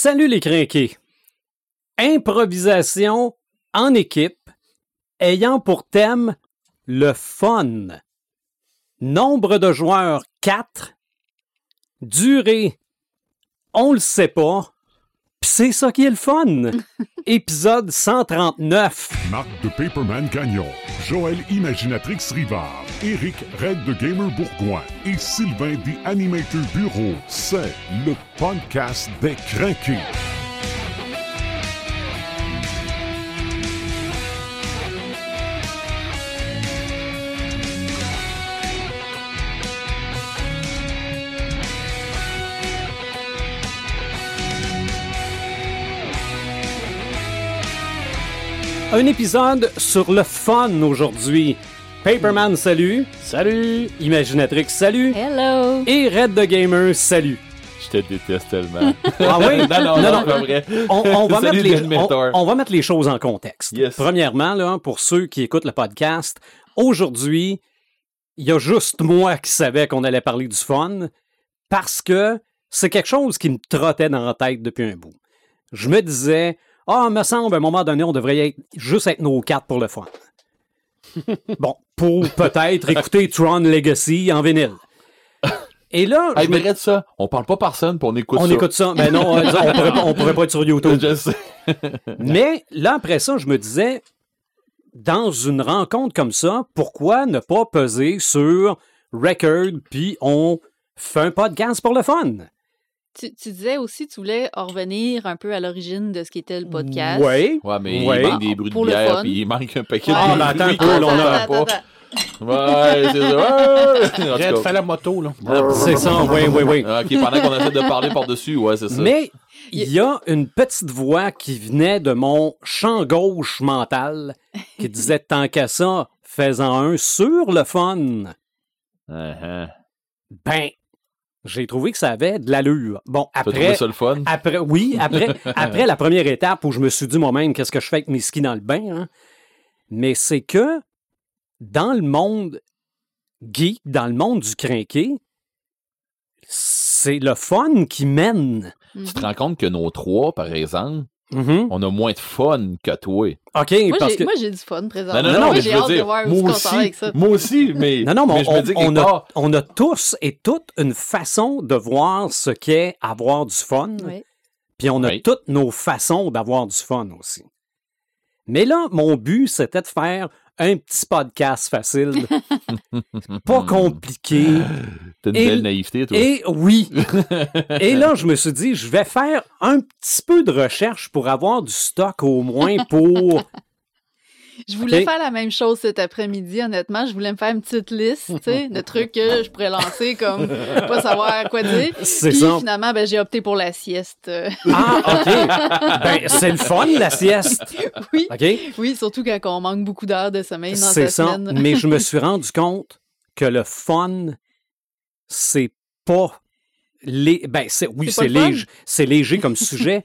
Salut les crinqués. Improvisation en équipe ayant pour thème le fun. Nombre de joueurs 4. Durée, on le sait pas. Pis c'est ça qui est le fun. Épisode 139. Marc de Paperman Gagnon, Joël Imaginatrix Rivard, Eric Red de Gamer Bourgoin et Sylvain des Animator Bureau. C'est le podcast des craqués. Un épisode sur le fun aujourd'hui. Paperman, salut. Salut! Imaginatrix, salut. Hello! Et Red the Gamer, salut. Je te déteste tellement. Ah oui? non, non, Non, non, non. pas vrai. On, on va Salut, mettre les, Deadmeter. on, on va mettre les choses en contexte. Yes. Premièrement, là, pour ceux qui écoutent le podcast, aujourd'hui, il y a juste moi qui savais qu'on allait parler du fun parce que c'est quelque chose qui me trottait dans la tête depuis un bout. Je me disais, ah, me semble, à un moment donné, on devrait être, juste être nos quatre pour le fun. bon, pour peut-être écouter Tron Legacy en vinyle. Et là, Hey, je me- ça. On parle pas personne pour on écoute on ça. écoute ça. Mais non, on, on pourrait pas, on pourrait pas être sur YouTube. Je sais. Mais là, après ça, je me disais, dans une rencontre comme ça, pourquoi ne pas peser sur record puis on fait un podcast pour le fun? Tu, tu disais aussi que tu voulais en revenir un peu à l'origine de ce qu'était le podcast. Oui. Ouais, mais Ouais. il manque des bruits de bière puis il manque un paquet Ah, de bruits attends un qu'on peu, là, on entend a- Attends, pas. Ouais, c'est ça. Ouais. Fais la moto, là. C'est ça, oui, oui, oui. Ah, Ok, pendant qu'on essaie de parler par-dessus, ouais, c'est ça. Mais il y a une petite voix qui venait de mon champ gauche mental qui disait tant qu'à ça, faisant un sur le fun. Uh-huh. Ben, j'ai trouvé que ça avait de l'allure. Bon, après, ça le fun? Après, oui, après, après la première étape où je me suis dit moi-même qu'est-ce que je fais avec mes skis dans le bain, hein, mais c'est que dans le monde geek, dans le monde du crinqué, c'est le fun qui mène. Tu te rends compte que nos trois, par exemple, Mhm. on a moins de fun que toi. OK, Moi, parce j'ai que... moi, j'ai du fun présentement. Non, non, non, Moi, mais j'ai je veux hâte de dire, voir où moi va avec aussi, ça. moi aussi, mais, Non, non, mais, mais je on, me dis on a, on a tous et toutes une façon de voir ce qu'est avoir du fun. Oui. Puis on a Oui. toutes nos façons d'avoir du fun aussi. Mais là, mon but, c'était de faire un petit podcast facile, pas compliqué. t'as une Et- belle naïveté, toi. Et oui. Et là, je me suis dit, je vais faire un petit peu de recherche pour avoir du stock au moins pour. Je voulais faire la même chose cet après-midi, honnêtement. Je voulais me faire une petite liste, tu sais, de trucs que je pourrais lancer comme pas savoir quoi dire. C'est Puis ça. finalement, ben, j'ai opté pour la sieste. Ah, OK. Ben, c'est le fun, la sieste. oui. OK? Oui, surtout quand on manque beaucoup d'heures de sommeil dans C'est sa ça. semaine. Mais je me suis rendu compte que le fun, c'est pas. lé- Ben, c'est, oui, C'est léger, c'est léger comme sujet,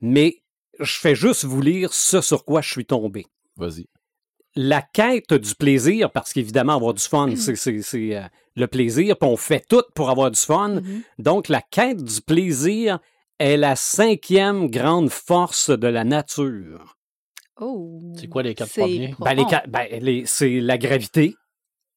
mais je fais juste vous lire ce sur quoi je suis tombé. Vas-y. La quête du plaisir, parce qu'évidemment, avoir du fun, c'est, c'est- c'est, euh, le plaisir, puis on fait tout pour avoir du fun. Mhm. Donc, la quête du plaisir est la cinquième grande force de la nature. Oh. C'est quoi les quatre C'est premiers? Ben, ben, les- c'est la gravité.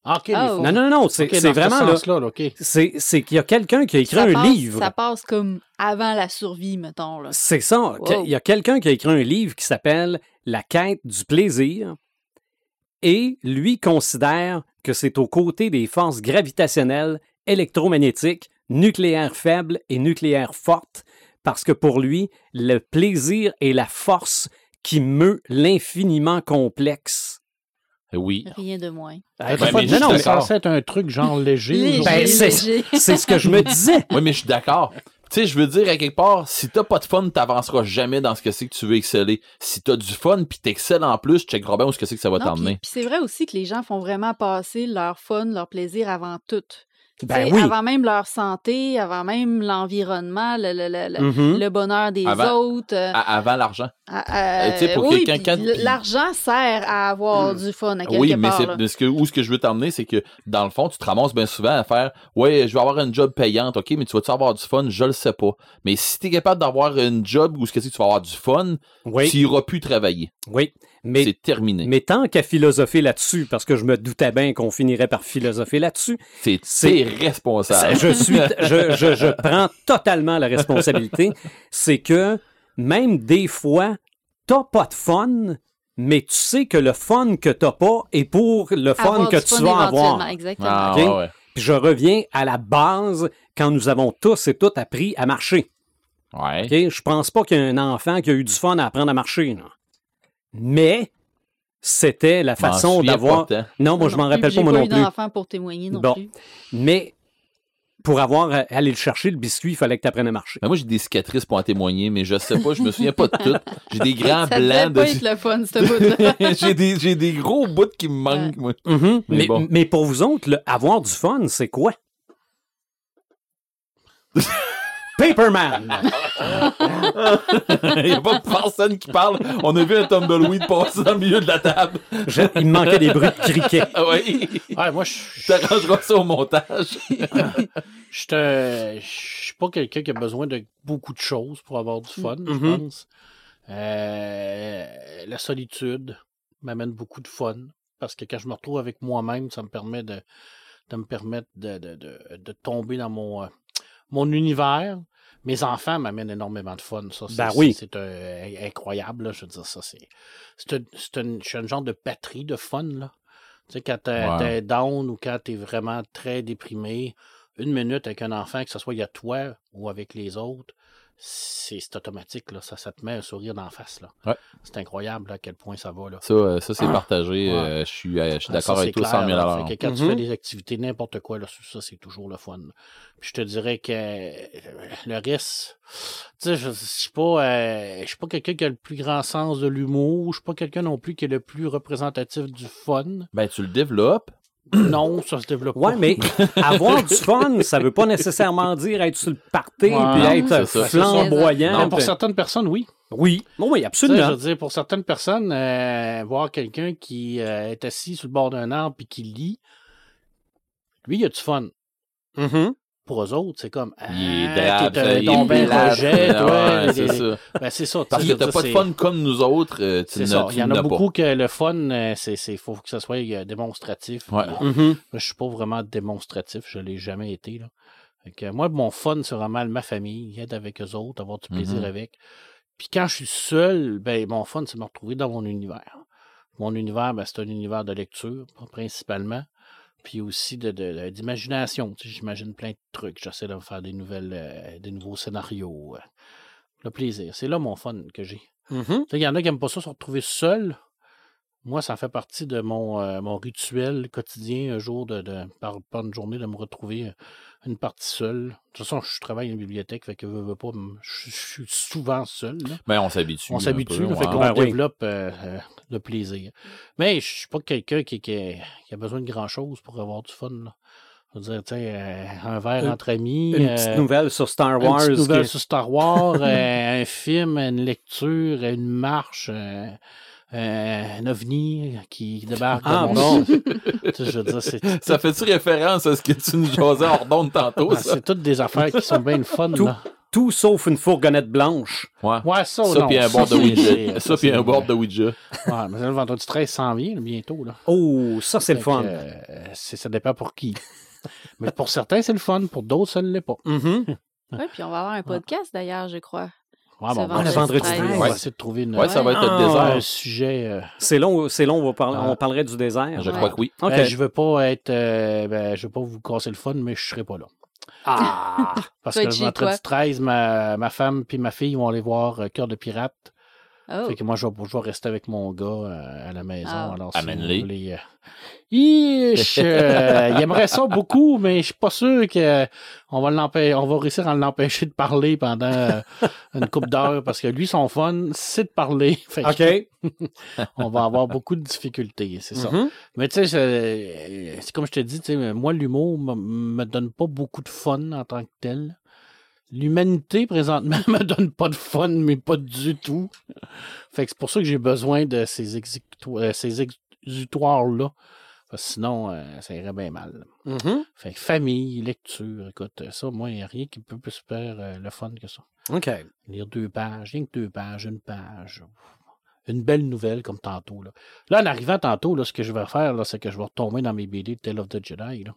Ah, Oh. Non, non, non, c'est, dans ce vraiment là. sens-là, là, OK. C'est, c'est qu'il y a quelqu'un qui a écrit Ça un passe- livre. Ça passe comme avant la survie, mettons. Là. C'est ça. Wow. Il y a quelqu'un qui a écrit un livre qui s'appelle La quête du plaisir et lui considère que c'est aux côtés des forces gravitationnelles, électromagnétiques, nucléaires faibles et nucléaires fortes parce que pour lui, le plaisir est la force qui meut l'infiniment complexe. Oui. Rien de moins. Ah, pas mais suis c'est d'accord. censé être un truc genre léger. Ben, c'est- léger. C'est ce que je me disais. Oui, mais je suis d'accord. Tu sais, je veux dire, à quelque part, si t'as pas de fun, t'avanceras jamais dans ce que c'est que tu veux exceller. Si t'as du fun, puis t'excelles en plus, tu checkeras bien où ce que c'est que ça va Non, t'emmener? puis c'est vrai aussi que les gens font vraiment passer leur fun, leur plaisir avant tout. Ben oui. Avant même leur santé, avant même l'environnement, le, le- le- le- Mhm. le bonheur des Avant- autres. euh, À- avant l'argent. pour oui, quelqu'un l- L'argent sert à avoir du fun à quelque Oui, mais part. mais ce que, où ce que je veux t'emmener, c'est que dans le fond, tu te ramasses bien souvent à faire Ouais, je vais avoir une job payante, ok, mais tu vas-tu avoir du fun? Je le sais pas. Mais si tu es capable d'avoir une job où ce que tu vas avoir du fun, Oui, tu iras plus travailler. oui. Mais, c'est terminé. mais tant qu'à philosopher là-dessus, parce que je me doutais bien qu'on finirait par philosopher là-dessus, C'est responsable. je suis, je, je, je prends totalement la responsabilité. C'est que même des fois, t'as pas de fun, mais tu sais que le fun que t'as pas est pour le fun Avoir que tu fun vas avoir. Exactement. Ah, ouais, ouais. Puis je reviens à la base quand nous avons tous et toutes appris à marcher. Ouais. Ok? Je pense pas qu'il y a un enfant qui a eu du fun à apprendre à marcher. là. Mais c'était la façon d'avoir. pas. Non, moi je m'en Non rappelle pas moi J'ai non pas eu plus. d'enfant pour témoigner non Bon. plus. Mais pour avoir à aller le chercher, le biscuit, il fallait que tu apprennes à marcher. Ben, moi, j'ai des cicatrices pour en témoigner, mais je sais pas, je me souviens pas de tout. J'ai des grands Ça blancs pas de. être le fun, ce bout-là. j'ai des, j'ai des gros bouts qui me manquent, moi. Mhm. Mais Mais, bon. mais pour vous autres, le avoir du fun, c'est quoi? Paperman! Il y a pas personne qui parle. On a vu un tumbleweed passer dans le milieu de la table. Je- il me manquait des bruits de criquet. Ah ouais. Ouais, moi, je Tu arrangeras ça au montage. je suis un- je suis pas quelqu'un qui a besoin de beaucoup de choses pour avoir du fun, je Mhm. pense. Euh, la solitude m'amène beaucoup de fun parce que quand je me retrouve avec moi-même, ça me permet de, de me permettre de, de, de, de tomber dans mon, euh, mon univers. Mes enfants m'amènent énormément de fun. Ça, c'est, Ben oui. c'est euh, incroyable. Là. Je veux dire, ça, c'est. C'est, genre de patrie de fun. Là. Tu sais, quand t'es down ou quand t'es vraiment très déprimé, une minute avec un enfant, que ce soit il y a toi ou avec les autres, c'est, automatique. Là. Ça, ça te met un sourire d'en face. Là. Ouais. C'est incroyable là, à quel point ça va. Là. Ça, euh, ça c'est partagé. Ouais. euh, je suis, euh, je suis Ah, d'accord ça, avec toi, 100 000 clair, là. quand tu fais des activités, n'importe quoi, là, ça, c'est toujours le fun. Puis je te dirais que le reste, tu sais, je, je suis pas, euh, je suis pas quelqu'un qui a le plus grand sens de l'humour. Je suis pas quelqu'un non plus qui est le plus représentatif du fun. Ben, tu le développes. Non, ça se développe Ouais, pas. mais avoir du fun, ça veut pas nécessairement dire être sur le party Ouais, puis non, être ça. flamboyant. Non, pour certaines personnes, oui. Oui, oui, sais, je absolument. veux dire, pour certaines personnes, euh, voir quelqu'un qui euh, est assis sur le bord d'un arbre puis qui lit, lui, il a du fun. Mhm. Pour eux autres, c'est comme. Il est Ah, il est ben plate. rejet, toi. Ouais, des- c'est ça. Ben, c'est ça. Parce que t'as pas de fun comme nous autres. euh, tu ça. Il y en a pas. beaucoup que le fun, euh, c'est, c'est, faut que ça soit euh, démonstratif. Ouais. Mhm. Moi, je suis pas vraiment démonstratif, je l'ai jamais été. Là. Fait que, moi, mon fun, c'est vraiment ma famille, être avec eux autres, avoir du plaisir Mhm. avec. Puis quand je suis seul, ben mon fun, c'est de me retrouver dans mon univers. Mon univers, ben, c'est un univers de lecture, principalement. Puis aussi de, de- de- d'imagination. J'imagine plein de trucs. J'essaie de me faire des nouvelles, euh, des nouveaux scénarios. euh. Le plaisir. C'est là mon fun que j'ai. Sais, Il y en a qui n'aiment pas ça se retrouver seul. Moi, ça fait partie de mon, euh, mon rituel quotidien, un jour, de, de- par, par une journée, de me retrouver euh, une partie seule. De toute façon, je travaille à une bibliothèque, fait que veux, veux pas, je, je suis souvent seul. là. Ben, on s'habitue. On s'habitue, fait qu'on Ben oui. développe euh, euh, le plaisir. Mais je suis pas quelqu'un qui, qui, qui a besoin de grand-chose pour avoir du fun. là. Je veux dire, euh, un verre Une- entre amis. Une euh, petite nouvelle sur Star une Wars. petite nouvelle que- sur Star Wars, euh, un film, une lecture, une marche, euh, un ovni qui débarque. Ah, bon. Je veux dire, Ça fait-tu référence à ce que tu nous jasais hors d'onde tantôt, ça? c'est toutes des affaires qui sont bien le fun. Tout. Là. Tout sauf une fourgonnette blanche. Ouais. Ouais, ça, Ça, puis un board de c'est- Ouija. Ça, puis un board de Ouija. Ouais, mais là, le vendredi 13 s'en vient bientôt. Là. Oh, ça, c'est le fun. euh, ça dépend pour qui. mais pour certains, c'est le fun. Pour d'autres, ça ne l'est pas. Mhm. Oui, puis on va avoir un podcast d'ailleurs, je crois. Ouais, bon, Ah, le vendredi vendredi 13. 13. on va essayer de trouver une, Ouais, ça va être Ah. le un désert. sujet. euh, C'est long, c'est long on, va parler, Ah. on parlerait du désert. Je Ouais. crois que oui. OK. Ben, je veux pas être. euh, ben, je veux pas vous casser le fun, mais je serai pas là. Ah! Parce que le vendredi toi. 13, ma, ma femme puis ma fille vont aller voir euh, Cœur de pirate Oh. Fait que moi, je vais, je vais rester avec mon gars euh, à la maison. Ah. Alors, si Amène-les. vous voulez, euh, euh, il aimerait ça beaucoup, mais je suis pas sûr que on va l'empêcher, on va réussir à l'empêcher de parler pendant euh, une couple d'heures parce que lui, son fun, c'est de parler. Fait que OK. on va avoir beaucoup de difficultés, c'est ça. Mhm. Mais tu sais, c'est comme je te dis, tu sais, moi, l'humour me, me donne pas beaucoup de fun en tant que tel. L'humanité, présentement, me donne pas de fun, mais pas du tout. Fait que c'est pour ça que j'ai besoin de ces, euh, ces exutoires-là. Sinon, euh, ça irait bien mal. Mhm. Fait que famille, lecture, écoute, ça, moi, il n'y a rien qui peut plus faire euh, le fun que ça. OK. Lire deux pages, rien que deux pages, une page. Une belle nouvelle comme tantôt. Là, là en arrivant tantôt, là, ce que je vais faire, là, c'est que je vais retomber dans mes BD de Tale of the Jedi. là.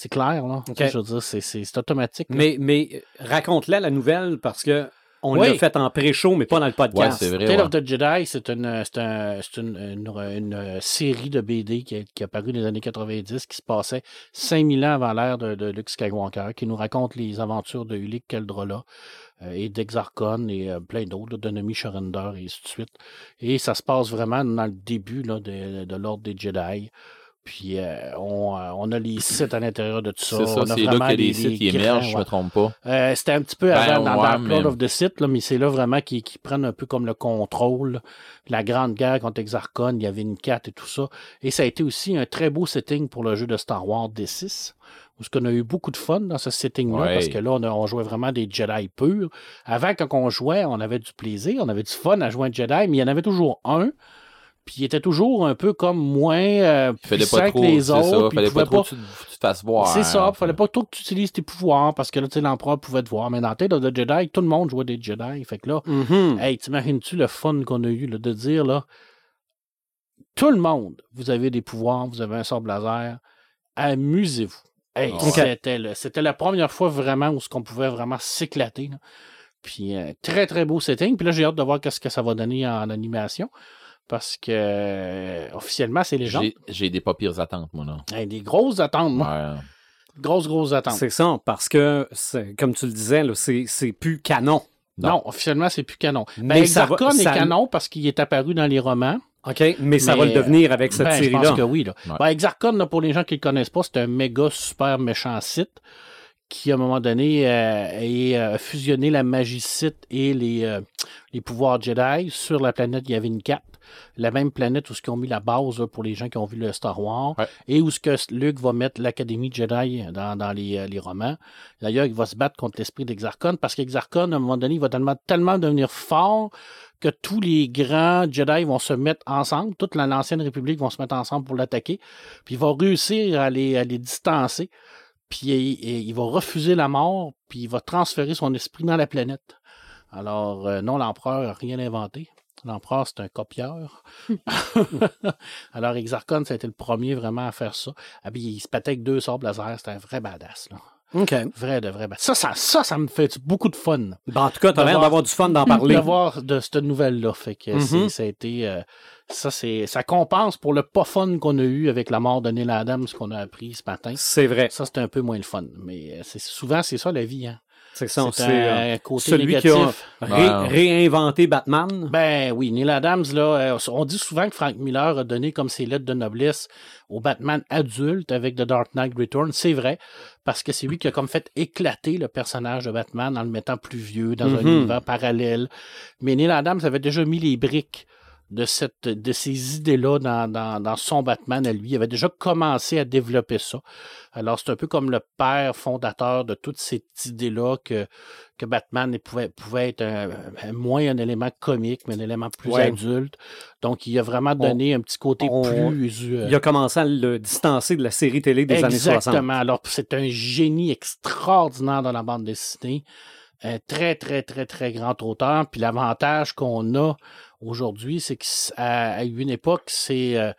C'est clair, là. Ok. Tu sais, Je veux dire, c'est- c'est c'est automatique. là. Mais, mais raconte-la la nouvelle parce que on Oui. l'a fait en pré-show, mais pas dans le Ouais, podcast. c'est vrai. Tale ouais. of the Jedi, c'est une, c'est un- c'est une, une- une, euh, série de BD qui a, qui a paru dans les années 90, qui se passait 5000 ans avant l'ère de, de Luke Skywalker, qui nous raconte les aventures de Ulick Keldrola euh, et d'Exarchon et euh, plein d'autres, de Nomi Shorender et ainsi de suite. Et ça se passe vraiment dans le début là, de, de l'ordre des Jedi. Puis euh, on, euh, on a les sites à l'intérieur de tout ça. C'est ça, c'est là que les des- sites ils émergent, je grands, me trompe pas. euh, C'était un petit peu Ben, avant dans ouais, Dark Lord mais- of the Sith, là, mais c'est là vraiment qu'ils prennent un peu comme le contrôle. La Grande Guerre contre Exarchon, il y avait une 4 et tout ça. Et ça a été aussi un très beau setting pour le jeu de Star Wars D6. Où ce qu'on a eu beaucoup de fun dans ce setting-là, Ouais. parce que là, on, a- on jouait vraiment des Jedi purs. Avant, quand on jouait, on avait du plaisir, on avait du fun à jouer un Jedi, mais il y en avait toujours un. Puis il était toujours un peu comme moins euh, Il fallait puissant pas que trop, les c'est autres. ça, puis il fallait pouvait pas trop que tu, tu te fasses voir. c'est ça, hein. fallait pas trop que tu utilises tes pouvoirs parce que là, tu sais, l'empereur pouvait te voir. Mais dans Tale of the Jedi, tout le monde jouait des Jedi. Fait que là, Mhm. hey, t'imagines-tu le fun qu'on a eu là, de dire là, tout le monde, vous avez des pouvoirs, vous avez un sort laser, amusez-vous. Hey, Ok. c'était, le- c'était la première fois vraiment où ce qu'on pouvait vraiment s'éclater. Puis euh, très très beau setting. Puis là, j'ai hâte de voir qu'est-ce que ça va donner en animation. Parce que euh, officiellement, c'est les gens. J'ai- des pas pires attentes, moi, là. Hey, des grosses attentes, moi. Ouais. Grosses, grosses attentes. C'est ça, parce que, comme tu le disais, là, c'est c'est plus canon. Non, Non. officiellement, c'est plus canon. Mais Ben, ça va- Exarchon est canon parce qu'il est apparu dans les romans. OK? Mais ça Mais, va le devenir avec cette Ben, je série-là. pense que oui. Là. Ouais. Ben, là, pour les gens qui ne le connaissent pas, c'est un méga super méchant site qui, à un moment donné, euh, a euh, fusionné la magie site et les, euh, les pouvoirs Jedi sur la planète Yavin 4. La même planète où ce qu'ils ont mis la base pour les gens qui ont vu le Star Wars Ouais. et où ce que Luke va mettre l'Académie Jedi dans, dans les, euh, les romans. D'ailleurs, il va se battre contre l'esprit d'Exarchon parce qu'Exarchon, à un moment donné, il va tellement, tellement devenir fort que tous les grands Jedi vont se mettre ensemble, toute la- l'ancienne République vont se mettre ensemble pour l'attaquer, puis il va réussir à les, à les distancer, puis il va refuser la mort, puis il va transférer son esprit dans la planète. Alors, euh, non, l'empereur n'a rien inventé. L'empereur, c'est un copieur. Alors, Exarchon, ça a été le premier vraiment à faire ça. Ah, puis il se pétait avec deux sabres laser, c'était un vrai badass, là. OK. Vrai de vrai badass. Ça, ça, ça, ça me fait beaucoup de fun Ben, en tout cas, t'as l'air D'avoir- du fun d'en parler. d'avoir de cette nouvelle-là. Fait que Mhm. c'est- ça a été. euh, ça, c'est, ça compense pour le pas fun qu'on a eu avec la mort de Neil Adams qu'on a appris ce matin. C'est vrai. Ça, c'était un peu moins le fun. Mais euh, c'est, souvent, c'est ça la vie. Hein. C'est ça. C'est C'est un euh, côté celui négatif. qui a ré- Ouais. réinventé Batman. Ben oui, Neil Adams, là, euh, on dit souvent que Frank Miller a donné comme ses lettres de noblesse au Batman adulte avec The Dark Knight Returns. C'est vrai, parce que c'est lui qui a comme fait éclater le personnage de Batman en le mettant plus vieux dans un Mhm. univers parallèle. Mais Neil Adams avait déjà mis les briques de, cette, de ces idées-là dans, dans, dans son Batman à lui. Il avait déjà commencé à développer ça. Alors, c'est un peu comme le père fondateur de toute cette idée-là que, que Batman pouvait, pouvait être un- un- moins un élément comique, mais un élément plus Ouais. adulte. Donc, il a vraiment donné un petit côté on- plus... euh, Il a commencé à le distancer de la série télé des années 60. Exactement. Alors, c'est un génie extraordinaire dans la bande dessinée. Un très, très, très, très grand auteur. Puis l'avantage qu'on a aujourd'hui, c'est qu'à une époque, c'est.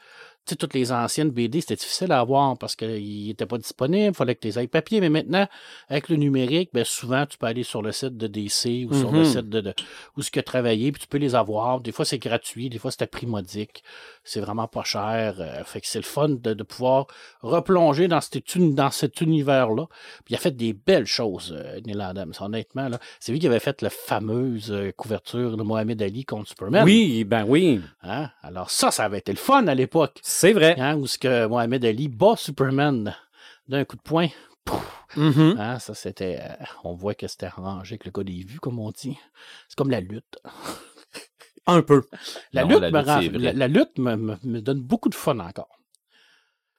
Sais, toutes les anciennes BD, c'était difficile à avoir parce qu'ils n'étaient pas disponibles, il fallait que tu les ailles papier. Mais maintenant, avec le numérique, ben, souvent, tu peux aller sur le site de DC ou sur le Mhm. site de, de- où ce que travaillé, puis tu peux les avoir. Des fois, c'est gratuit, des fois, c'est à prix modique. C'est vraiment pas cher. euh, fait que c'est le fun de, de pouvoir replonger dans cet, uni- dans cet univers-là. Puis il a fait des belles choses, euh, Neil Adams, honnêtement. C'est lui qui avait fait la fameuse euh, couverture de Mohamed Ali contre Superman. Oui, ben oui, Hein? Alors ça, ça avait été le fun à l'époque. C'est vrai. Hein, où ce que Mohamed Ali bat Superman d'un coup de poing. Mhm. Hein, ça, c'était. euh, on voit que c'était arrangé avec le gars des vues, comme on dit. C'est comme la lutte. Un peu. La Non, lutte, la me, lutte, rend- la, la lutte me, me- me donne beaucoup de fun encore.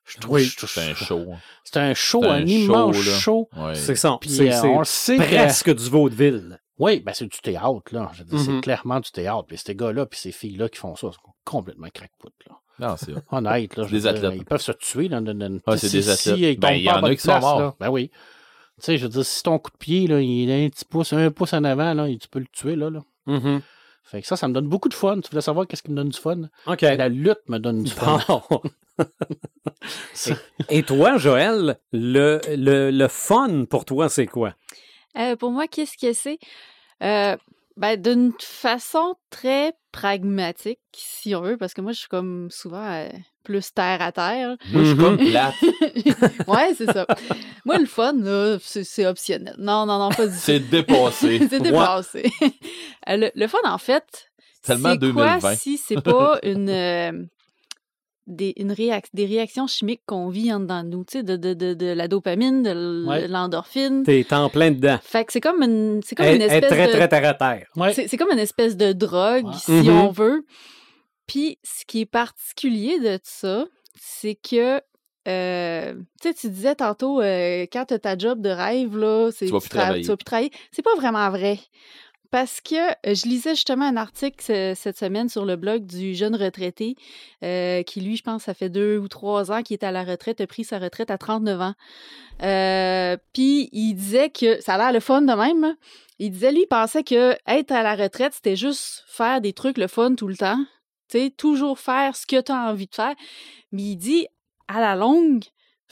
Je trouve, Oui. trouve- C'est un show. hein. C'est un show, un, un immense show, là. show. Ouais. C'est ça. Puis C'est euh, que- presque du vaudeville. Oui, ben c'est du théâtre, là. C'est clairement du théâtre. Puis ces gars-là, puis ces filles-là qui font ça, sont complètement crackpot, là. Non, c'est vrai. Honnête, là. je Des veux dire, athlètes. Ils peuvent se tuer dans une. Ouais, c'est des athlètes. Ben, il y en a qui sont morts. là. Ben oui. Tu sais, je veux dire, si ton coup de pied, là, il a un petit pouce, un pouce en avant, là, tu peux le tuer, là. là. Mhm. Fait que ça, ça me donne beaucoup de fun. Tu voulais savoir qu'est-ce qui me donne du fun? OK. La lutte me donne du fun. Bon. Et toi, Joël, le, le, le fun pour toi, c'est quoi? Euh, pour moi, qu'est-ce que c'est? Euh, ben, d'une façon très pragmatique, si on veut, parce que moi, je suis comme souvent euh, plus terre à terre. Moi, je suis comme plate. ouais, c'est ça. Moi, le fun, c'est optionnel. Non, non, non, pas du tout. C'est dépassé. c'est dépassé. Euh, le, le fun, en fait, c'est quoi 2020. si c'est pas une, euh, des, une réac- des réactions chimiques qu'on vit en dedans de nous, tu sais, de, de, de, de la dopamine, de l- Ouais. l'endorphine. T'es en plein dedans. Fait que c'est comme une, c'est comme Elle une espèce très, de... très terre à terre. Ouais. C'est c'est comme une espèce de drogue, Ouais. si Mhm. on veut. Puis, ce qui est particulier de ça, c'est que, euh, tu sais, tu disais tantôt, euh, quand tu as ta job de rêve, là, c'est Tu vas plus tra- travailler. Tu vas plus travailler. C'est pas vraiment vrai. Parce que euh, je lisais justement un article ce- cette semaine sur le blog du jeune retraité euh, qui, lui, je pense, ça fait deux ou trois ans qu'il est à la retraite, a pris sa retraite à 39 ans. Euh, Puis il disait que ça a l'air le fun de même. hein. Il disait, lui, il pensait que être à la retraite, c'était juste faire des trucs le fun tout le temps. Tu sais, toujours faire ce que tu as envie de faire. Mais il dit, à la longue,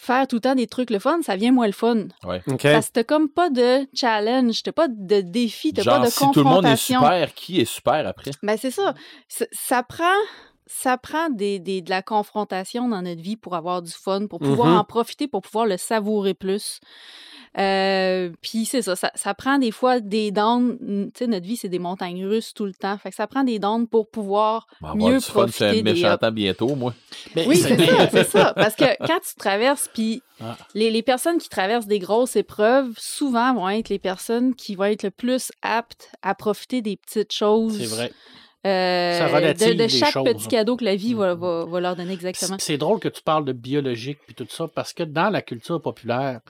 faire tout le temps des trucs le fun, ça vient moins le fun. OK. Parce que t'as comme pas de challenge, t'as pas de défi, t'as pas de si tout le monde est confrontation. super, qui est super après? Ben, c'est ça. Ça, ça prend, ça prend des, des- de la confrontation dans notre vie pour avoir du fun, pour pouvoir Mhm. en profiter, pour pouvoir le savourer plus. Euh, Puis c'est ça, ça, ça prend des fois des downs. Tu sais, notre vie, c'est des montagnes russes tout le temps. Fait que ça prend des downs pour pouvoir On va avoir mieux du fun, c'est profiter un des temps bientôt, moi. Mais Oui, c'est- ça, c'est ça. Parce que quand tu traverses, puis Ah. les, les personnes qui traversent des grosses épreuves, souvent vont être les personnes qui vont être le plus aptes à profiter des petites choses. C'est vrai. euh, de, de chaque choses, petit hein. cadeau que la vie va, Mhm. va- va leur donner exactement. C'est c'est drôle que tu parles de biologique puis tout ça, parce que dans la culture populaire,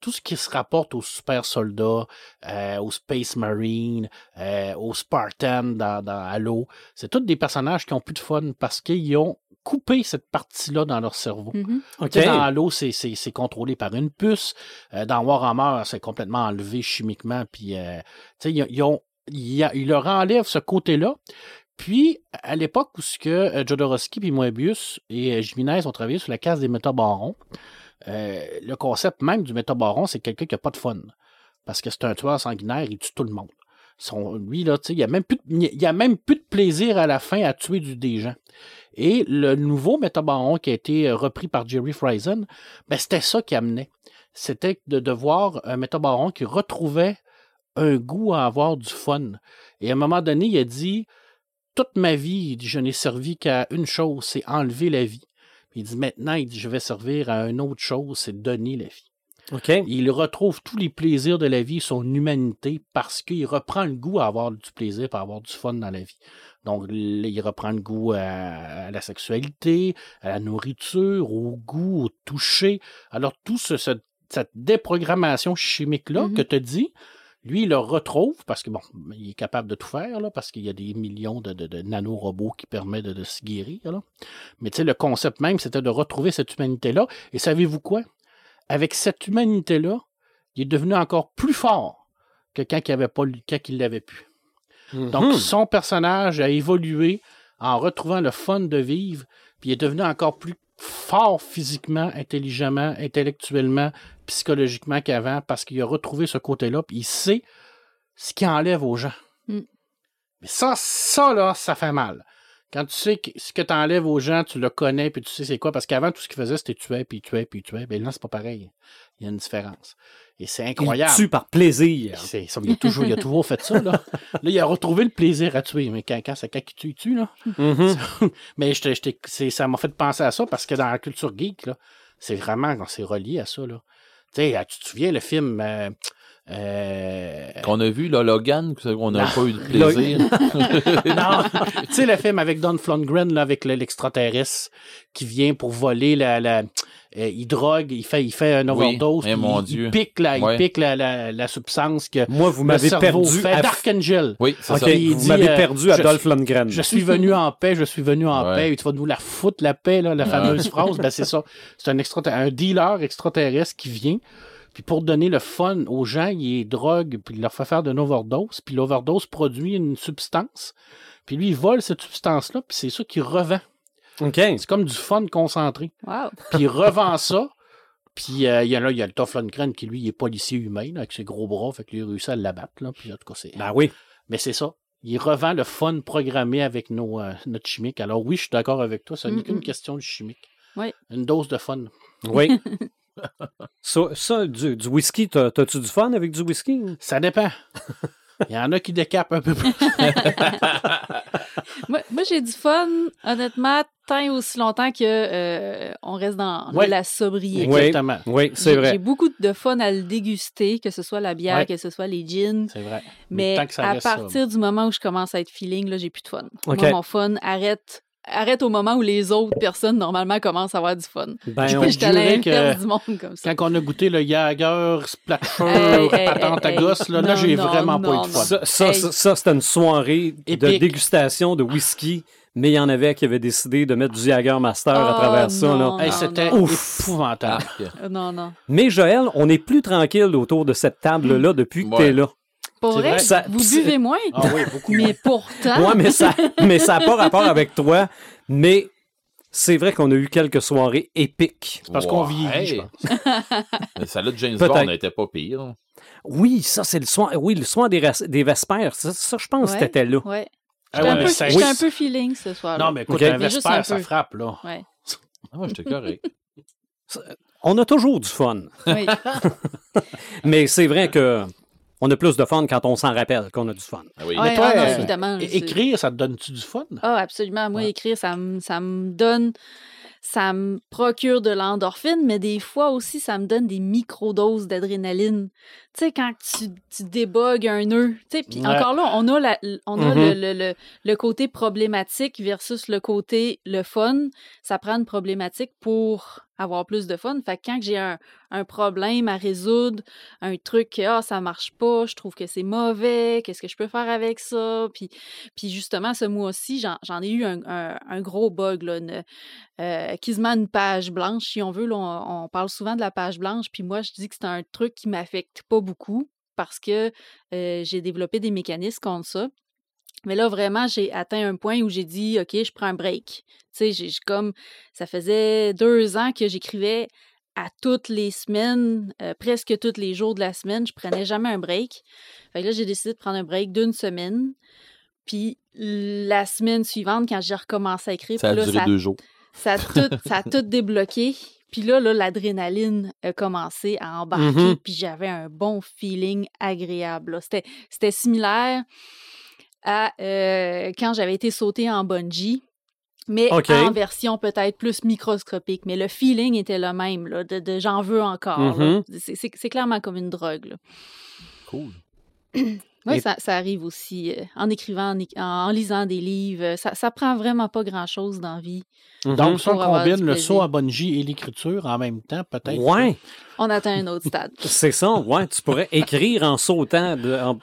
tout ce qui se rapporte aux super soldats, euh, aux Space Marines, euh, aux Spartans dans, dans Halo, c'est tous des personnages qui ont plus de fun parce qu'ils ont coupé cette partie-là dans leur cerveau. Mhm. Sais, Dans Halo, c'est- contrôlé par une puce. Euh, dans Warhammer, c'est complètement enlevé chimiquement. Puis, euh, tu sais, ils, ils ont, ils, ils leur enlèvent ce côté-là. Puis, à l'époque où ce que Jodorowsky puis Moebius et Jimenez ont travaillé sur la case des métabarons, euh, le concept même du métabaron, c'est quelqu'un qui n'a pas de fun. Parce que c'est un tueur sanguinaire, il tue tout le monde. Lui, là, il n'y a, même plus de- plaisir à la fin à tuer du, des gens. Et le nouveau métabaron qui a été euh, repris par Jerry Friesen, ben, c'était ça qui amenait. C'était de, de voir un métabaron qui retrouvait un goût à avoir du fun. Et à un moment donné, il a dit Toute ma vie, je n'ai servi qu'à une chose, c'est enlever la vie. Puis il dit Maintenant, il dit, je vais servir à une autre chose, c'est donner la vie. Il retrouve tous les plaisirs de la vie, son humanité, parce qu'il reprend le goût à avoir du plaisir, à avoir du fun dans la vie. Donc, il reprend le goût à, la sexualité, à la nourriture, au goût, au toucher. Alors, tout ce, ce- cette déprogrammation chimique-là Mhm. que tu dis, lui, il le retrouve parce que, bon, il est capable de tout faire, là, parce qu'il y a des millions de, de, de nanorobots qui permettent de, de se guérir. Là. Mais tu sais, le concept même, c'était de retrouver cette humanité-là. Et savez-vous quoi? Avec cette humanité-là, il est devenu encore plus fort que quand il avait pas, quand il l'avait pu. Donc, Mhm. son personnage a évolué en retrouvant le fun de vivre, Puis il est devenu encore plus fort physiquement, intelligemment, intellectuellement, psychologiquement qu'avant parce qu'il a retrouvé ce côté-là, puis il sait ce qui enlève aux gens. Mm. Mais ça, ça, là, ça fait mal. Quand tu sais que ce que tu enlèves aux gens, tu le connais, puis tu sais c'est quoi. Parce qu'avant, tout ce qu'il faisait, c'était tuer, puis tuer, puis tuer. Mais là, c'est pas pareil. Il y a une différence. Et c'est Il incroyable. tue par plaisir. C'est, ça, il, a toujours, il a toujours fait ça. Là. là, il a retrouvé le plaisir à tuer. Mais quand, quand, c'est quand il tue, il tue. Là. Mhm. Mais je te- je t'ai- c'est- ça m'a fait penser à ça parce que dans la culture geek, là, c'est vraiment c'est relié à ça. Là. Tu sais, tu te souviens le film euh, euh, Qu'on a vu, là, Logan, qu'on n'a pas eu de plaisir. Non, tu sais le film avec Don Flundgren là, avec le- l'extraterrestre qui vient pour voler la, la euh, il drogue, il fait il fait un overdose, puis mon il, Dieu. il pique la, Ouais. il pique la, la, la substance que Moi, vous le m'avez cerveau perdu. fait. à- Dark Angel. Oui, c'est ça. il vous dit, m'avez euh, perdu à je- Dolph Lundgren. Je suis venu en paix, je suis venu en Ouais. paix, et tu vas nous la foutre la paix, là, la fameuse phrase. Ben, c'est ça. C'est un, extra un dealer extraterrestre qui vient, puis pour donner le fun aux gens, il drogue, puis il leur fait faire de overdose, puis l'overdose produit une substance, puis lui, il vole cette substance-là, puis c'est ça qu'il revend. OK. C'est comme du fun concentré. Wow. Puis il revend ça, puis euh, il y a là, il y a le Tough Lundgren qui, lui, il est policier humain, là, avec ses gros bras, fait qu'il a réussi à l'abattre, là, puis en tout cas, c'est... Ben oui. Mais c'est ça. Il revend le fun programmé avec nos, euh, notre chimique. Alors oui, je suis d'accord avec toi. Ce n'est Mm, qu'une question de chimique. Oui. Une dose de fun. Oui. ça, ça, du, du whisky, t'as- t'as-tu du fun avec du whisky? Ça dépend. Il y en a qui décapent un peu plus. Moi, moi, j'ai du fun, honnêtement, tant et aussi longtemps que euh, on reste dans Ouais. la sobriété. Oui. Exactement. Oui, c'est J'ai- vrai. J'ai beaucoup de fun à le déguster, que ce soit la bière, que ce soit les gins. C'est vrai. Mais tant que ça à partir du moment où je commence à être feeling, là, j'ai plus de fun. OK. Moi, mon fun arrête, arrête au moment où les autres personnes, normalement, commencent à avoir du fun. Ben, Je on- suis l'inverse que du monde comme ça. Quand on a goûté le Jager, Splatcher, Hey, hey, patente à hey, gosse, là, là j'ai non, vraiment pas non, eu de fun. ça, ça, Hey. ça, ça, c'était une soirée de dégustation de whisky, mais il y en avait qui avaient décidé de mettre du Jager Master à Oh, travers ça. non. Là. C'était épouvantable. Euh, Non, non. Mais Joël, on est plus tranquille autour de cette table-là depuis que Ouais. t'es là. Pour C'est vrai, vrai. Ça- vous buvez moins, Ah oui, beaucoup. mais pourtant... Ouais, mais ça mais ça n'a pas rapport avec toi. Mais c'est vrai qu'on a eu quelques soirées épiques. C'est parce qu'on vieillit, je pense. Mais celle-là de James. Bond n'était pas pire. Oui, ça, c'est le soir. Oui, le soir des, Vespères. Ça, ça, je pense Ouais. que t'étais là. Ouais. Ah J'étais ouais, un, mais peu- ça- j'étais oui. un peu feeling ce soir-là. Non, mais écoute, Ok. un Vesper, un ça frappe, là. Ouais. Ah, ouais, j'étais correct. On a toujours du fun. Oui. Mais c'est vrai que on a plus de fun quand on s'en rappelle qu'on a du fun. Ah oui. Ouais, Mais toi, ah non, euh, évidemment. Écrire, ça te donne-tu du fun? Ah, absolument. Moi, Ouais. écrire, ça me, ça me donne. Ça me procure de l'endorphine, mais des fois aussi, ça me donne des microdoses d'adrénaline. Tu sais, quand tu, tu débogues un nœud. Tu sais, puis Ouais. encore là, on a, la, on a Mhm. le, le, le, le côté problématique versus le côté le fun. Ça prend une problématique pour avoir plus de fun. Fait que quand j'ai un, un problème à résoudre, un truc que ah, ça marche pas, je trouve que c'est mauvais, qu'est-ce que je peux faire avec ça? Puis, puis justement, ce mois-ci, j'en j'en ai eu un, un- un gros bug, là, une, euh, quasiment une page blanche, si on veut. là, on, on parle souvent de la page blanche, puis moi, je dis que c'est un truc qui m'affecte pas beaucoup parce que euh, j'ai développé des mécanismes contre ça. Mais là, vraiment, j'ai atteint un point où j'ai dit, OK, je prends un break. Tu sais, j'ai comme, ça faisait deux ans que j'écrivais à toutes les semaines, euh, presque tous les jours de la semaine. Je prenais jamais un break. Fait que là, j'ai décidé de prendre un break d'une semaine. Puis la semaine suivante, quand j'ai recommencé à écrire, Ça a là, duré ça, deux jours. Ça a tout, ça a tout débloqué. Puis là, là l'adrénaline a commencé à embarquer. Mhm. Puis j'avais un bon feeling agréable. là. C'était, c'était similaire à euh, quand j'avais été sautée en bungee. Mais en version peut-être plus microscopique. Mais le feeling était le même, là, de, de j'en veux encore. Mhm. C'est, c'est- c'est clairement comme une drogue. Cool. Oui, Et- ça, ça arrive aussi euh, en écrivant, en, lisant des livres. Ça, ça prend vraiment pas grand-chose dans la vie. Mhm. Donc, si on combine le saut à bungee et l'écriture en même temps, peut-être. Ouais, On atteint un autre stade. c'est ça. Ouais, tu pourrais écrire en sautant. De, en,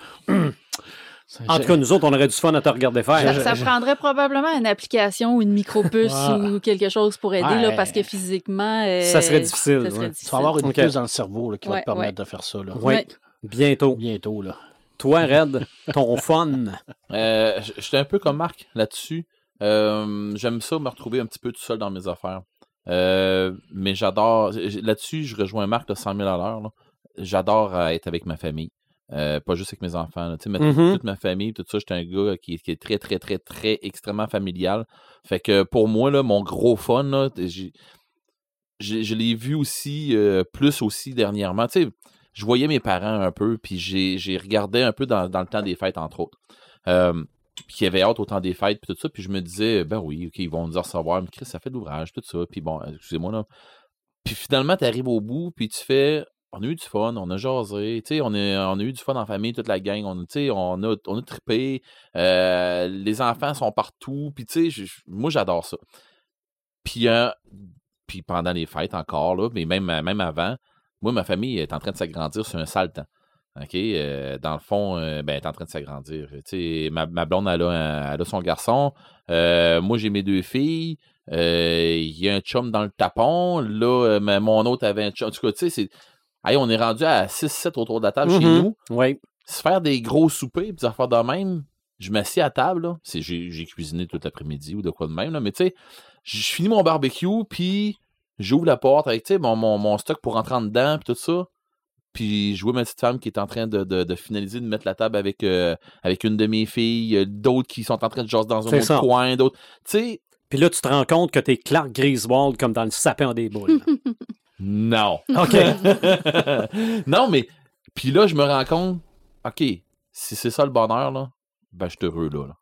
Ça- en tout cas, nous autres, on aurait du fun à te regarder Ça, faire. ça prendrait probablement une application ou une micropuce Ouais. ou quelque chose pour aider, là, parce que physiquement. euh, Ça serait difficile, ça serait ouais. difficile. Tu vas avoir une Ok. puce dans le cerveau là, qui va te permettre ouais. de faire ça. Là. Oui, Ouais. bientôt. Bientôt. Là. Toi, Red, ton fun. Euh, J'étais un peu comme Marc là-dessus. Euh, J'aime ça me retrouver un petit peu tout seul dans mes affaires. Euh, mais j'adore. Là-dessus, je rejoins Marc de 100 000 à l'heure. J'adore euh, être avec ma famille. Pas juste avec mes enfants. là. Mhm. Toute ma famille, tout ça, j'étais un gars qui, qui est très, très, très, très extrêmement familial. Fait que pour moi, là, mon gros fun, là, je l'ai vu aussi, plus aussi dernièrement. Tu sais, je voyais mes parents un peu, puis j'ai regardé un peu dans, dans le temps des fêtes, entre autres. Euh, puis qui avait hâte au temps des fêtes, puis tout ça, puis je me disais, ben oui, ok, ils vont nous recevoir, mais Chris, ça fait de l'ouvrage, tout ça, puis bon, excusez-moi, là. Puis finalement, tu arrives au bout, puis tu fais, on a eu du fun, on a jasé, tu sais, on, on a eu du fun en famille, toute la gang, on, on a, on a trippé, euh, les enfants sont partout, puis tu sais, moi, j'adore ça. Puis, euh, puis pendant les fêtes encore, là, mais même, même avant, moi, ma famille est en train de s'agrandir sur un sale temps. OK? Euh, dans le fond, euh, ben, elle est en train de s'agrandir. Ma, ma blonde, elle a, un- elle a son garçon. Euh, moi, j'ai mes deux filles. Il y a un chum dans le tapon. Là, ma- mon autre avait un chum. En tout cas, tu sais, c'est. Hey, on est rendu à 6-7 autour de la table chez Mhm. nous. Oui. Se faire des gros soupers et des affaires de même, je m'assieds à table. J'ai cuisiné tout l'après-midi ou de quoi de même. Là, mais tu sais, je finis mon barbecue, puis j'ouvre la porte avec mon, mon, mon stock pour rentrer en dedans, puis tout ça. Puis je vois ma petite femme qui est en train de, de- de finaliser, de mettre la table avec, euh, avec une de mes filles, d'autres qui sont en train de jaser dans un C'est autre ça. coin, d'autres. Tu sais, Puis là, tu te rends compte que t'es Clark Griswold comme dans le sapin des boules. non. OK. non, mais. Puis là, je me rends compte, OK, si c'est ça le bonheur, là, ben, je suis heureux, là. là.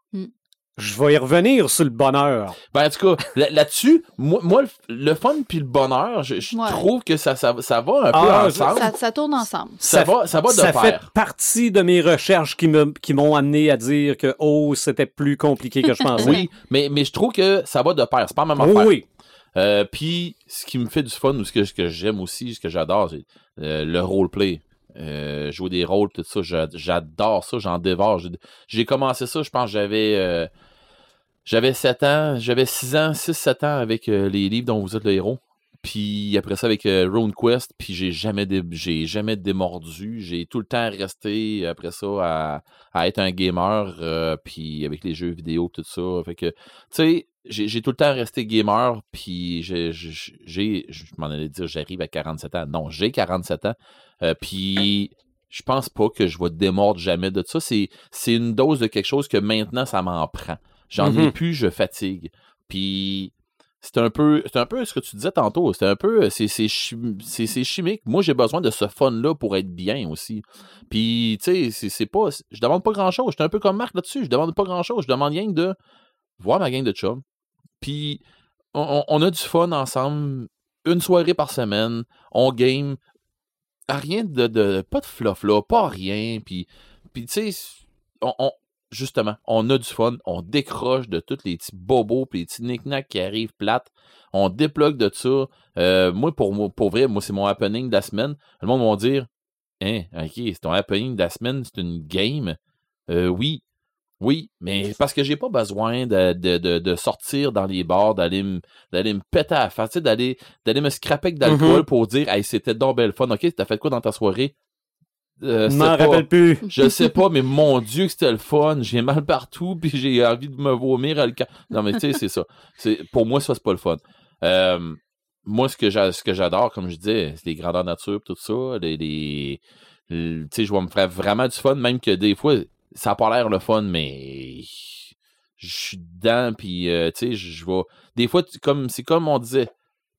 Je vais y revenir sur le bonheur. Ben, en tout cas, là- là-dessus, moi, moi, le, fun puis le bonheur, je, je Ouais. trouve que ça, ça, ça va un peu Ah, ensemble. Ça, ça tourne ensemble. Ça va- ça va de ça pair. fait partie de mes recherches qui me qui m'ont amené à dire que oh c'était plus compliqué que je pensais. Oui, mais, mais je trouve que ça va de pair. C'est pas la même oui, affaire. oui. Euh, puis, ce qui me fait du fun, ou ce que, ce que j'aime aussi, ce que j'adore, c'est euh, le roleplay. Euh, jouer des rôles, tout ça, j'a- j'adore ça, j'en dévore. J'ai- J'ai commencé ça, je pense que j'avais euh, j'avais 7 ans, j'avais 6 ans, 6-7 ans avec euh, les livres dont vous êtes le héros. Puis après ça avec euh, RuneQuest, puis j'ai jamais j'ai jamais démordu, j'ai tout le temps resté après ça à, être un gamer euh, puis avec les jeux vidéo tout ça, fait que tu sais, j'ai tout le temps resté gamer, puis j'ai, je m'en allais dire, j'arrive à 47 ans. Non, j'ai 47 ans. Euh, puis je pense pas que je vais démordre jamais de ça. C'est une dose de quelque chose que maintenant, ça m'en prend. J'en ai Mhm. plus, je fatigue. Puis c'est un peu c'est un peu ce que tu disais tantôt. C'est un peu c'est, c'est, chim- c'est, c'est chimique. Moi, j'ai besoin de ce fun-là pour être bien aussi. Puis, tu sais, c'est, pas. Je demande pas grand-chose. Je suis un peu comme Marc là-dessus. Je demande pas grand-chose. Je demande rien que de voir ma gang de chums. Puis, on, on- on a du fun ensemble. Une soirée par semaine. On game. Rien de, de. Pas de fluff là. Pas rien. Puis, puis tu sais, on, on- justement, on a du fun. On décroche de tous les petits bobos puis les petits knick qui arrivent plates. On déplogue de ça. Euh, moi, pour, moi, pour vrai, moi, c'est mon happening de la semaine. Le monde va dire Hein, ok, c'est ton happening de la semaine, c'est une game? Euh, oui, oui, mais parce que j'ai pas besoin de, de, de, de sortir dans les bars, d'aller me d'aller me péter à la face, d'aller d'aller me scraper avec d'alcool Mhm. pour dire Hey, c'était donc belle fun. Ok, t'as fait quoi dans ta soirée? Euh, Je m'en rappelle plus. je sais pas, mais mon Dieu que c'était le fun. J'ai mal partout, puis j'ai envie de me vomir à le Non, mais tu sais, c'est ça. C'est, pour moi, ça, c'est pas le fun. Euh, moi, ce que, j'adore, comme je disais, c'est les grandeurs nature, tout ça. Les, les- le- tu sais, je vais me faire vraiment du fun, même que des fois, ça a pas l'air le fun, mais je suis dedans, puis euh, tu sais, je vais... Des fois, comme c'est comme on disait,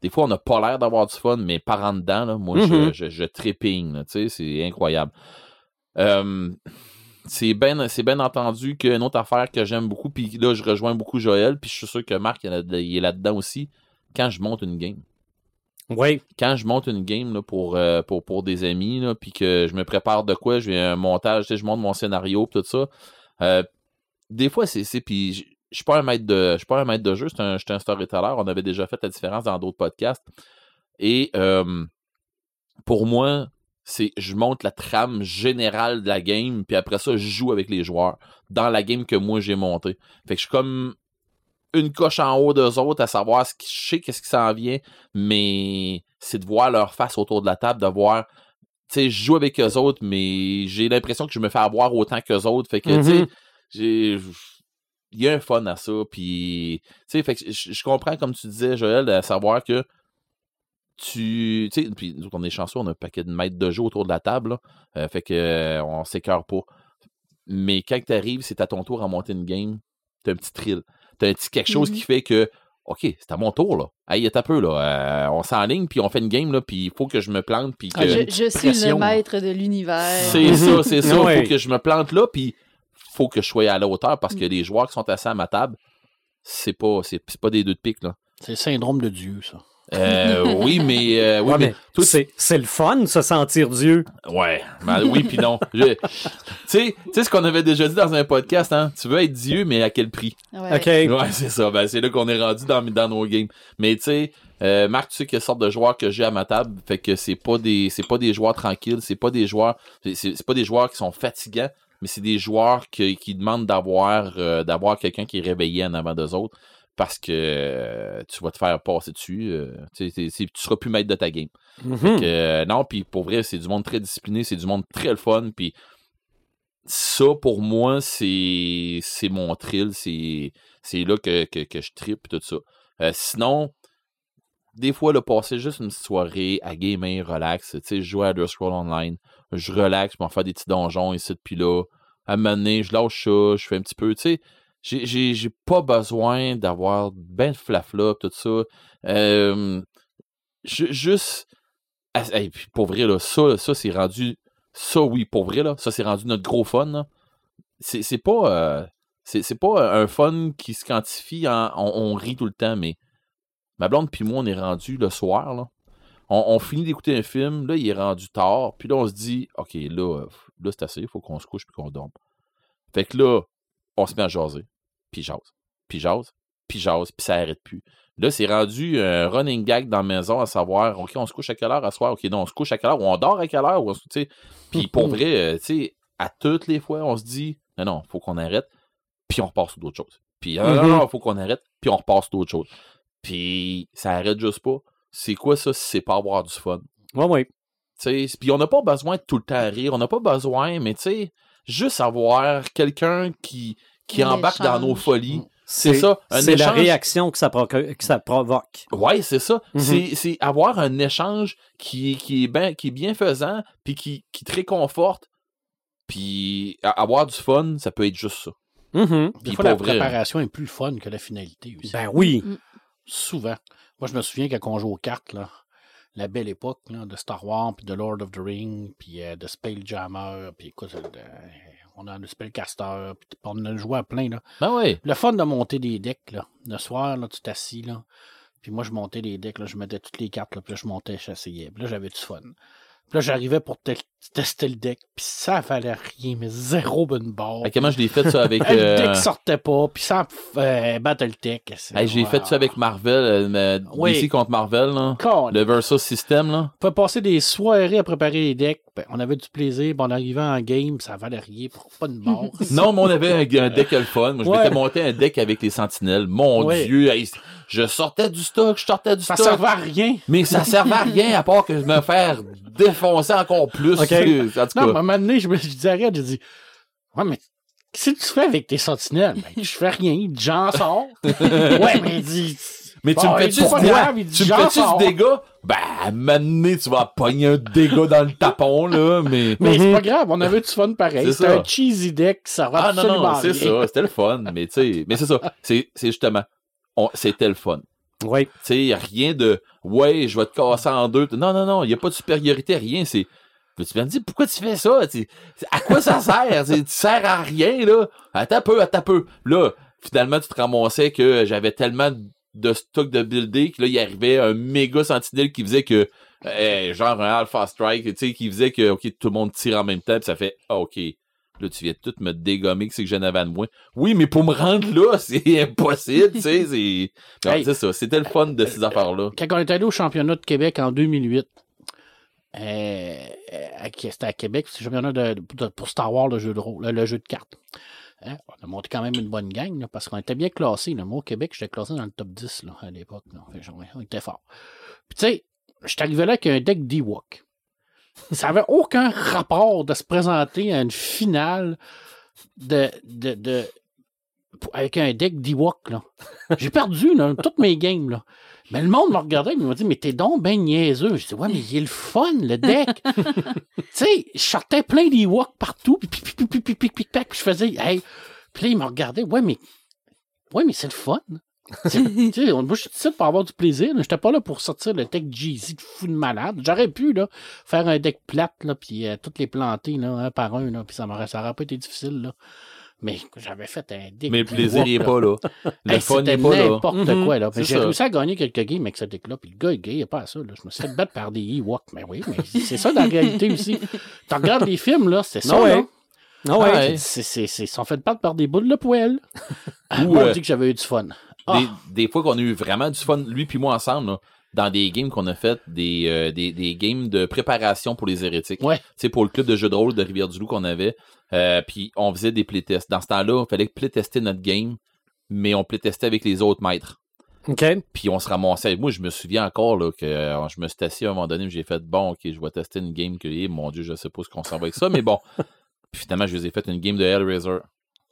des fois, on n'a pas l'air d'avoir du fun, mais par en dedans, là, moi, je- Mhm. je, je, trépigne, là, tu sais, c'est incroyable. Euh, c'est bien bien entendu qu'une autre affaire que j'aime beaucoup, puis là, je rejoins beaucoup Joël, puis je suis sûr que Marc, il, est là-dedans aussi, quand je monte une game. Oui. Quand je monte une game là, pour, euh, pour, pour des amis, puis que je me prépare de quoi, je fais un montage, je monte mon scénario, tout ça. euh, des fois, c'est. c'est- Puis je suis pas un maître de. Je suis pas un maître de jeu, je suis un storyteller. On avait déjà fait la différence dans d'autres podcasts. Et euh, pour moi, c'est je monte la trame générale de la game, puis après ça, je joue avec les joueurs dans la game que moi j'ai montée. Fait que je suis comme une coche en haut d'eux autres à savoir ce qui, je sais qu'est-ce qui s'en vient, mais c'est de voir leur face autour de la table, de voir. Tu sais, je joue avec eux autres, mais j'ai l'impression que je me fais avoir autant qu'eux autres. Fait que, tu sais, Mhm. j'ai. Il y a un fun à ça. Puis, tu sais, fait que je je comprends, comme tu disais, Joël, à savoir que tu. Tu sais, puis nous, on est chanceux, on a un paquet de maîtres de jeu autour de la table. là. Euh, fait que euh, on s'écœure pas. Mais quand tu arrives, c'est à ton tour à monter une game, t'as un petit thrill. T'as un petit quelque chose Mhm. qui fait que. OK, c'est à mon tour, là. Hey, attends un peu, là. Euh, on s'enligne, puis on fait une game, là, puis il faut que je me plante, puis que... Ah, j'ai- Je, je suis le maître de l'univers. C'est ça, c'est ça. Ouais. Faut que je me plante là, puis faut que je sois à la hauteur parce que les joueurs qui sont assis à ma table, c'est pas, c'est, c'est pas des deux de pique, là. C'est le syndrome de Dieu, ça. Euh, oui, mais, euh, oui, Ouais, mais, mais toi, c'est, c'est le fun, se sentir Dieu. ouais, ben oui, puis non. Je- Tu sais, tu sais ce qu'on avait déjà dit dans un podcast, hein? Tu veux être Dieu, mais à quel prix? Ouais. OK. Ouais, c'est ça. Ben, c'est là qu'on est rendu dans, dans nos games. Mais tu sais, euh, Marc, tu sais quelle sorte de joueurs que j'ai à ma table. Fait que c'est pas des c'est pas des joueurs tranquilles, c'est pas des joueurs c'est, c'est c'est pas des joueurs qui sont fatigants, mais c'est des joueurs qui, qui demandent d'avoir euh, d'avoir quelqu'un qui est réveillé en avant d'eux autres parce que euh, tu vas te faire passer dessus. euh, tu sais, c'est- c'est- tu seras plus maître de ta game. Mhm. Que, euh, non, puis pour vrai, c'est du monde très discipliné, c'est du monde très le fun, puis ça, pour moi, c'est mon thrill, c'est c'est là que, que, que je tripe tout ça. Sinon, des fois, le passer juste une soirée à gamer, relax, tu sais, je joue à Elder Scroll Online, je relax, je m'en fais des petits donjons ici puis là, à un je lâche ça, je fais un petit peu, tu sais, j'ai- pas besoin d'avoir ben de flafla, tout ça. Ju- juste, pour vrai, là, ça, ça c'est rendu, ça oui, pour vrai, là, ça c'est rendu notre gros fun. C'est pas, euh, c'est pas un fun qui se quantifie en, on rit tout le temps, mais ma blonde puis moi, on est rendu le soir, là. On, on finit d'écouter un film, là, il est rendu tard, puis là, on se dit, OK, là, euh, là c'est assez, il faut qu'on se couche puis qu'on dorme. Fait que là, on se met à jaser, puis jase, puis jase, puis jase, puis ça arrête plus. Là, c'est rendu un running gag dans la maison à savoir, OK, on se couche à quelle heure à soir? OK, non, on se couche à quelle heure? Ou on dort à quelle heure? Ou on se- tu sais. Puis pour vrai, euh, tu sais, à toutes les fois, on se dit, non, non, faut qu'on arrête, puis on repasse sur d'autres choses. Puis, non, non, Mhm. non, faut qu'on arrête, puis on repasse sur d'autres choses. Puis, ça arrête juste pas. C'est quoi ça si c'est pas avoir du fun? Ouais, ouais. Tu sais, Puis on n'a pas besoin de tout le temps rire, on n'a pas besoin, mais tu sais, juste avoir quelqu'un qui, qui embarque dans nos folies. C'est ça, un C'est la échange. réaction que ça, que provoque. Ouais, c'est ça. Mhm. C'est- C'est avoir un échange qui, qui est bien qui est bienfaisant, puis qui, qui te réconforte, puis avoir du fun, ça peut être juste ça. Mhm. Des Puis fois, la vrai, préparation est plus fun que la finalité aussi. Ben oui. Souvent. Moi, je me souviens quand on jouait aux cartes, là, la belle époque là, de Star Wars, puis de Lord of the Rings, puis euh, de Spelljammer, puis écoute, euh, on a le Spellcaster, puis on a joué à plein. Là. Ben ouais. Le fun de monter des decks, là. le soir, là, tu t'assis, là, puis moi, je montais les decks, là, je mettais toutes les cartes, là, puis là, je montais, j'essayais, puis là, j'avais du fun. Puis là, j'arrivais pour te- tester le deck, puis ça valait rien, mais zéro bonne barre. Hey, comment je l'ai fait ça avec. Le euh, deck sortait pas, puis sans euh, Battletech. hey, j'ai fait ça avec Marvel, euh, Oui. DC contre Marvel, là. Con, Le Versus System, là. On peut passer des soirées à préparer les decks. Ben, on avait du plaisir. Ben, on arrivait en game, ça valait rien pour pas de mort. Non, mais on avait un, un deck le fun. Moi, je Ouais. m'étais monté un deck avec les sentinelles. Mon Ouais. Dieu, hey, je sortais du stock, je sortais du ça stock. servait à rien. Mais ça servait à rien à part que de me faire défoncer encore plus. Ok. En tout Non, cas, à un moment donné, je me je disais, arrête, j'ai dit, ouais, mais qu'est-ce que tu fais avec tes sentinelles? Ben, je fais rien. J'en sors. ouais, mais il dit, mais tu me il fais-tu dit, pas du grave, il dit, Tu me fais-tu du dégât? Ben, à donné, tu vas pogner un dégât dans le tapon, là, mais... mais c'est Mhm. pas grave, on avait du fun pareil. C'est C'était un cheesy deck, ça va Ah non, absolument non, c'est rien. ça, c'était le fun, mais tu sais, mais c'est ça, c'est c'est justement, c'était le fun. Oui. Tu sais, rien de, ouais, je vais te casser en deux. Non, non, non, il y a pas de supériorité, rien, c'est... Puis tu me dis, pourquoi tu fais ça? Tu- à quoi ça sert? Tu sers à rien, là. Attends un peu, attends un peu. Là, finalement, tu te ramassais que j'avais tellement de stock de buildé que là, il arrivait un méga sentinelle qui faisait que, euh, genre un Alpha Strike, tu sais, qui faisait que, OK, tout le monde tire en même temps, puis ça fait, ah, OK. Là, tu viens tout me dégommer que c'est que j'en avais de moins. Oui, mais pour me rendre là, c'est impossible, tu sais, c'est... Hey. ça, c'était le fun de ces affaires-là. Quand on est allé au championnat de Québec en 2008, euh, à- c'était à Québec, c'est le championnat de, de- pour Star Wars, le jeu de cartes. Hein, On a monté quand même une bonne gang, parce qu'on était bien classés. là. Moi, au Québec, j'étais classé dans le top 10 là, à l'époque. On était fort. Puis tu sais, j'étais arrivé là avec un deck d'Ewok. Ça avait aucun rapport de se présenter à une finale avec un deck d'Ewok. J'ai perdu, toutes mes games. Mais le monde m'a regardé il m'a dit, mais t'es donc ben niaiseux. Je dis, ouais, mais il est le fun, le deck. tu sais, je sortais plein d'Ewoks partout, puis pic, pic, pic, pic, pic, pic, puis je faisais, hey. Puis là, ils me regardé ouais, mais, ouais, mais c'est le fun. tu sais, moi, je suis pour avoir du plaisir. J'étais pas là pour sortir le deck Jeezy de fou de malade. J'aurais pu, là, faire un deck plate, là, puis euh, toutes les planter, là, un par un, là, puis ça m'aurait, ça aurait pas été difficile, là. Mais j'avais fait un deck. Mais le plaisir n'est pas là. Le Hey, fun n'est pas là. n'importe quoi, là. J'ai ça. réussi à gagner quelques games avec ce deck-là, puis le gars, il gagnait pas à ça, là. Je me suis fait battre par des Ewoks. Mais oui, mais c'est ça dans la réalité aussi. Tu regardes les films, là, c'est ça, Ah ouais. là. Ah ouais. Ouais. C'est, c'est, c'est, ils sont fait battre par des boules de poêle. Ou, Moi, on euh, dit que j'avais eu du fun. Ah. Des, des fois qu'on a eu vraiment du fun, lui puis moi ensemble, là, dans des games qu'on a fait, des, euh, des, des games de préparation pour les hérétiques. Ouais. Tu sais, pour le club de jeux de rôle de Rivière-du-Loup qu'on avait. Euh, puis on faisait des playtests. Dans ce temps-là, il fallait playtester notre game, mais on playtestait avec les autres maîtres. OK. Puis on se ramassait. Moi, je me souviens encore là, que euh, je me suis assis à un moment donné, j'ai fait bon, ok, je vais tester une game que, eh, mon Dieu, je sais pas ce qu'on s'en va avec ça, mais bon. Puis finalement, je les ai fait une game de Hellraiser.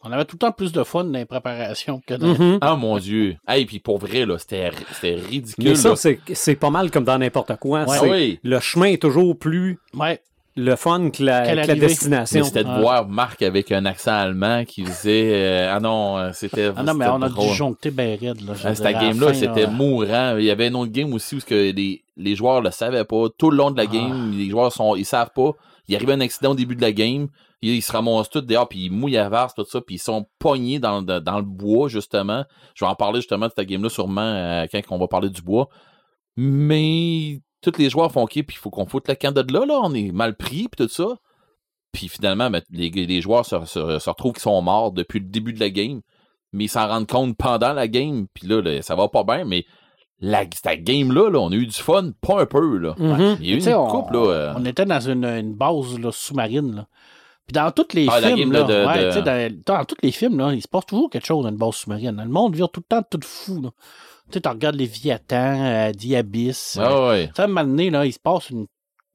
On avait tout le temps plus de fun dans les préparations que dans Mhm. Ah mon Dieu. Hey, puis pour vrai, là, c'était c'était ridicule. Mais ça, c'est c'est pas mal comme dans n'importe quoi. Ouais. C'est- oui. Le chemin est toujours plus Ouais. Le fun que la, que destination. C'était de Ouais. voir Marc avec un accent allemand qui disait euh, Ah non, euh, c'était. Ah non, mais on a drôle. disjoncté ben raide, là. Ah, Cette game-là, c'était là, mourant. Il y avait une autre game aussi où ce que les, les joueurs le savaient pas. Tout le long de la Ah. game, les joueurs sont, ils savent pas. Il arrive un accident au début de la game. Ils, ils se ramassent tous dehors, puis ils mouillent à verse, tout ça, puis ils sont pognés dans, le- dans le bois, justement. Je vais en parler justement de cette game-là, sûrement, euh, quand on va parler du bois. Mais tous les joueurs font OK, puis il faut qu'on foute le camp de là, là. On est mal pris, puis tout ça. Puis finalement, ben, les, les joueurs se, se- se retrouvent qu'ils sont morts depuis le début de la game. Mais ils s'en rendent compte pendant la game. Puis là, là, ça va pas bien, mais la, cette game-là, là, on a eu du fun, pas un peu. Là. Mhm. Il y a eu une on, coupe. Là, euh, on était dans une, une base sous-marine. Là. Puis dans tous les Ah, la films, là, de- ouais, de- dans, dans tous les films, là, il se passe toujours quelque chose dans une base sous-marine. Le monde vire tout le temps tout fou. Là. Tu sais, tu regardes les Viatans, euh, Diabys. euh, ah ouais. tu sais, à un moment donné, là, il se passe une.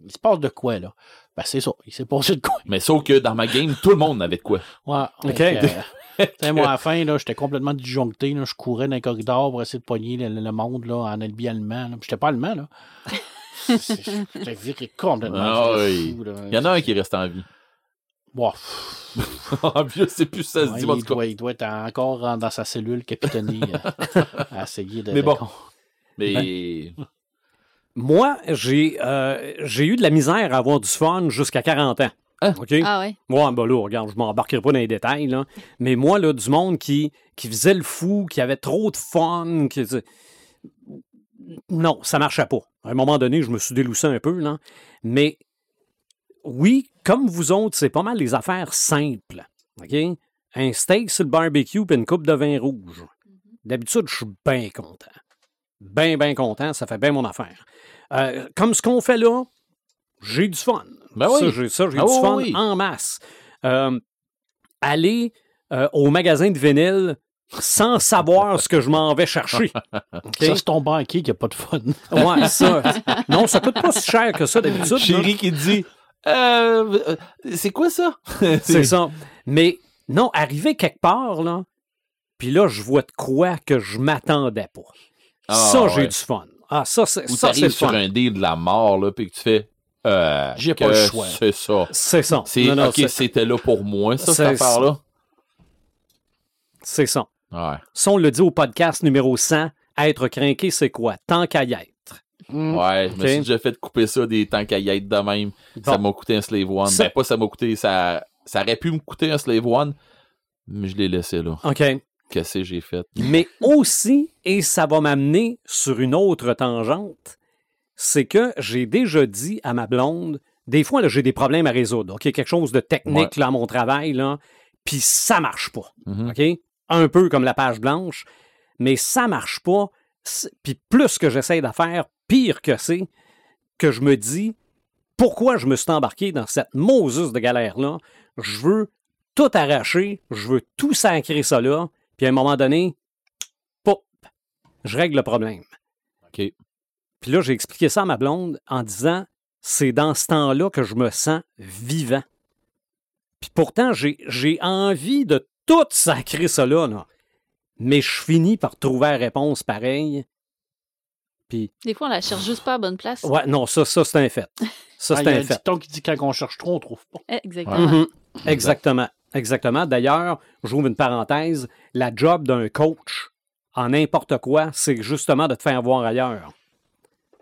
Il se passe de quoi, là? Ben, c'est ça. Il s'est passé de quoi? Mais sauf que dans ma game, tout le monde avait de quoi. Ouais. Ok. Euh, tu sais, moi, à la fin, là, j'étais complètement disjoncté. Là, je courais dans les corridors pour essayer de pogner le, le monde là, en albi allemand. Là. Puis j'étais pas allemand, là. J'étais viré complètement Ah viré oui. fou, là. Il y en a un qui reste en vie. Bon, En plus, c'est plus ça se ouais, dit, en il, doit, il doit être encore en- dans sa cellule capitonnée euh, à essayer de. Mais bon. Mais Moi, j'ai euh, j'ai eu de la misère à avoir du fun jusqu'à 40 ans. Hein? OK? Ah ouais. Moi, ben là, regarde, je m'embarquerai pas dans les détails, là. Mais moi, là, du monde qui, qui faisait le fou, qui avait trop de fun, qui... Non, ça marchait pas. À un moment donné, je me suis déloussé un peu, là. Mais oui, comme vous autres, c'est pas mal les affaires simples. OK? Un steak sur le barbecue puis une coupe de vin rouge. D'habitude, je suis bien content. Bien, bien content. Ça fait bien mon affaire. Euh, comme ce qu'on fait là, j'ai du fun. Ben Ça, oui. j'ai ça, j'ai Ah du oui, fun oui. en masse. Euh, aller euh, au magasin de vinyle sans savoir ce que je m'en vais chercher. OK? Ça, c'est ton banquier qui a pas de fun. Ouais, ça. Non, ça coûte pas si cher que ça d'habitude. Chérie qui dit euh, euh, C'est quoi ça? C'est ça. Mais non, arriver quelque part, là, puis là, je vois de quoi que je m'attendais pas. Ah, ça, j'ai du fun. Ah, ça, c'est Ou ça, c'est t'arrives sur fun. un deal de la mort, là, puis que tu fais euh, J'ai pas le choix. C'est ça. C'est ça. C'est Non, non, OK, c'était là pour moi, ça, C'est- cette affaire-là? C'est ça. Ouais. Ça, on le dit au podcast numéro 100, être craqué, c'est quoi? Tant qu'à y être. Ouais, je me suis déjà fait couper ça des temps qu'à y être de même. Ça m'a coûté un Slave One. Ça- Ben, pas ça m'a coûté, ça, ça aurait pu me coûter un Slave One, mais je l'ai laissé là. OK. Qu'est-ce que j'ai fait? Mais aussi, et ça va m'amener sur une autre tangente, c'est que j'ai déjà dit à ma blonde, des fois, j'ai des problèmes à résoudre. OK, quelque chose de technique là, à mon travail, là, puis ça marche pas. Mhm. OK? Un peu comme la page blanche, mais ça marche pas. Puis plus que j'essaie de faire, pire que c'est, que je me dis, pourquoi je me suis embarqué dans cette Moses de galère-là? Je veux tout arracher, je veux tout sacrer ça là, puis à un moment donné, pop, je règle le problème. OK. Puis là, j'ai expliqué ça à ma blonde en disant, c'est dans ce temps-là que je me sens vivant. Puis pourtant, j'ai j'ai envie de tout sacrer ça là, mais je finis par trouver la réponse pareil. Puis, Des fois, on la cherche juste pas à bonne place. ouais, non, ça, ça c'est un fait. Ça, Ah, c'est il y a un un fait. dicton qui dit quand on cherche trop, on trouve pas. Eh, Exactement. Mhm. Exactement. Exactement. D'ailleurs, j'ouvre une parenthèse. La job d'un coach en n'importe quoi, c'est justement de te faire voir ailleurs.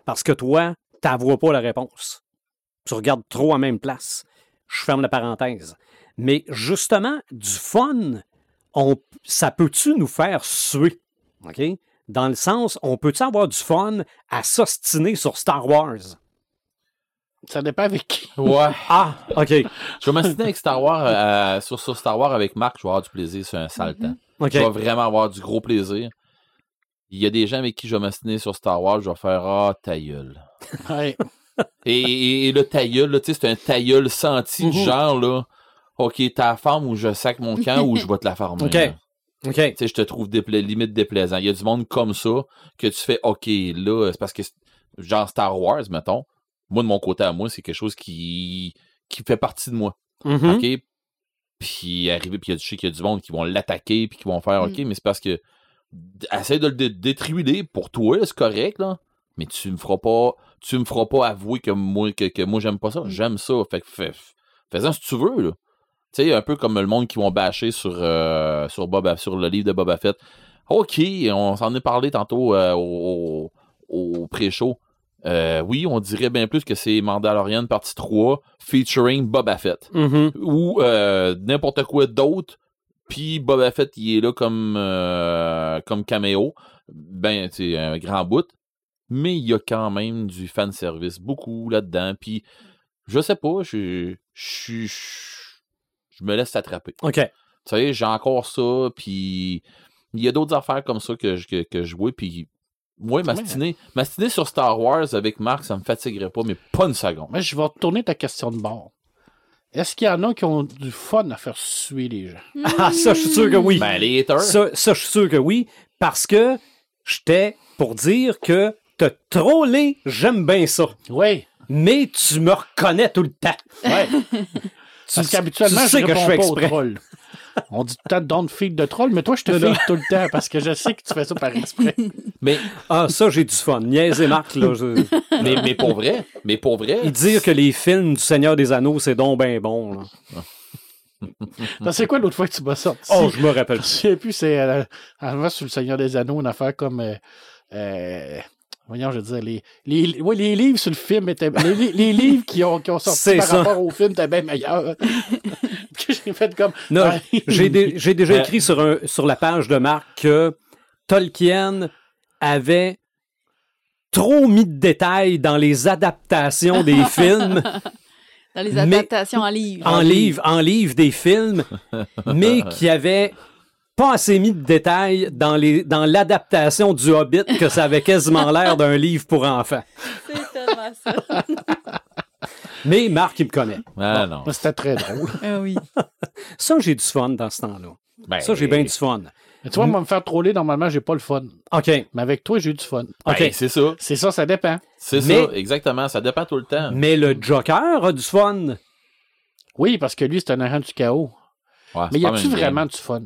Parce que toi, tu vois pas la réponse. Tu regardes trop à même place. Je ferme la parenthèse. Mais justement, du fun, on, ça peut-tu nous faire suer? OK? Dans le sens, on peut-tu avoir du fun à s'ostiner sur Star Wars? Ça dépend avec qui. Ouais. Ah, OK. Je vais m'assister avec Star Wars, euh, sur, sur Star Wars avec Marc, je vais avoir du plaisir sur un sale temps. OK. Je vais vraiment avoir du gros plaisir. Il y a des gens avec qui je vais m'assiner sur Star Wars, je vais faire Ah, ta gueule. Ouais. Et, et- et le ta gueule, là, tu sais, c'est un ta gueule senti, du Mhm. genre, là. OK, ta femme ou je sac mon camp ou je vais te la farmer. OK. là. OK. Tu sais, je te trouve dépla- limite déplaisant. Il y a du monde comme ça que tu fais OK, là, c'est parce que, genre Star Wars, mettons, moi, de mon côté à moi, c'est quelque chose qui, qui fait partie de moi. Mhm. OK? Puis arriver, puis il y a- je sais qu'il y a du monde qui vont l'attaquer, puis qui vont faire OK, mais c'est parce que essaie de le dé- détribuer pour toi, c'est correct, là. Mais tu me feras pas, tu me feras pas avouer que moi, que, que moi j'aime pas ça. J'aime ça. Fait que fais, fais-en si tu veux, là. Tu sais, un peu comme le monde qui vont bâcher sur, euh, sur, Boba, sur le livre de Boba Fett. OK, on s'en est parlé tantôt euh, au, pré-show. Euh, oui, on dirait bien plus que c'est Mandalorian partie 3 featuring Boba Fett Mhm. ou euh, n'importe quoi d'autre, puis Boba Fett, il est là comme, euh, comme caméo, ben, c'est un grand bout, mais il y a quand même du fanservice, beaucoup là-dedans, puis je sais pas, je, je, je, me laisse attraper. OK. Tu sais, j'ai encore ça, puis il y a d'autres affaires comme ça que, je- que, que je vois, puis moi, mastiner, mastiner sur Star Wars avec Marc, ça me fatiguerait pas, mais pas une seconde. Moi, je vais retourner ta question de bord. Est-ce qu'il y en a qui ont du fun à faire suer les gens? Ah, ça, je suis sûr que oui. Ben, les haters, Ça, ça, je suis sûr que oui, parce que j'étais pour dire que te troller, j'aime bien ça. Oui. Mais tu me reconnais tout le temps. Ouais. Parce qu'habituellement, je que je fais pas exprès. aux trolls. On dit tout le temps don't feed de troll, mais toi, je te feed tout le temps parce que je sais que tu fais ça par exprès. mais Ah, ça, j'ai du fun. Niaiser Marc, là. je- mais, mais pour vrai, mais pour vrai, Et dire que les films du Seigneur des Anneaux, c'est donc ben bon. là. C'est quoi l'autre fois que tu m'as sorti? Oh, je me rappelle. Je sais plus, c'est euh, avant sur le Seigneur des Anneaux, une affaire comme. euh, euh, voyons, je veux dire, les, les, ouais, les livres sur le film étaient. Les, les- livres qui ont, qui ont sorti C'est par ça. rapport au film étaient bien meilleurs. J'ai fait comme. Non, j'ai dé- j'ai déjà écrit sur, un, sur la page de Marc que Tolkien avait trop mis de détails dans les adaptations des films, Dans les Mais- adaptations en livre. en livre, en livre des films, mais qui avait pas assez mis de détails dans les dans l'adaptation du Hobbit que ça avait quasiment l'air d'un livre pour enfants. C'est tellement ça. Mais Marc, il me connaît. ah non. C'était très drôle. Ah oui. Ça, j'ai du fun dans ce temps-là. Ben, Ça, j'ai bien du fun. Mais tu vois, moi, me faire troller, normalement, j'ai pas le fun. OK. Mais avec toi, j'ai eu du fun. ben, OK. c'est ça, C'est ça, ça dépend. c'est Mais- ça, exactement. Ça dépend tout le temps. Mais le Joker a du fun. Oui, parce que lui, c'est un agent du chaos. Ouais, Mais y a-tu vraiment game. du fun?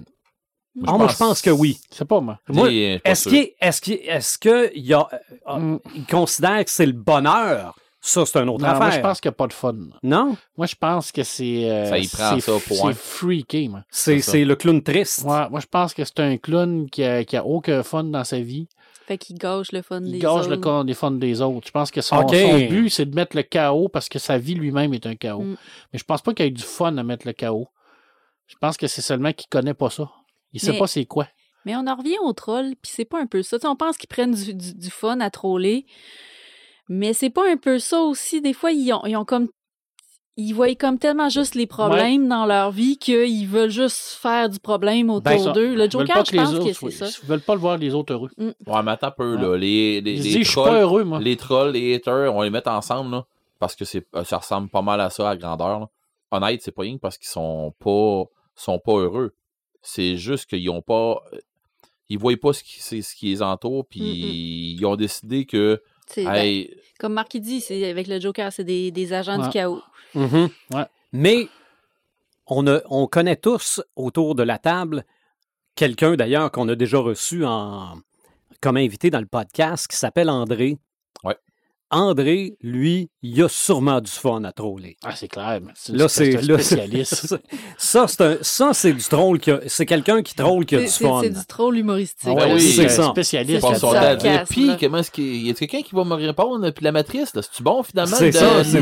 Ah, moi, je pense que oui. C'est pas moi. Moi, Et, pas Est-ce qu'il est-ce qu'il est-ce que il y a euh, Mm. il considère que c'est le bonheur? Ça c'est une autre Non, affaire. moi, je pense qu'il n'y a pas de fun. Non, Moi, je pense que c'est. euh, Ça y prend c'est- ça, point. C'est freaky, moi. c'est le clown triste. Ouais, moi, je pense que c'est un clown qui a, qui a aucun fun dans sa vie. Fait qu'il gâche le fun Il des gâche autres. le con- les fun des autres. Je pense que son, son but, c'est de mettre le chaos parce que sa vie lui-même est un chaos. Mm. Mais je pense pas qu'il y ait du fun à mettre le chaos. Je pense que c'est seulement qu'il connaît pas ça. Il sait Mais- pas c'est quoi. Mais on en revient au troll, puis c'est pas un peu ça. Tu sais, on pense qu'ils prennent du, du- du fun à troller, mais c'est pas un peu ça aussi. Des fois, ils ont, ils ont comme. Ils voient comme tellement juste les problèmes dans leur vie qu'ils veulent juste faire du problème autour Ben, d'eux. Le Joker, je que les pense que autres, c'est oui, ça. Ils veulent pas le voir les autres heureux. Ouais, mais attends un peu, Ouais. là. Les, les, les suis pas trolls, heureux, moi. les trolls, les haters, on les met ensemble, là, parce que c'est, euh, ça ressemble pas mal à ça à grandeur. là. Honnête, c'est pas rien parce qu'ils sont pas, sont pas heureux. C'est juste qu'ils ont pas. euh, Ils voient pas ce qui, c'est- ce qui les entoure, puis Mm-mm. ils ont décidé que. C'est- ben, comme Marc il dit, c'est avec le Joker, c'est des, des agents Ouais. du chaos. Mhm. Ouais. Mais on, a- on connaît tous autour de la table quelqu'un d'ailleurs qu'on a déjà reçu en, comme invité dans le podcast qui s'appelle André. Ouais. André, lui, il a sûrement du fun à troller. Ah, c'est clair. mais C'est Là, c'est un là, c'est- spécialiste. ça, c'est un- ça, c'est du troll qui a- c'est quelqu'un qui troll qui a C'est du fun. c'est du troll humoristique. Ah ouais, oui, c'est c'est un ça. spécialiste. Puis comment est-ce qu'il y a quelqu'un qui va me répondre puis la matrice là c'est-tu bon finalement C'est de- ça, c'est.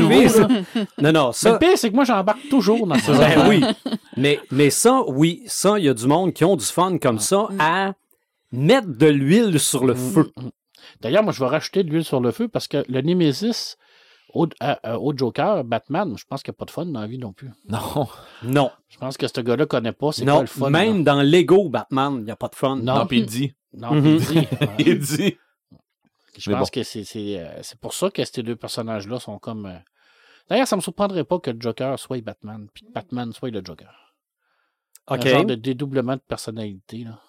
Non, non, ça. le pire, c'est que moi, j'embarque toujours dans ça. Ben oui. Mais, mais ça, oui, ça, il y a du monde qui ont du fun comme ça à mettre de l'huile sur le feu. D'ailleurs, moi, je vais rajouter de l'huile sur le feu parce que le Nemesis au, au Joker, Batman, je pense qu'il n'y a pas de fun dans la vie non plus. non Non, Je pense que ce gars-là connaît pas c'est non, le fun. même là. dans Lego Batman, il n'y a pas de fun. Non. non puis il dit Non, puis il dit, ouais. il dit Je Mais pense bon. que c'est c'est, euh, c'est pour ça que ces deux personnages-là sont comme. euh, D'ailleurs, ça me surprendrait pas que le Joker soit Batman, puis que Batman soit le Joker. OK. Un genre de dédoublement de personnalité. Là.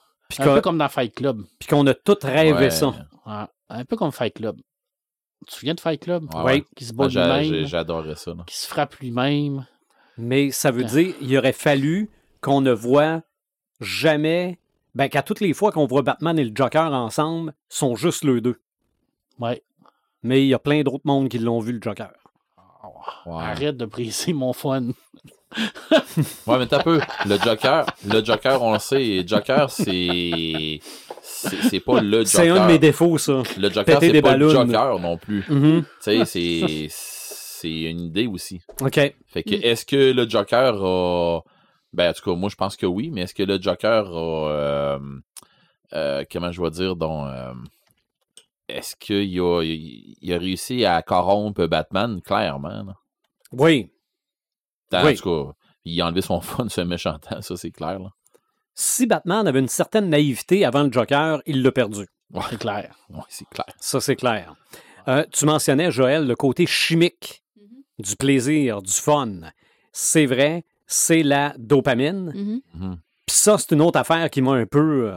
Un peu comme dans Fight Club. puis qu'on a tous rêvé Ouais. ça. Ouais, Un peu comme Fight Club. Tu te souviens de Fight Club? Ouais. Qui se bat Moi, j'a- lui-même, j'adorais ça là. qui se frappe lui-même. Mais ça veut Ah. dire il aurait fallu qu'on ne voit jamais. Ben, qu'à toutes les fois qu'on voit Batman et le Joker ensemble, sont juste les deux. Ouais. Mais il y a plein d'autres mondes qui l'ont vu, le Joker. Ouais. Arrête de briser mon fun. Ouais, mais t'as peu. Le Joker, le Joker, on le sait, Joker, c'est. C'est pas le Joker. C'est un de mes défauts, ça. Le Joker, c'est pas le. Joker non plus. Tu sais, c'est. C'est une idée aussi. OK. Fait que, est-ce que le Joker a. Ben, en tout cas, moi, je pense que oui, mais est-ce que le Joker a. euh, euh, comment je vais dire, donc. euh, est-ce qu'il a, il a réussi à corrompre Batman, clairement? là. Oui. En Oui. tout cas, il a enlevé son fun, ce méchant temps, ça, c'est clair. Là. Si Batman avait une certaine naïveté avant le Joker, il l'a perdu. C'est clair. Ouais, c'est clair. Ça, c'est clair. Euh, tu mentionnais, Joël, le côté chimique du plaisir, du fun. C'est vrai, c'est la dopamine. Mhm. Mhm. Puis ça, c'est une autre affaire qui m'a un peu euh,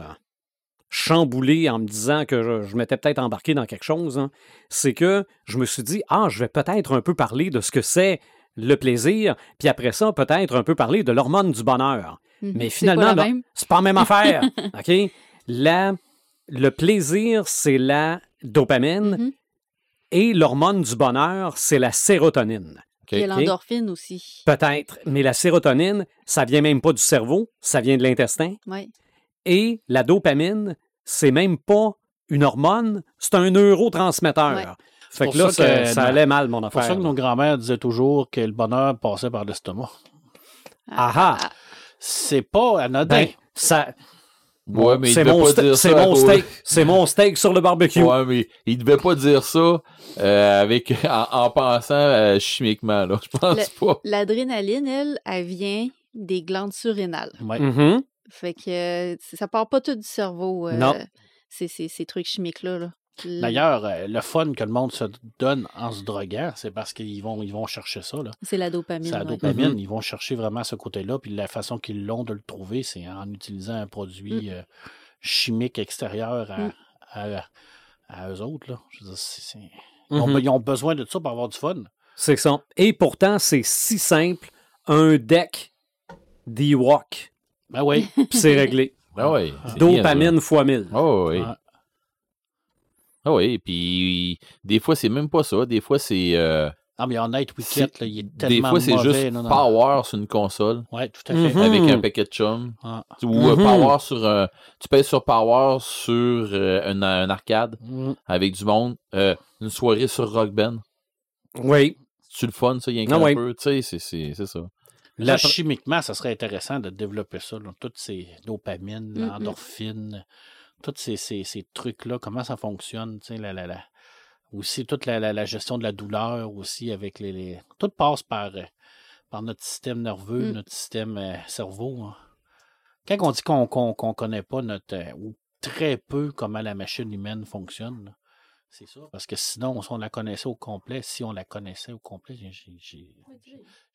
chamboulé en me disant que je, je m'étais peut-être embarqué dans quelque chose. hein. C'est que je me suis dit, ah, je vais peut-être un peu parler de ce que c'est le plaisir, puis après ça, peut-être un peu parler de l'hormone du bonheur. Mhm. Mais C'est finalement, pas la là, même. c'est pas la même affaire. OK? La, le plaisir, c'est la dopamine Mhm. et l'hormone du bonheur, c'est la sérotonine. Ok? l'endorphine aussi. Peut-être, mais la sérotonine, ça vient même pas du cerveau, ça vient de l'intestin. Ouais. Et la dopamine, c'est même pas une hormone, c'est un neurotransmetteur. Ouais. Fait pour que là, ça que ça allait mal, mon C'est pour affaire. ça que nos grands-mères disaient toujours que le bonheur passait par l'estomac. Ah ah! C'est pas anodin. Ben, ça, Ouais, mais il c'est devait mon, pas ste- dire c'est ça à mon cause- steak, c'est mon steak sur le barbecue. Ouais, mais il devait pas dire ça euh, avec en, en pensant euh, chimiquement, là. Je pense Le- pas. L'adrénaline, elle, elle vient des glandes surrénales. Ouais. Mhm. Fait que euh, ça part pas tout du cerveau. euh, Non. Ces, ces, ces trucs chimiques-là. là. D'ailleurs, euh, le fun que le monde se donne en se droguant, c'est parce qu'ils vont, ils vont chercher ça. Là. C'est la dopamine. C'est la dopamine. Mhm. Ils vont chercher vraiment ce côté-là. Puis la façon qu'ils l'ont de le trouver, c'est en utilisant un produit Mm. euh, chimique extérieur à, Mm. à, à eux autres. Là. Je veux dire, c'est- c'est- ils, ont, ils ont besoin de ça pour avoir du fun. C'est ça. Et pourtant, c'est si simple. Un deck d'Ewok, Ben oui. puis c'est réglé. Ouais. c'est bien, Dopamine fois 1000. ça. Oh, oui. Ouais. Ah oui, puis des fois, c'est même pas ça. Des fois, c'est. euh, Ah, mais en Night Wicket, là, il est des tellement fois, c'est juste non, non. power sur une console Ouais, tout à fait. Avec un paquet de chum. Ah. Ou euh, Mhm. power sur un. Tu pèses sur power sur euh, un, un arcade Mm. avec du monde. Euh, une soirée sur Rock Band. Oui. C'est le fun, ça, il y a Ah un ouais. peu. Tu sais, c'est- c'est c'est ça. Là, La- chimiquement, ça serait intéressant de développer ça. là. Toutes ces dopamines, Mm, mm. Tous ces, ces, ces trucs-là, comment ça fonctionne. tu sais, La, la, la- Aussi, toute la, gestion de la douleur aussi avec les. les- Tout passe par, euh, par notre système nerveux, Mm. notre système euh, cerveau. hein. Quand on dit qu'on qu'on connaît pas notre. euh, ou très peu comment la machine humaine fonctionne, c'est ça. Parce que sinon, si on la connaissait au complet, si on la connaissait au complet, j'ai-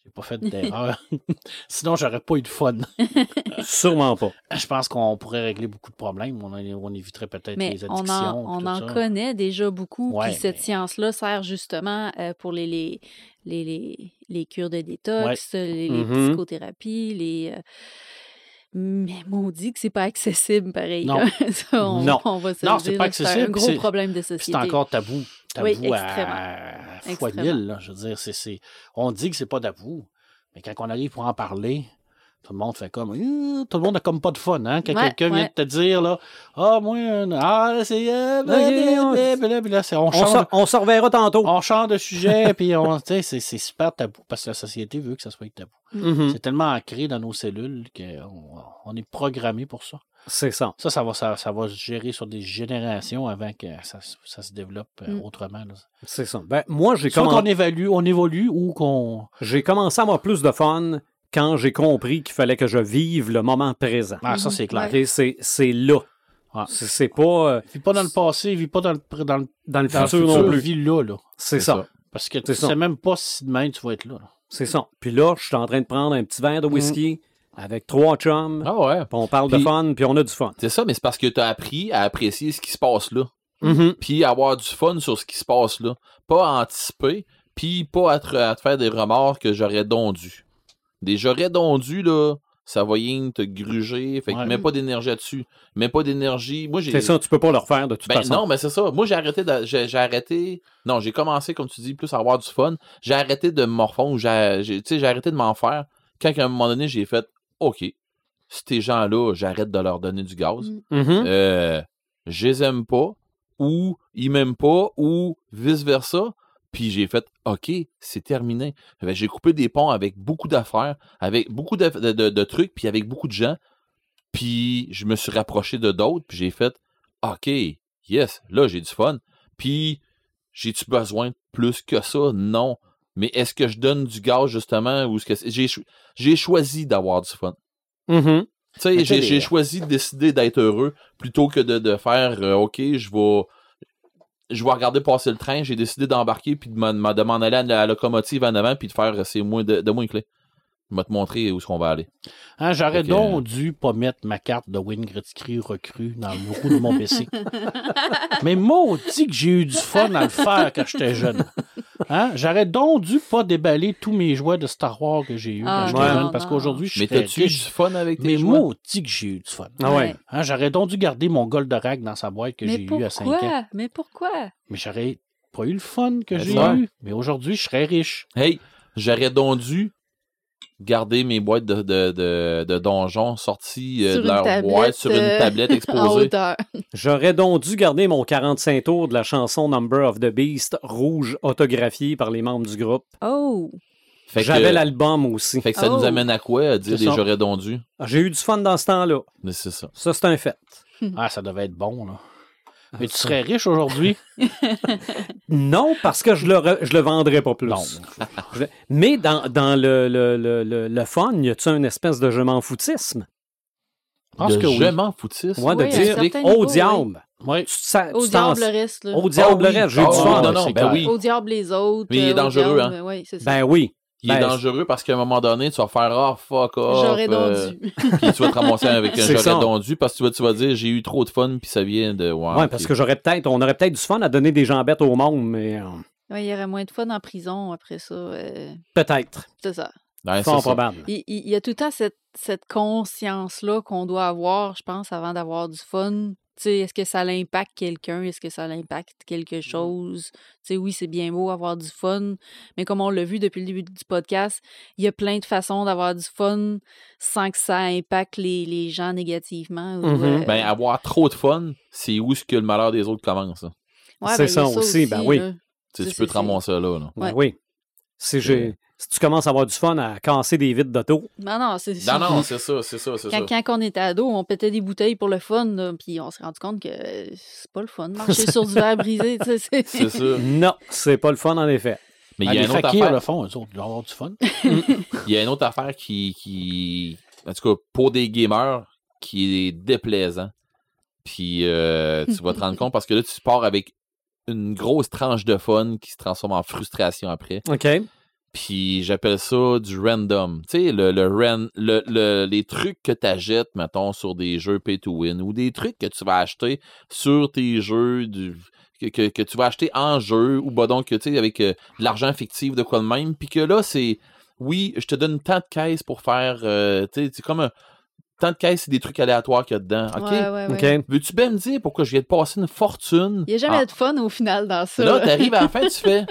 j'ai pas fait d'erreur. Sinon, j'aurais pas eu de fun. Sûrement pas. Je pense qu'on pourrait régler beaucoup de problèmes. On, on éviterait peut-être les on addictions. en, on en connaît déjà beaucoup. Ouais, puis cette science-là sert justement euh, pour les, les, les, les, les cures de détox, les, les Mhm. psychothérapies, les. euh, Mais maudit que c'est pas accessible, pareil. Non. là. Ça, on, Non. on va se Non, c'est pas là, C'est accessible, un gros problème de société. c'est encore tabou. Tabou Oui, à, fois mille, là. Je veux dire, c'est, c'est- on dit que c'est pas tabou. Mais quand on arrive pour en parler, tout le monde fait comme. Euh, tout le monde a comme pas de fun, hein? Quand Ouais, quelqu'un vient de te dire, là, ah, moi, euh, ah, c'est. on- on, On, change, se, on se reverra tantôt. on change de sujet, puis on, tu sais, c'est, c'est super tabou parce que la société veut que ça soit tabou. Mhm. C'est tellement ancré dans nos cellules qu'on on est programmé pour ça. C'est ça. Ça, ça va, ça, ça va se gérer sur des générations avant que ça, ça se développe euh, Mm. autrement. C'est ça. Ben, moi, j'ai Soit commen- qu'on évalue, on évolue ou qu'on. j'ai commencé à avoir plus de fun quand j'ai compris qu'il fallait que je vive le moment présent. Ah, ça, c'est clair. C'est c'est là. Ouais. C'est c'est pas euh, Vis pas dans le passé, vis pas dans le, dans le, dans le dans le futur futur, non plus. vis là, là. C'est ça. ça. Parce que tu ça. sais même pas si demain tu vas être là. là. C'est ça. Puis là, je suis en train de prendre un petit verre de whisky avec trois chums. Ah ouais. Puis on parle de fun, puis on a du fun. C'est ça, mais c'est parce que tu as appris à apprécier ce qui se passe là. Mhm. Puis avoir du fun sur ce qui se passe là. Pas anticiper, puis pas à te, à te faire des remords que j'aurais donc dû. Des j'aurais donc dû, là, ça va rien te gruger. Fait que Ouais. mets pas d'énergie là-dessus. Mets pas d'énergie. Moi, j'ai. C'est ça, tu peux pas le refaire de toute Ben façon. non, mais c'est ça. Moi, j'ai arrêté de- j'ai, j'ai arrêté. Non, j'ai commencé, comme tu dis, plus à avoir du fun. J'ai arrêté de me morfondre. J'ai, j'ai- tu sais, j'ai arrêté de m'en faire. Quand à un moment donné, j'ai fait OK. Ces gens-là, j'arrête de leur donner du gaz. Mm. Mhm. Euh, je les aime pas, ou ils m'aiment pas, ou vice-versa. Puis j'ai fait OK, c'est terminé. J'ai coupé des ponts avec beaucoup d'affaires, avec beaucoup de, de- de- de trucs, puis avec beaucoup de gens. Puis je me suis rapproché de d'autres, puis j'ai fait OK, yes, là j'ai du fun. Puis j'ai-tu besoin de plus que ça? Non. Mais est-ce que je donne du gaz justement ou est-ce que j'ai cho- j'ai choisi d'avoir du fun? Mhm. Tu sais, Mais tu sais, j'ai choisi de décider d'être heureux plutôt que de, de faire euh, OK, je vais je vais regarder passer le train, j'ai décidé d'embarquer puis de m'en aller à la locomotive en avant puis de faire c'est moins de, de moins clé. Je vais te montrer où est-ce qu'on va aller. Hein, J'aurais donc dû pas mettre ma carte de Wayne Gretzky recrue dans le roue de mon PC. Mais maudit que j'ai eu du fun à le faire quand j'étais jeune. Hein? J'aurais donc dû pas déballer tous mes jouets de Star Wars que j'ai eu Ah, quand j'étais non, jeune, parce qu'aujourd'hui, je Mais serais t'as-tu eu du fun avec tes Mais jouets? maudit que j'ai eu du fun. Ah ouais. Hein, J'aurais donc dû garder mon Goldorak dans sa boîte que Mais j'ai eu à 5 ans. pourquoi? Mais pourquoi? Mais j'aurais pas eu le fun que j'ai ça. eu. Mais aujourd'hui, je serais riche. Hey, j'aurais donc dû garder mes boîtes de, de, de, de donjons sorties euh, de leur tablette, boîte sur une euh, tablette exposée. J'aurais donc dû garder mon 45 tours de la chanson Number of the Beast rouge autographiée par les membres du groupe. Oh! J'avais l'album aussi. fait que ça Oh. nous amène à quoi? À dire des j'aurais donc dû? Ah, J'ai eu du fun dans ce temps-là. Mais c'est ça. Ça, c'est un fait. Ah, ça devait être bon, là. Mais tu serais riche aujourd'hui? Non, parce que je le, re- je le vendrais pas plus. Non. Mais dans, dans le, le, le, le, le fun, y a-tu une espèce de je m'en foutisme? Je pense de que oui. je m'en foutisse. Moi, de dire, niveau, diable. Oui. Tu, ça- Au diable le reste. Au diable Ah oui. le reste, j'ai Ah du fun. non, non, ben oui. Au diable les autres. Mais il est euh, dangereux, diable, hein. Oui, c'est ça. Ben oui. Il est Ben, dangereux parce qu'à un moment donné, tu vas faire Ah, fuck off. J'aurais donc euh, dû. Puis tu vas te ramasser avec un j'aurais dû parce que tu vas, tu vas dire j'ai eu trop de fun puis ça vient de. Ouais, Ouais, parce que j'aurais peut-être, on aurait peut-être du fun à donner des jambettes au monde, mais euh, Ouais, il y aurait moins de fun en prison après ça. euh, peut-être. c'est ça. Ouais, c'est Fort probable. Il y a tout le temps cette, cette conscience-là qu'on doit avoir, je pense, avant d'avoir du fun. Est-ce que ça l'impacte quelqu'un? Est-ce que ça l'impacte Mmh. quelque chose? Tu sais, oui, c'est bien beau avoir du fun, mais comme on l'a vu depuis le début du podcast, il y a plein de façons d'avoir du fun sans que ça impacte les, les gens négativement. ou, Mhm. euh, Ben, avoir trop de fun, c'est où ce que le malheur des autres commence. ouais, c'est ben, ça aussi, ben oui. Tu peux te ramasser là. là. Ben Ouais. oui. Si, j'ai, si tu commences à avoir du fun à casser des vitres d'auto, Non, non, c'est Non, non, c'est ça, c'est ça, c'est ça. Quand, quand on était ado, on pétait des bouteilles pour le fun, là, puis on s'est rendu compte que c'est pas le fun de marcher sur du verre brisé. tu sais, c'est- C'est ça. non, c'est pas le fun en effet. Mais il y a une autre affaire. le. Ils doivent avoir du fun. Il y a une autre affaire qui, qui, en tout cas, pour des gamers, qui est déplaisant. Puis euh, tu vas te rendre compte parce que là, tu pars avec une grosse tranche de fun qui se transforme en frustration après. OK. Puis j'appelle ça du random. Tu sais, le, le, ran- le, le- les trucs que tu achètes, mettons, sur des jeux pay to win ou des trucs que tu vas acheter sur tes jeux du, que, que, que tu vas acheter en jeu ou bah donc, tu sais, avec euh, de l'argent fictif de quoi de même. Puis que là, c'est oui, je te donne tant de caisses pour faire. euh, tu sais, c'est comme un. tant de caisses, c'est des trucs aléatoires qu'il y a dedans. OK? Ouais, ouais, ouais. OK. Veux-tu bien me dire pourquoi je viens de passer une fortune? Il n'y a jamais Ah, de fun au final dans ça. Là, t'arrives à la fin, tu fais.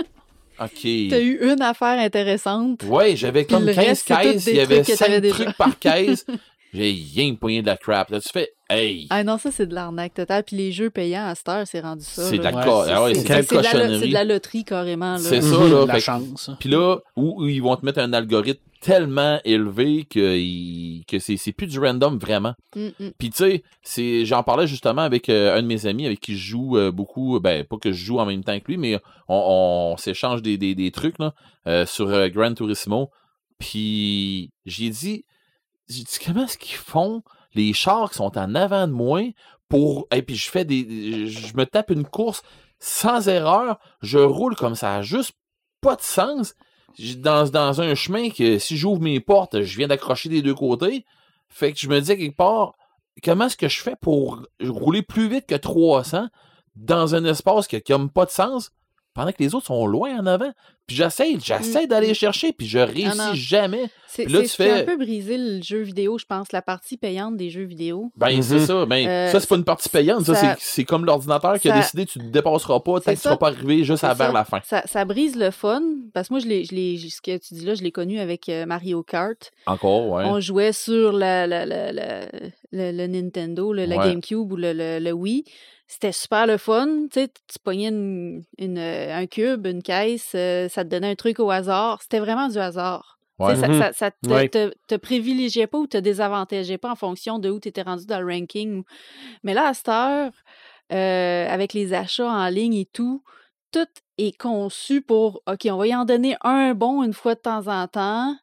OK. T'as eu une affaire intéressante. Ouais, j'avais comme le 15 reste, caisses, il y avait trucs que t'avais 5 déjà. trucs par caisse. J'ai rien poigné de la crap. Là, tu fais, hey, Ah non, ça, c'est de l'arnaque totale. Puis les jeux payants à cette heure, c'est rendu ça. c'est de la, Ouais, co- c'est- ah c'est- c'est de la la, la loterie carrément. là. C'est ça, Mhm, là. La Fait que- chance. Puis là, où, où ils vont te mettre un algorithme tellement élevé que, il- que c'est plus du random vraiment. Mm, mm. Puis tu sais, c'est j'en parlais justement avec euh, un de mes amis avec qui je joue euh, beaucoup, ben pas que je joue en même temps que lui, mais on, on s'échange des, des, des trucs là, euh, sur Gran Turismo. Puis j'ai dit, j'ai dit comment est-ce qu'ils font les chars qui sont en avant de moi pour et puis je fais des je me tape une course sans erreur, je roule comme ça juste pas de sens. Dans, dans un chemin que si j'ouvre mes portes, je viens d'accrocher des deux côtés. Fait que je me disais quelque part, comment est-ce que je fais pour rouler plus vite que 300 dans un espace qui a comme pas de sens? Pendant que les autres sont loin en avant? Puis j'essaie, j'essaie Mm. d'aller chercher, puis je réussis non. jamais. C'est tu qui a fais- un peu brisé le jeu vidéo, je pense, la partie payante des jeux vidéo. Ben, Mhm. c'est ça. Ben, Euh, ça, c'est pas une partie payante. Ça, ça- c'est- c'est comme l'ordinateur qui a décidé tu ne dépasseras pas tant C'est que tu seras pas arrivé juste à vers la fin. Ça, ça brise le fun. Parce que moi, je l'ai, je l'ai- ce que tu dis là, je l'ai connu avec euh, Mario Kart. Encore, ouais. On jouait sur la, la- la- la- le, le Nintendo, le, la. GameCube ou le, le- le Wii. C'était super le fun. Tu sais, tu pognais une, une, euh, un cube, une caisse, euh, ça te donnait un truc au hasard. C'était vraiment du hasard. Ouais. Ça, Mhm. ça, ça te, Ouais. te- te privilégiait pas ou te désavantageait pas en fonction de où tu étais rendu dans le ranking. Mais là, à cette heure, euh, avec les achats en ligne et tout, tout est conçu pour OK, on va y en donner un bon une fois de temps en temps.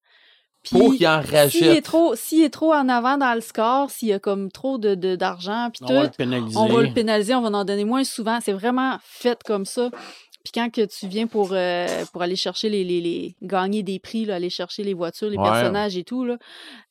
Pour Puis, qu'il en s'il est trop, s'il est trop en avant dans le score, s'il y a comme trop de, de- d'argent, puis On va le tout, pénaliser. on va le pénaliser, on va en donner moins souvent. C'est vraiment fait comme ça. Puis quand que tu viens pour, euh, pour aller chercher les, les, les- gagner des prix, là, aller chercher les voitures, les Ouais. personnages et tout, là,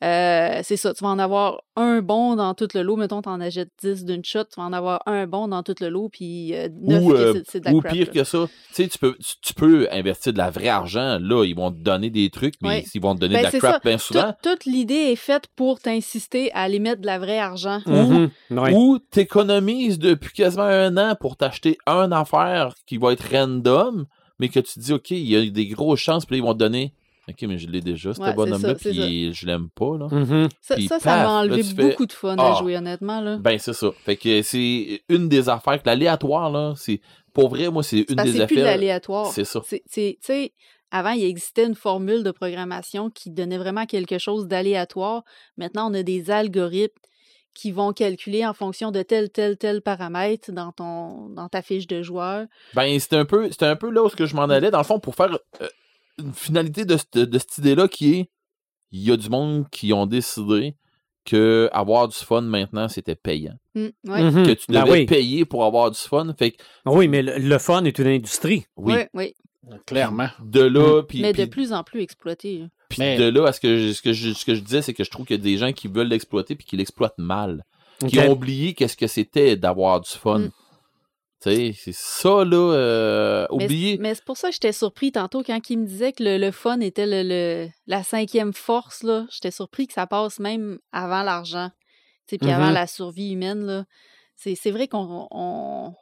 euh, c'est ça. Tu vas en avoir un bon dans tout le lot. Mettons, tu en achètes 10 d'une shot, tu vas en avoir un bon dans tout le lot, puis euh, 9 Ou, que euh, c'est, c'est de la Ou crap, pire là. que ça, tu sais, tu peux, tu, tu peux investir de la vraie argent. Là, ils vont te donner des trucs, mais Ouais. ils vont te donner Ben, de la c'est crap ça. bien Tout- souvent. toute l'idée est faite pour t'inciter à aller mettre de la vraie argent. Mhm. Ouais. Ou t'économises depuis quasiment un an pour t'acheter un affaire qui va être random, mais que tu te dis, OK, il y a des grosses chances, puis là, ils vont te donner. OK, mais je l'ai déjà, ce Ouais, bonhomme-là, puis je l'aime pas, là. Mhm. Ça, Puis ça, ça paf, m'a là, enlevé fais, beaucoup de fun à Ah. jouer, honnêtement. Là. Ben, c'est ça. Fait que c'est une des affaires que l'aléatoire, là, c'est. Pour vrai, moi, c'est une des c'est plus affaires. l'aléatoire. C'est ça. C'est, c'est- tu sais, avant, il existait une formule de programmation qui donnait vraiment quelque chose d'aléatoire. Maintenant, on a des algorithmes qui vont calculer en fonction de tel, tel, tel paramètre dans, ton, dans ta fiche de joueur. Ben, c'était un peu, c'était un peu là où ce que je m'en allais, dans le fond, pour faire euh, une finalité de, cette- de cette idée-là qui est il y a du monde qui ont décidé que avoir du fun maintenant, c'était payant. Ouais. Mhm. Que tu Ben devais oui. payer pour avoir du fun. Fait que, Oui, mais le, le fun est une industrie. oui, oui. Clairement. de là, puis Mais de plus en plus exploité. Puis Mais- de là à ce que, je, ce, que je, ce que je disais, c'est que je trouve qu'il y a des gens qui veulent l'exploiter puis qui l'exploitent mal. Qui ont oublié qu'est-ce que c'était d'avoir du fun. Mm. Tu sais, c'est ça, là, euh, Mais, oublier. mais c'est pour ça que j'étais surpris tantôt quand il me disait que le, le fun était le, le- la cinquième force. là. J'étais surpris que ça passe même avant l'argent. Tu sais, Puis avant Mhm. la survie humaine. là. C'est c'est vrai qu'on. on-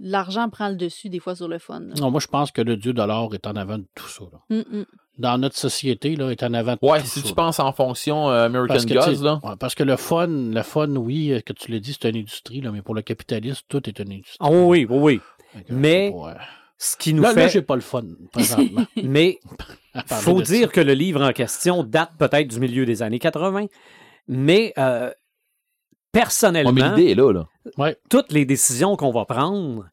L'argent prend le dessus des fois sur le fun. là. Non, moi, je pense que le dieu dollar est en avant de tout ça. là. Dans notre société, là, est en avant de Ouais, tout si ça. tu penses en fonction euh, American Gods, là. ouais, parce que le fun, le fun, oui, euh, que tu l'as dit, c'est une industrie, là, mais pour le capitalisme, tout est une industrie. Ah oui, oui, mais- c'est euh, Ce qui nous Là, fait. là j'ai pas le fun, présentement. mais faut ça. dire que le livre en question date peut-être du milieu des années 80, mais euh, Ouais, personnellement, mais l'idée est là, là. toutes les décisions qu'on va prendre,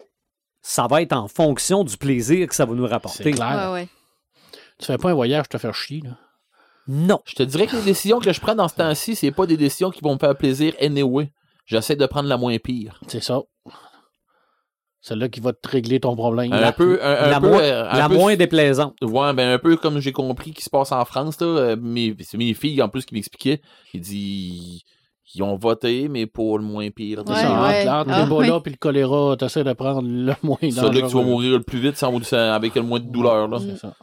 ça va être en fonction du plaisir que ça va nous C'est rapporter. clair. Ouais, ouais. Tu fais pas un voyage te faire chier, là. Non. Je te dirais que les décisions que je prends dans ce temps-ci, c'est pas des décisions qui vont me faire plaisir anyway. J'essaie de prendre la moins pire. C'est ça. Celle-là qui va te régler ton problème. Un peu, un, un la peu, moins- un la peu- moins déplaisante. Ouais, ben un peu comme j'ai compris qui se passe en France, là. euh, Mes, c'est mes filles en plus qui m'expliquaient. Ils disent ils ont voté, mais pour le moins pire. C'est Ouais, ça, ouais. entre Ah, l'Ebola oui. puis le choléra, t'essaies de prendre le moins C'est là que tu vas dangereux. mourir le plus vite sans, sans- avec le moins de douleur, là. C'est ça.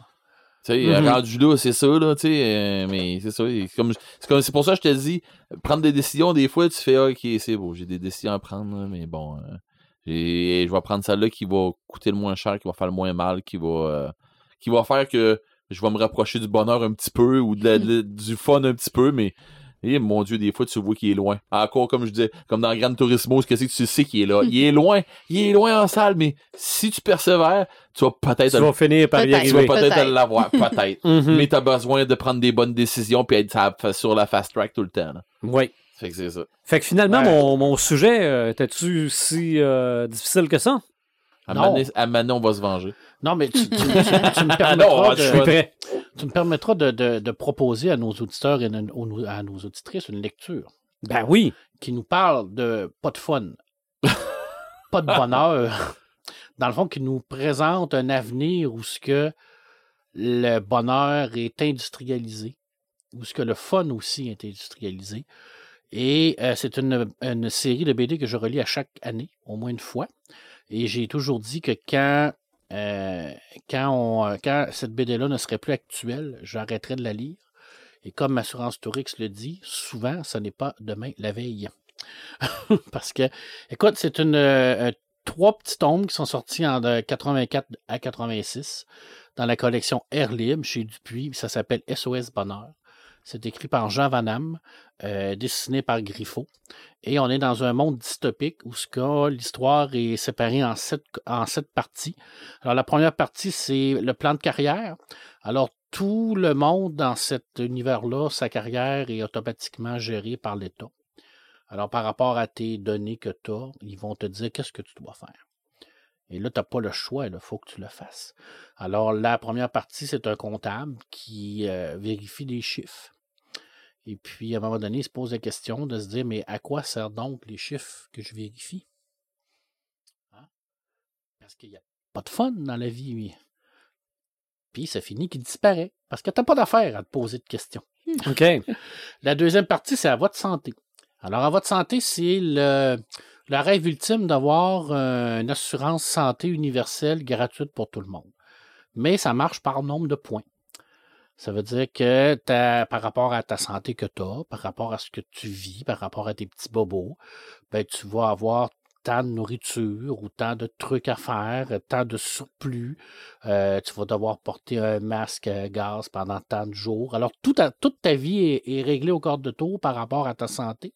Tu sais, Mhm. rendu là, c'est ça, là, tu sais, euh, mais c'est ça. comme- C'est comme- c'est pour ça que je te dis, prendre des décisions, des fois, tu fais, ah, ok, c'est beau, j'ai des décisions à prendre, mais bon, euh, je vais prendre celle-là qui va coûter le moins cher, qui va faire le moins mal, qui va, euh, qui va faire que je vais me rapprocher du bonheur un petit peu ou de la- de- du fun un petit peu, mais eh, mon Dieu, des fois, tu vois qu'il est loin. Encore, comme je disais, comme dans Gran Turismo, qu'est-ce que tu sais qu'il est là? Il est loin, il est loin en salle, mais si tu persévères, tu vas peut-être Tu vas finir par y Peut-être. tu vas arriver. peut-être Peut-être. l'avoir, peut-être. Mhm. Mais t'as besoin de prendre des bonnes décisions puis être sur- la fast track tout le temps. là. Oui. Fait que c'est ça. Fait que finalement, Ouais. mon, mon sujet, euh, était-tu si euh, difficile que ça? À Non. Mané, à Mané, on va se venger. Non, mais tu, tu- tu- tu me permettras, de, tu me permettras de, de- de proposer à nos auditeurs et à nos, à nos auditrices une lecture Ben oui. qui nous parle de pas de fun, pas de bonheur. Dans le fond, qui nous présente un avenir où ce que le bonheur est industrialisé, où ce que le fun aussi est industrialisé. Et euh, c'est une, une série de BD que je relis à chaque année, au moins une fois. Et j'ai toujours dit que quand, euh, euh, quand cette BD-là ne serait plus actuelle, j'arrêterais de la lire. Et comme Assurance Tourix le dit, souvent, ce n'est pas demain la veille. Parce que, écoute, c'est une euh, trois petits tomes qui sont sortis en de 84 à 86 dans la collection Air Libre chez Dupuis. Ça s'appelle SOS Bonheur. C'est écrit par Jean Van euh, dessiné par Griffo. Et on est dans un monde dystopique où l'histoire est séparée en sept, en sept parties. Alors, la première partie, c'est le plan de carrière. Alors, tout le monde dans cet univers-là, sa carrière est automatiquement gérée par l'État. Alors, par rapport à tes données que tu as, ils vont te dire qu'est-ce que tu dois faire. Et là, tu n'as pas le choix, il faut que tu le fasses. Alors, la première partie, c'est un comptable qui euh, vérifie des chiffres. Et puis, à un moment donné, il se pose la question de se dire, mais à quoi servent donc les chiffres que je vérifie? Hein? Parce qu'il n'y a pas de fun dans la vie, oui. Puis, ça finit qu'il disparaît. Parce que tu n'as pas d'affaire à te poser de questions. OK. La deuxième partie, c'est à votre santé. Alors, à votre santé, c'est le, le rêve ultime d'avoir euh, une assurance santé universelle gratuite pour tout le monde. Mais ça marche par nombre de points. Ça veut dire que par rapport à ta santé que tu as, par rapport à ce que tu vis, par rapport à tes petits bobos, ben, tu vas avoir tant de nourriture ou tant de trucs à faire, tant de surplus. Euh, tu vas devoir porter un masque gaz pendant tant de jours. Alors, toute ta vie est, réglée au corps de tour par rapport à ta santé.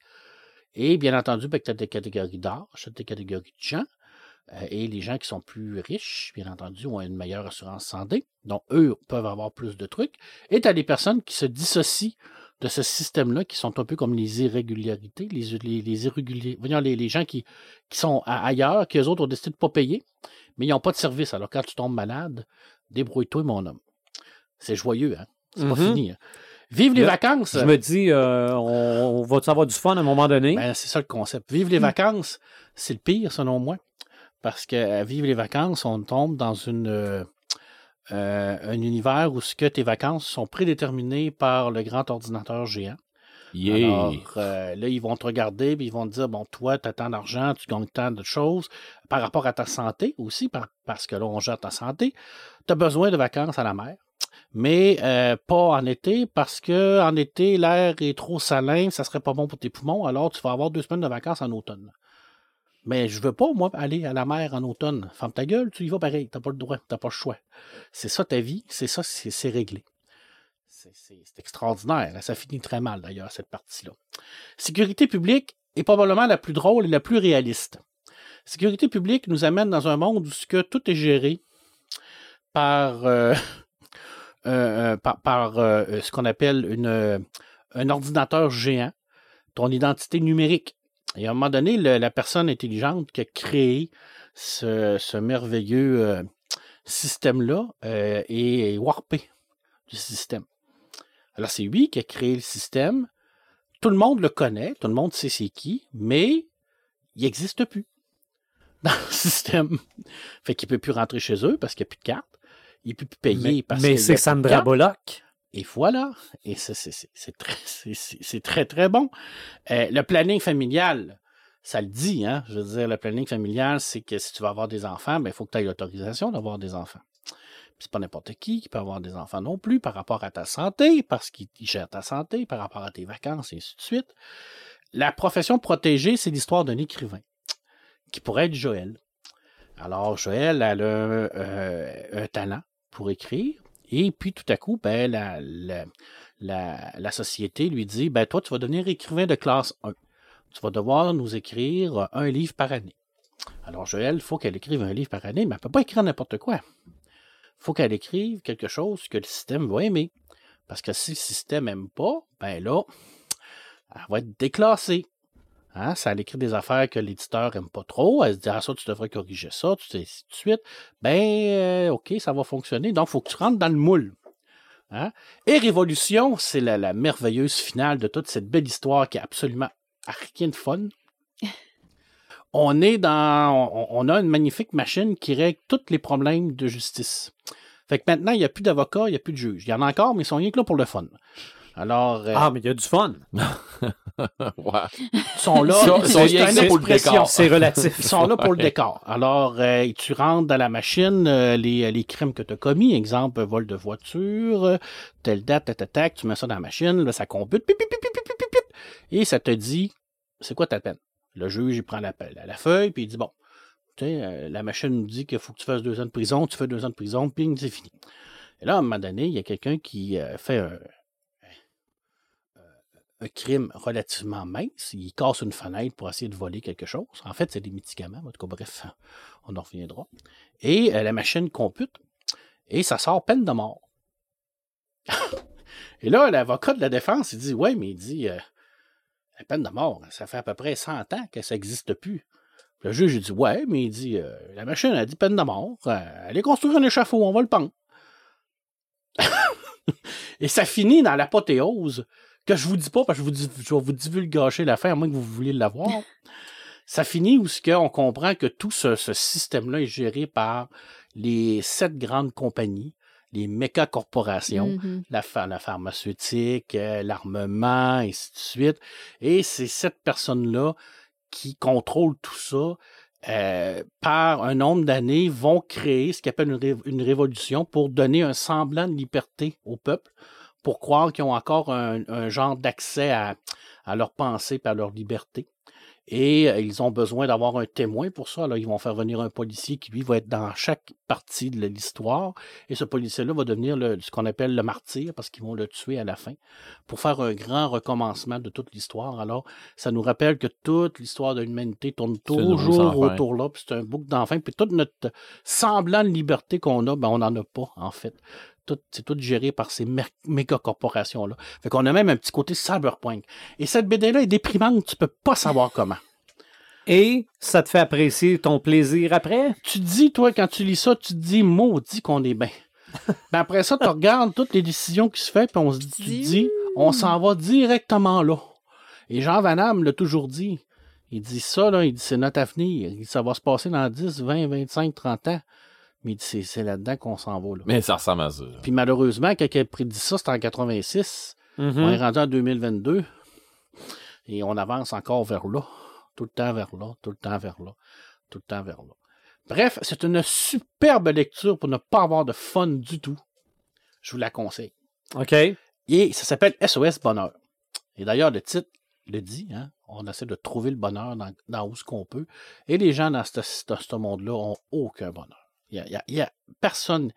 Et bien entendu, ben, tu as des catégories d'âge, des catégories de gens. Euh, et les gens qui sont plus riches, bien entendu, ont une meilleure assurance santé. Donc, eux peuvent avoir plus de trucs. Et tu as des personnes qui se dissocient de ce système-là, qui sont un peu comme les irrégularités, les, les, les irréguliers, voyons, les, les gens qui, qui sont ailleurs, qui eux autres ont décidé de ne pas payer, mais ils n'ont pas de service. Alors, quand tu tombes malade, débrouille-toi, mon homme. C'est joyeux, hein? C'est pas Mhm. fini. hein? Vive les Là, vacances! Je me dis, euh, on, on va-tu avoir du fun à un moment donné? Ben, c'est ça le concept. Vivre les vacances, c'est le pire, selon moi. Parce que à vivre les vacances, on tombe dans une, euh, euh, un univers où ce que tes vacances sont prédéterminées par le grand ordinateur géant. Yeah. Alors, euh, là, ils vont te regarder et ils vont te dire bon, toi, tu as tant d'argent, tu gagnes tant de choses. Par rapport à ta santé aussi, par- parce que là, on gère ta santé, tu as besoin de vacances à la mer. Mais euh, pas en été, parce que en été, l'air est trop salin, ça serait pas bon pour tes poumons, alors tu vas avoir deux semaines de vacances en automne. Mais je veux pas, moi, aller à la mer en automne. Ferme ta gueule, tu y vas pareil, t'as pas le droit, t'as pas le choix. C'est ça ta vie, c'est ça, c'est réglé. C'est- extraordinaire. Ça finit très mal, d'ailleurs, cette partie-là. Sécurité publique est probablement la plus drôle et la plus réaliste. Sécurité publique nous amène dans un monde où tout est géré par, euh, euh, euh, ce qu'on appelle un ordinateur géant, ton identité numérique. Et à un moment donné, le- la personne intelligente qui a créé ce, ce merveilleux euh, système-là euh, est, est warpé du système. Alors, c'est lui qui a créé le système. Tout le monde le connaît, tout le monde sait c'est qui, mais il n'existe plus dans le système. Fait qu'il ne peut plus rentrer chez eux parce qu'il n'y a plus de carte. Il ne peut plus payer mais parce mais qu'il y a c'est plus de Sandra. Bullock. Et voilà. Et c'est- très, très, bon. Euh, le planning familial, ça le dit, hein. Je veux dire, le planning familial, c'est que si tu vas avoir des enfants, ben, il faut que tu aies l'autorisation d'avoir des enfants. C'est pas n'importe qui qui peut avoir des enfants non plus par rapport à ta santé, parce qu'il gère ta santé, par rapport à tes vacances, et ainsi de suite. La profession protégée, c'est l'histoire d'un écrivain, qui pourrait être Joël. Alors, Joël a euh, un talent pour écrire, et puis tout à coup, ben, la, la, la, société lui dit ben, Toi, tu vas devenir écrivain de classe 1. Tu vas devoir nous écrire un livre par année. Alors, Joël, il faut qu'elle écrive un livre par année, mais elle ne peut pas écrire n'importe quoi. Il faut qu'elle écrive quelque chose que le système va aimer. Parce que si le système n'aime pas, ben là, elle va être déclassée. Hein? Ça, elle écrit des affaires que l'éditeur n'aime pas trop. Elle se dit, ah, ça, tu devrais corriger ça, tout de suite. Ben, euh, OK, ça va fonctionner. Donc, il faut que tu rentres dans le moule. Hein? Et Révolution, c'est la, merveilleuse finale de toute cette belle histoire qui est absolument rien de fun. On est dans. On, a une magnifique machine qui règle tous les problèmes de justice. Fait que maintenant, il n'y a plus d'avocats, il n'y a plus de juges. Il y en a encore, mais ils sont rien que là pour le fun. Alors. Euh, ah, mais il y a du fun. ouais. Ils sont là. C'est relatif. Ils sont là pour le décor. Alors, euh, tu rentres dans la machine, euh, les, les, crimes que tu as commis, exemple, vol de voiture, telle date, telle tac, tu mets ça dans la machine, là, ça compute, et ça te dit, c'est quoi ta peine? Le juge, il prend la, la, feuille, puis il dit, bon, la machine nous dit qu'il faut que tu fasses deux ans de prison, tu fais deux ans de prison, puis c'est fini. Et là, à un moment donné, il y a quelqu'un qui fait un, un crime relativement mince. Il casse une fenêtre pour essayer de voler quelque chose. En fait, c'est des médicaments. En tout cas, bref, on en reviendra. Et euh, la machine compute et ça sort peine de mort. et là, l'avocat de la défense, il dit Ouais, mais il dit euh, la peine de mort, ça fait à peu près 100 ans que ça n'existe plus. Le juge, il dit Ouais, mais il dit euh, la machine a dit peine de mort. est construire un échafaud, on va le pendre. et ça finit dans l'apothéose que je vous dis pas parce que je, vous je vais vous divulgacher la fin, à moins que vous vouliez l'avoir. ça finit où on comprend que tout ce, système-là est géré par les sept grandes compagnies, les méca corporations, mm-hmm. la, la, pharmaceutique, euh, l'armement, et ainsi de suite. Et ces sept personnes-là qui contrôlent tout ça, euh, par un nombre d'années, vont créer ce qu'ils appellent une, révolution pour donner un semblant de liberté au peuple pour croire qu'ils ont encore un, genre d'accès à, à leur pensée et à leur liberté. Et euh, ils ont besoin d'avoir un témoin pour ça. Alors, ils vont faire venir un policier qui, lui, va être dans chaque partie de l'histoire. Et ce policier-là va devenir ce qu'on appelle le martyr, parce qu'ils vont le tuer à la fin, pour faire un grand recommencement de toute l'histoire. Alors, ça nous rappelle que toute l'histoire de l'humanité tourne toujours autour là. Puis c'est un boucle d'enfin. Puis toute notre semblant de liberté qu'on a, ben, on n'en a pas, en fait c'est tout géré par ces méga corporations-là. Fait qu'on a même un petit côté cyberpunk. Et cette BD-là est déprimante, tu peux pas savoir comment. Et ça te fait apprécier ton plaisir après? Tu te dis, toi, quand tu lis ça, tu te dis, maudit qu'on est bien. ben après ça, tu regardes toutes les décisions qui se font, puis on se dit, tu dis, on s'en va directement là. Et Jean Van Damme l'a toujours dit. Il dit ça, là, il dit, c'est notre avenir. Ça va se passer dans 10, 20, 25, 30 ans. Mais c'est là-dedans qu'on s'en va. Là. Mais ça ressemble à ça. Puis malheureusement, quand il a prédit ça, c'était en 86. Mm-hmm. On est rendu en 2022. Et on avance encore vers là. Tout le temps vers là, tout le temps vers là, tout le temps vers là. Bref, c'est une superbe lecture pour ne pas avoir de fun du tout. Je vous la conseille. OK. Et ça s'appelle SOS Bonheur. Et d'ailleurs, le titre le dit, hein? on essaie de trouver le bonheur dans, où ce qu'on peut. Et les gens dans ce, ce monde-là ont aucun bonheur. Il n'y a, personne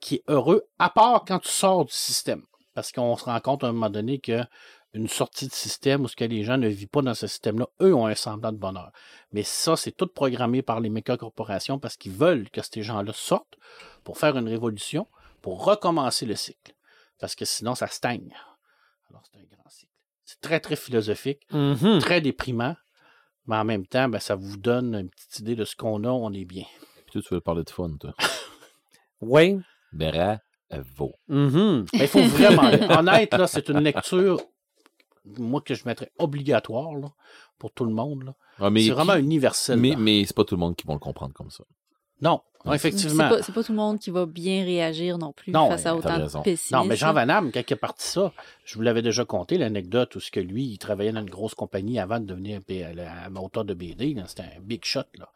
qui est heureux, à part quand tu sors du système. Parce qu'on se rend compte à un moment donné qu'une sortie de système où ce que les gens ne vivent pas dans ce système-là, eux ont un semblant de bonheur. Mais ça, c'est tout programmé par les méca corporations parce qu'ils veulent que ces gens-là sortent pour faire une révolution, pour recommencer le cycle. Parce que sinon, ça stagne. Alors, c'est un grand cycle. C'est très, très philosophique, mm-hmm. très déprimant, mais en même temps, ben, ça vous donne une petite idée de ce qu'on a, on est bien tu veux parler de fun, toi? oui. Bravo. Mm Il faut vraiment. Honnête, là, c'est une lecture, moi, que je mettrais obligatoire là, pour tout le monde. Ah, c'est vraiment universel. Mais, mais c'est pas tout le monde qui va le comprendre comme ça. Non, effectivement. C'est pas, pas, tout le monde qui va bien réagir non plus face à autant de pessimisme. Non, mais Jean Van Damme, quand il est parti ça, je vous l'avais déjà conté, l'anecdote où ce que lui, il travaillait dans une grosse compagnie avant de devenir un auteur de BD. C'était un big shot. Là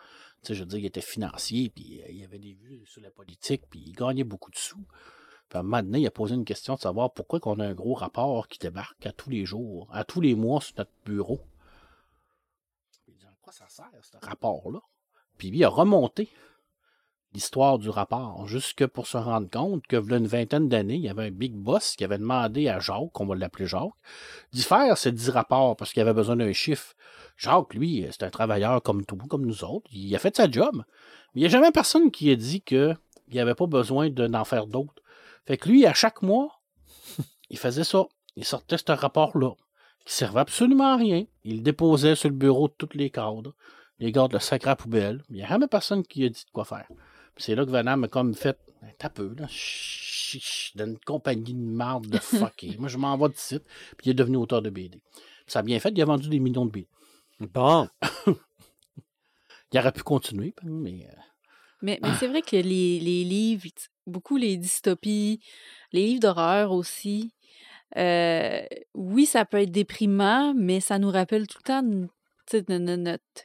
Je veux dire, il était financier, puis euh, il avait des vues sur la politique, puis il gagnait beaucoup de sous. Puis à il a posé une question de savoir pourquoi qu'on a un gros rapport qui débarque à tous les jours, à tous les mois sur notre bureau. Il dit, à quoi ça sert, ce rapport-là? Puis lui, il a remonté l'histoire du rapport, jusque pour se rendre compte que, a une vingtaine d'années, il y avait un big boss qui avait demandé à Jacques, on va l'appeler Jacques, d'y faire ces dix rapports parce qu'il avait besoin d'un chiffre. Jacques, lui, c'est un travailleur comme tout, comme nous autres. Il a fait sa job. Mais il n'y a jamais personne qui a dit qu'il n'y avait pas besoin d'en faire d'autres. Fait que lui, à chaque mois, il faisait ça. Il sortait ce rapport-là, qui servait absolument à rien. Il déposait sur le bureau de tous les cadres. Les gardes le sacré à poubelle. Il n'y a jamais personne qui a dit de quoi faire. C'est là que Vanham a comme fait un peu, là. Chut, chut, Dans une compagnie de marde de fucké. Moi, je m'en vais de site. Puis il est devenu auteur de BD. Puis ça a bien fait, il a vendu des millions de BD. Bon. Il aurait pu continuer, mais. euh, Mais, mais c'est vrai que les, les livres, beaucoup les dystopies, les livres d'horreur aussi, euh, oui, ça peut être déprimant, mais ça nous rappelle tout le temps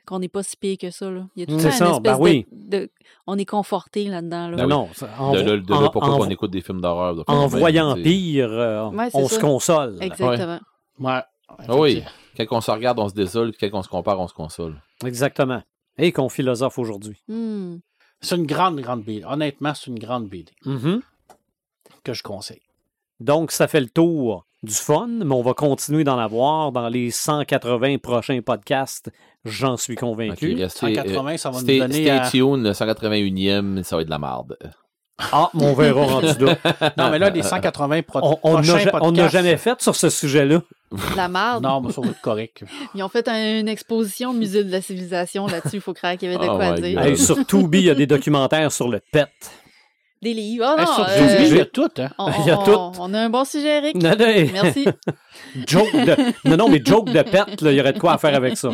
qu'on n'est pas si pire que ça. Là. Il y a tout ça, une espèce ben oui. de, de- On est conforté là-dedans. Là. Non, non. ça- en, De là, de là, en- pourquoi en- on écoute des films d'horreur. de en voyant même, pire, euh, Ouais, on ça. se console. Exactement. Ouais. Ah oui. Quand on se regarde, on se désole, puis quand on se compare, on se console. Exactement. Et qu'on philosophe aujourd'hui. Hmm. C'est une grande, grande BD. Honnêtement, c'est une grande BD Mhm. que je conseille. Donc, ça fait le tour du fun, mais on va continuer d'en avoir dans les 180 prochains podcasts, j'en suis convaincu. restez, 180, ça va euh, nous donner stay à- tuned, le 181e, ça va être de la marde. Ah, mais on verra rendu là. Non, mais là, les 180 pro- On- On n'a prochains ja- on n'a podcasts- jamais fait sur ce sujet-là. De La marde? Non, mais ça va être correct. Ils ont fait un- une exposition au musée de la civilisation là-dessus. Il faut croire qu'il y avait de Oh quoi dire. Hey, sur Tubi, il y a des documentaires sur le pet. Des livres. Oh Hey, non, sur euh, il y a tout, hein? on, Il y a on- tout. on a un bon sujet, Eric. Non, non, Merci. joke de... non, non, mais joke de pet, là, il y aurait de quoi à faire avec ça.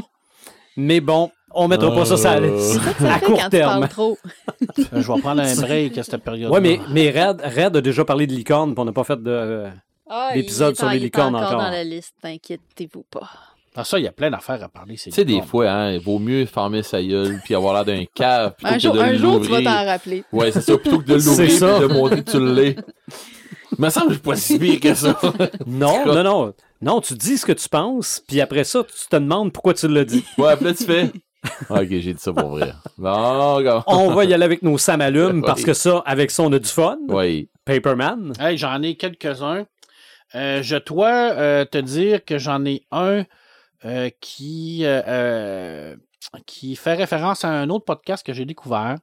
Mais bon, on mettra pas ça sur la liste. Que ça À court terme. trop. Euh, Je vais prendre un break à cette période-là. Ouais, mais, mais Red, Red a déjà parlé de licorne, puis on n'a pas fait de. euh, Ah, L'épisode sur les il est licornes encore. encore. dans la liste, inquiétez-vous pas. Ah, ça, il y a plein d'affaires à parler. Tu sais, des fois, hein, il vaut mieux fermer sa gueule puis avoir l'air d'un cave Un que jour, de un jour, tu vas t'en rappeler. Ouais, c'est ça, plutôt que de l'ouvrir ça. et de montrer que tu l'es. Il me semble que je suis pas si pire que ça. Non, non, non. Non, tu dis ce que tu penses, puis après ça, tu te demandes pourquoi tu l'as dit. Ouais, là, tu fais. Ok, j'ai dit ça pour vrai. On va y aller avec nos samalumes, parce que ça, avec ça, on a du fun. Oui. Paperman. Hey, j'en ai quelques-uns. Euh, je dois euh, te dire que j'en ai un euh, qui, euh, qui fait référence à un autre podcast que j'ai découvert,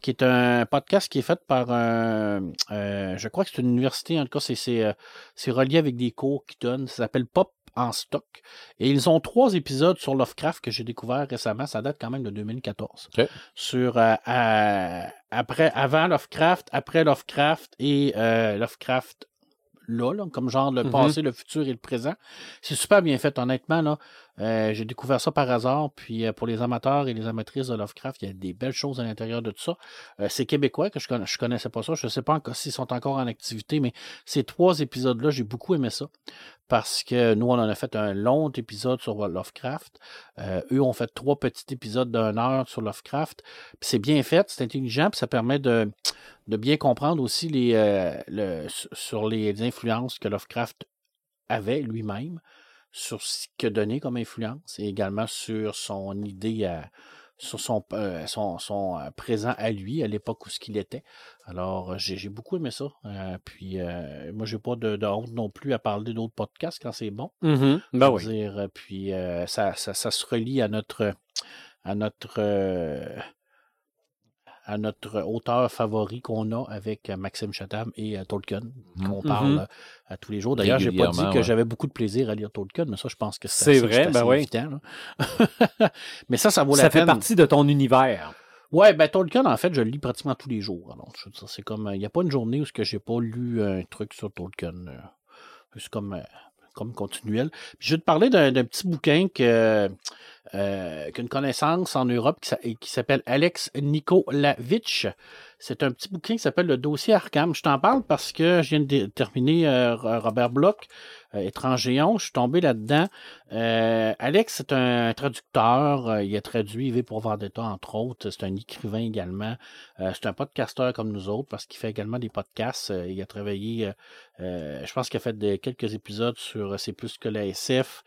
qui est un podcast qui est fait par un, euh, je crois que c'est une université, en tout cas, c'est, relié avec des cours qu'ils donnent. Ça s'appelle Pop en stock. Et ils ont trois épisodes sur Lovecraft que j'ai découvert récemment. Ça date quand même de 2014. OK. Sur euh, euh, après, avant Lovecraft, après Lovecraft et euh, Lovecraft là, là, comme genre le Mhm. passé, le futur et le présent. C'est super bien fait, honnêtement. Là. Euh, j'ai découvert ça par hasard. Puis euh, pour les amateurs et les amatrices de Lovecraft, il y a des belles choses à l'intérieur de tout ça. Euh, c'est québécois que je connais, je connaissais pas ça. Je sais pas s'ils sont encore en activité, mais ces trois épisodes-là, j'ai beaucoup aimé ça. Parce que nous, on en a fait un long épisode sur Lovecraft. Eux ont fait trois petits épisodes d'une heure sur Lovecraft. C'est bien fait, c'est intelligent, puis ça permet de, de bien comprendre aussi les, le, sur les influences que Lovecraft avait lui-même, sur ce que donnait comme influence, et également sur son idée à sur son, euh, son, son euh, présent à lui, à l'époque où ce qu'il était. Alors, euh, j'ai beaucoup aimé ça. Euh, puis, euh, moi, j'ai pas de, de honte non plus à parler d'autres podcasts quand c'est bon. Mhm. Ben oui. dire, puis ça, ça, ça se relie à notre à notre à notre auteur favori qu'on a avec euh, Maxime Chatham et euh, Tolkien, qu'on Mhm. parle euh, à tous les jours. D'ailleurs, j'ai pas dit que ouais. j'avais beaucoup de plaisir à lire Tolkien, mais ça, je pense que C'est assez- vrai, ben oui. évident, mais ça, ça vaut la Ça fait peine. partie de ton univers. Ouais, ben Tolkien, en fait, je le lis pratiquement tous les jours. Alors, je c'est comme, il n'y a pas une journée où que j'ai pas lu un truc sur Tolkien. C'est comme, comme continuel. Je vais te parler d'un petit bouquin que, euh, qu'une connaissance en Europe qui, qui s'appelle Alex Nikolavitch. C'est un petit bouquin qui s'appelle Le dossier Arkham. Je t'en parle parce que je viens de terminer euh, Robert Bloch. Euh, Étrangéon. Je suis tombé là-dedans. Euh, Alex, c'est un traducteur. Euh, il a traduit V pour Vendetta, entre autres. C'est un écrivain également. C'est un podcasteur comme nous autres parce qu'il fait également des podcasts. Il a travaillé, je pense qu'il a fait quelques épisodes sur C'est plus que la SF.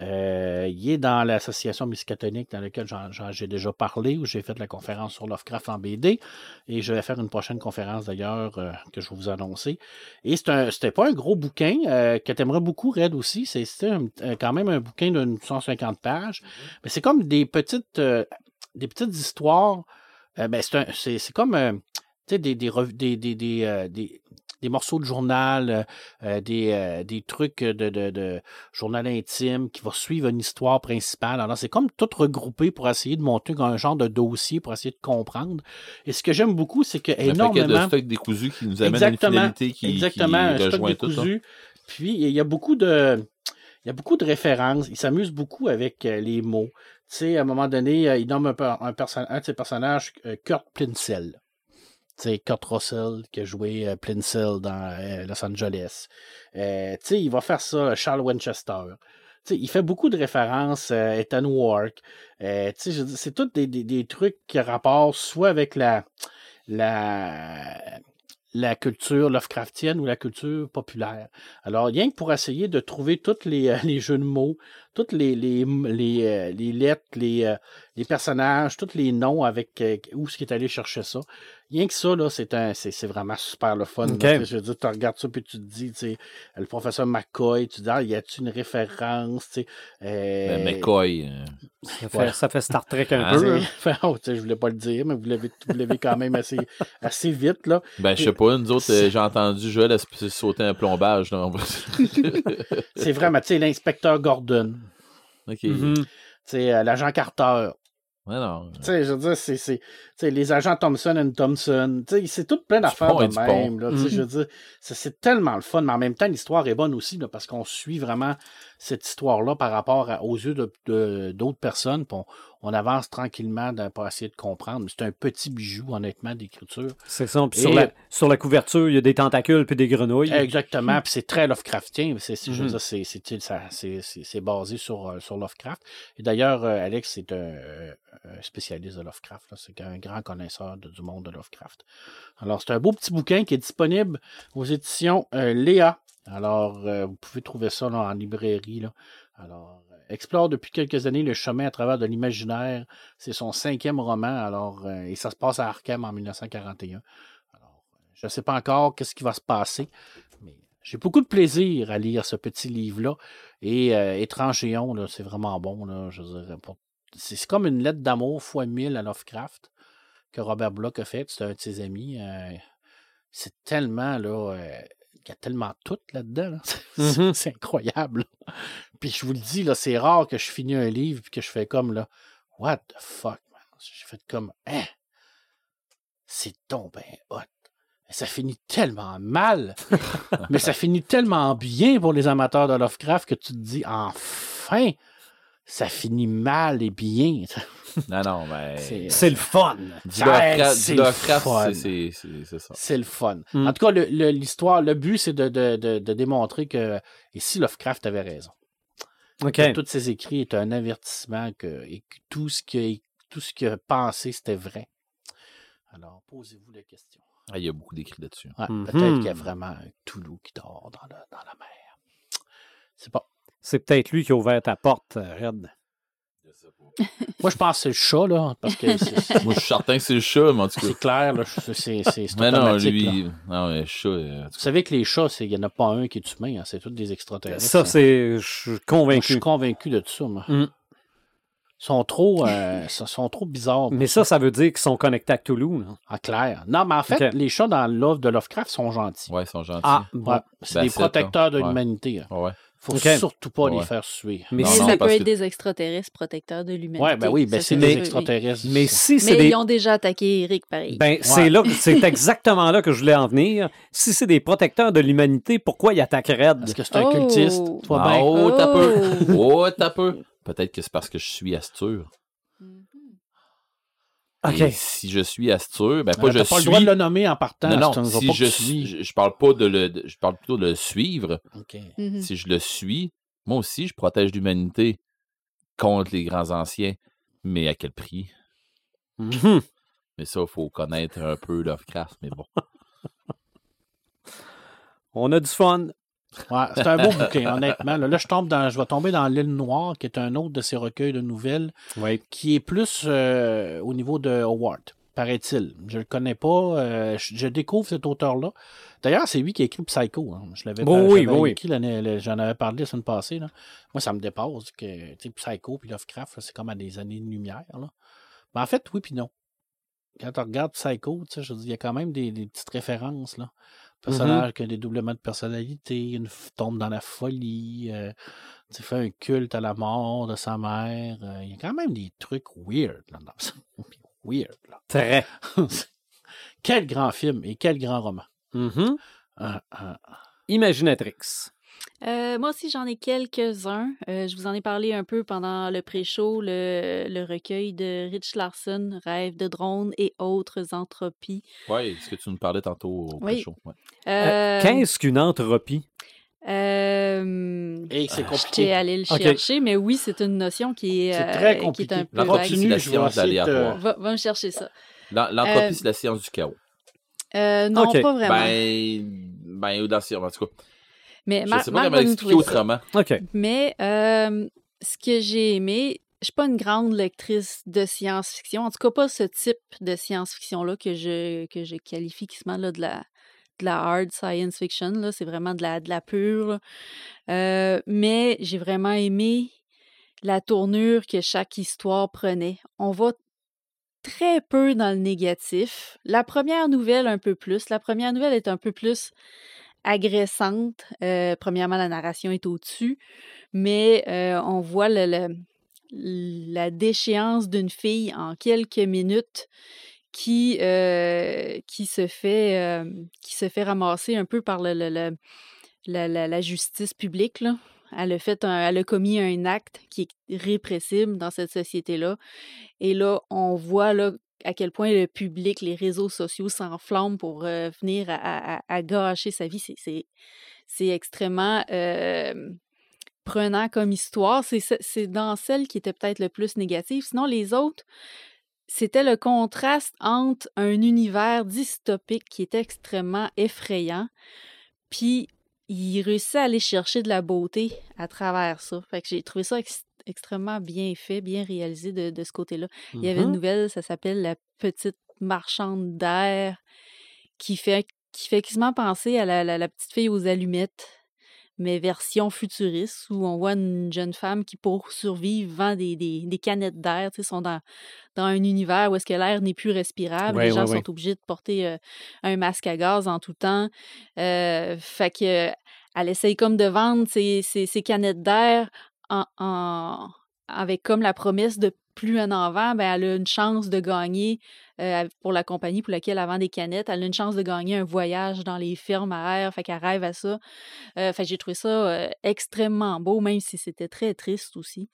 Euh, il est dans l'association musicatonique dans laquelle j'ai déjà parlé, où j'ai fait la conférence sur Lovecraft en BD. Et je vais faire une prochaine conférence d'ailleurs euh, que je vais vous annoncer. Et c'était pas un gros bouquin euh, que tu aimerais beaucoup, Red aussi. C'est- C'était euh, quand même un bouquin d'une 150 pages. Mais c'est comme des petites, des petites histoires. Ben, c'est comme des, des, des, des, des, morceaux de journal, euh, euh, des, euh, des trucs de, de, de journal intime qui va suivre une histoire principale. Alors, c'est comme tout regroupé pour essayer de monter un genre de dossier pour essayer de comprendre. Et ce que j'aime beaucoup, c'est que Un de énormément. stock décousu qui nous amène Exactement, à une finalité qui, Exactement, un qui stock hein. ça. décousu. Puis il y a beaucoup de. Il y a beaucoup de références. Il s'amuse beaucoup avec euh, les mots. Tu sais, à un moment donné, euh, il nomme un, un, un de ses personnages euh, Kurt Plinsel. Sais, Kurt Russell qui a joué euh, dans euh, Los Angeles. Euh, il va faire ça, Charles Winchester. Tu sais, il fait beaucoup de références, euh, Ethan Wark. C'est tous des, des, des trucs qui rapportent soit avec la, la, la culture Lovecraftienne ou la culture populaire. Alors, rien que pour essayer de trouver tous les, les jeux de mots, toutes les, les, les, euh, les lettres, les, euh, les personnages, tous les noms avec euh, où ce qui est allé chercher ça. Rien que ça, là, c'est un, c'est, c'est vraiment super le fun. là. Je veux dire, tu regardes ça puis tu te dis, tu sais, le professeur McCoy, tu te dis, ah, y a-tu une référence, tu sais. euh, Ben, McCoy. euh, Ça fait, Ouais. ça fait Star Trek un Ah, peu. hein. Enfin, oh, tu sais, je voulais pas le dire, mais vous l'avez, vous l'avez quand même assez, assez vite, là. Ben, je sais pas, nous autres, j'ai entendu Joël sauter un plombage. C'est vraiment, tu sais, l'inspecteur Gordon, ok. Mhm. sais, euh, l'agent Carter. Ouais, non. Tu sais, je veux dire, c'est, c'est, les agents Thompson and Thompson. C'est tout plein d'affaires de même. Là. Je veux dire, c'est, c'est tellement le fun, mais en même temps, l'histoire est bonne aussi, là, parce qu'on suit vraiment cette histoire-là par rapport à- aux yeux de, de- d'autres personnes. on, on avance tranquillement pour essayer de comprendre. Mais c'est un petit bijou, honnêtement, d'écriture. C'est ça. Puis sur, la, sur la couverture, il y a des tentacules puis des grenouilles. Exactement, puis c'est très Lovecraftien. C'est, c'est basé sur, euh, sur Lovecraft. Et d'ailleurs, euh, Alex, c'est un, euh, un spécialiste de Lovecraft. C'est un grand connaisseur de- du monde de Lovecraft. Alors, c'est un beau petit bouquin qui est disponible aux éditions euh, Léa. Alors, euh, vous pouvez trouver ça en librairie. Alors, euh, explore depuis quelques années le chemin à travers de l'imaginaire. C'est son cinquième roman. Alors, euh, et ça se passe à Arkham en 1941. Alors, je ne sais pas encore qu'est-ce qui va se passer, mais j'ai beaucoup de plaisir à lire ce petit livre-là. Et Étrangéon, c'est vraiment bon. Là, je c'est comme une lettre d'amour fois mille à Lovecraft que Robert Bloch a fait. C'est un de ses amis. c'est tellement, là, y a tellement tout là-dedans. là. C'est c'est incroyable. là. Puis je vous le dis, là, c'est rare que je finis un livre et que je fais comme, là, what the fuck, man? J'ai fait comme, hein, c'est donc ben hot. Mais ça finit tellement mal, mais ça finit tellement bien pour les amateurs de Lovecraft que tu te dis, enfin, ça finit mal et bien. Non, non, ben. C'est- le fun. C'est le Lovecraft, fun. c'est- ça. C'est le fun. Mm. En tout cas, le- le- l'histoire, le, but, c'est de, de- de- de démontrer que, et si Lovecraft avait raison, OK. que tous ses écrits est un avertissement que, et que tout ce qu'il a, tout ce qu'il a pensé, c'était vrai. Alors, posez-vous la question. Ah, il y a beaucoup d'écrits là-dessus. Ouais, Mhm. Peut-être qu'il y a vraiment un Toulouse qui dort dans, la- dans la mer. C'est pas. C'est peut-être lui qui a ouvert ta porte, euh, Red. Moi, je pense que c'est le chat, là, parce que c'est- Moi, je suis certain que c'est le chat, mais en tout cas. c'est clair, là, c'est c'est- c'est Mais non, là. lui. Non, le chat. euh, Vous savez que les chats, c'est- il n'y en a pas un qui est humain, hein, c'est tous des extraterrestres. Ça, hein. c'est. Je suis Moi, je convaincu. suis convaincu de tout ça, moi. Mm. Ils sont trop, euh, sont- trop bizarres. Mais ça, ça veut dire qu'ils sont connectés à Toulouse. là. En clair. Non, mais en fait, les chats dans l'œuvre de Lovecraft sont gentils. Ouais, ils sont gentils. Ah, bon. Ouais, c'est Ben, des protecteurs de. Ouais. l'humanité. hein. Ouais. Faut surtout pas les faire suer. Mais, Non, si, non, ça peut parce être que- des extraterrestres protecteurs de l'humanité. Ouais, ben oui, ben c'est des extraterrestres. mais si c'est Mais des. ils ont déjà attaqué Eric, pareil. Ben, c'est là, c'est exactement là que je voulais en venir. Si c'est des protecteurs de l'humanité, pourquoi ils attaquent Red? Parce que c'est un Oh. cultiste. Toi, Ah, ben. oh, t'as peu. Oh. Oh, t'as peu. Peut-être que c'est parce que je suis Astur. Et si je suis Astur, ben pas Euh, je pas suis. le droit de le nommer en partant. non, non, si pas je, suis- je, je parle pas de le, de- je parle plutôt de le suivre. OK. Mhm. Si je le suis, moi aussi, je protège l'humanité contre les grands anciens. Mais à quel prix? Mhm. Mais ça, il faut connaître un peu Lovecraft, mais bon. On a du fun. Ouais, c'est un beau bouquin, honnêtement. Là, là, je, tombe dans, je vais tomber dans L'île Noire, qui est un autre de ces recueils de nouvelles, Oui. qui est plus euh, au niveau de Howard, paraît-il. Je le connais pas. euh, je, je découvre cet auteur-là. D'ailleurs, c'est lui qui a écrit Psycho. hein. Je l'avais pas- oui, oui. J'en avais parlé la semaine passée. Là. Moi, ça me dépasse que Psycho puis Lovecraft, c'est comme à des années-lumière. là. Mais en fait, oui puis non. Quand on regarde Psycho, je il y a quand même des, des petites références. Là. Personnage qui a des doublements de personnalité, une tombe dans la folie, euh, tu fait un culte à la mort de sa mère. euh, il y a quand même des trucs weird là, dans ça. Weird. Là. Très. quel grand film et quel grand roman. Mhm. Ah, ah, Imaginatrix. Euh, moi aussi, j'en ai quelques-uns. Euh, je vous en ai parlé un peu pendant le pré-show, le, le recueil de Rich Larson, Rêve de drone et autres entropies. Oui, ce que tu nous parlais tantôt au Oui. pré-show. ouais. Euh, Euh, Qu'est-ce qu'une entropie? euh, Et c'est J'étais compliqué. allé le chercher, mais oui, c'est une notion qui est, euh, très qui est compliqué. un peu L'entropie, vague. c'est la continue, je vais science aléatoire. Va, va me chercher ça. L'en- L'entropie, Euh, c'est la science du chaos. Euh, non, pas vraiment. Ben, ben, ou dans la en tout cas. Mais Je sais pas Marc comment autrement. Mais euh, ce que j'ai aimé, je suis pas une grande lectrice de science-fiction, en tout cas pas ce type de science-fiction-là que je, que je qualifie quasiment là, de, la, de la hard science fiction. là. C'est vraiment de la, de la pure. Euh, mais j'ai vraiment aimé la tournure que chaque histoire prenait. On va très peu dans le négatif. La première nouvelle, un peu plus. La première nouvelle est un peu plus agressante. Euh, premièrement, la narration est au-dessus, mais euh, on voit la déchéance d'une fille en quelques minutes qui, euh, qui, se fait, qui se fait ramasser un peu par le, la, la- justice publique. Elle, a fait elle a commis un acte qui est répressible dans cette société-là. Et là, on voit à quel point le public, les réseaux sociaux s'enflamment pour venir à, gâcher sa vie. C'est- extrêmement prenant comme histoire. C'est ce- c'est dans celle qui était peut-être le plus négative. Sinon, les autres, c'était le contraste entre un univers dystopique qui était extrêmement effrayant, puis il réussit à aller chercher de la beauté à travers ça. Fait que j'ai trouvé ça extrêmement bien fait, bien réalisé de, de ce côté-là. Il y avait une Mhm. nouvelle, ça s'appelle La petite marchande d'air, qui fait, qui fait quasiment penser à la, la- la petite fille aux allumettes, mais version futuriste, où on voit une jeune femme qui, pour survivre, vend des, des- des canettes d'air. Sais, sont dans, dans un univers où est-ce que l'air n'est plus respirable. Ouais, Les gens ouais, ouais. sont obligés de porter euh, un masque à gaz en tout temps. Euh, fait que elle essaye comme de vendre ses, ses- ses canettes d'air avec comme la promesse de plus en avant, ben, elle a une chance de gagner euh, pour la compagnie pour laquelle elle vend des canettes. Elle a une chance de gagner un voyage dans les fermes à air. Fait qu'elle rêve à ça. Euh, fait j'ai trouvé ça euh, extrêmement beau, même si c'était très triste aussi.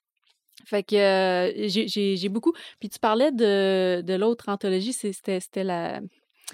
Fait que euh, j'ai- beaucoup. Puis tu parlais de, de l'autre anthologie, c'était la,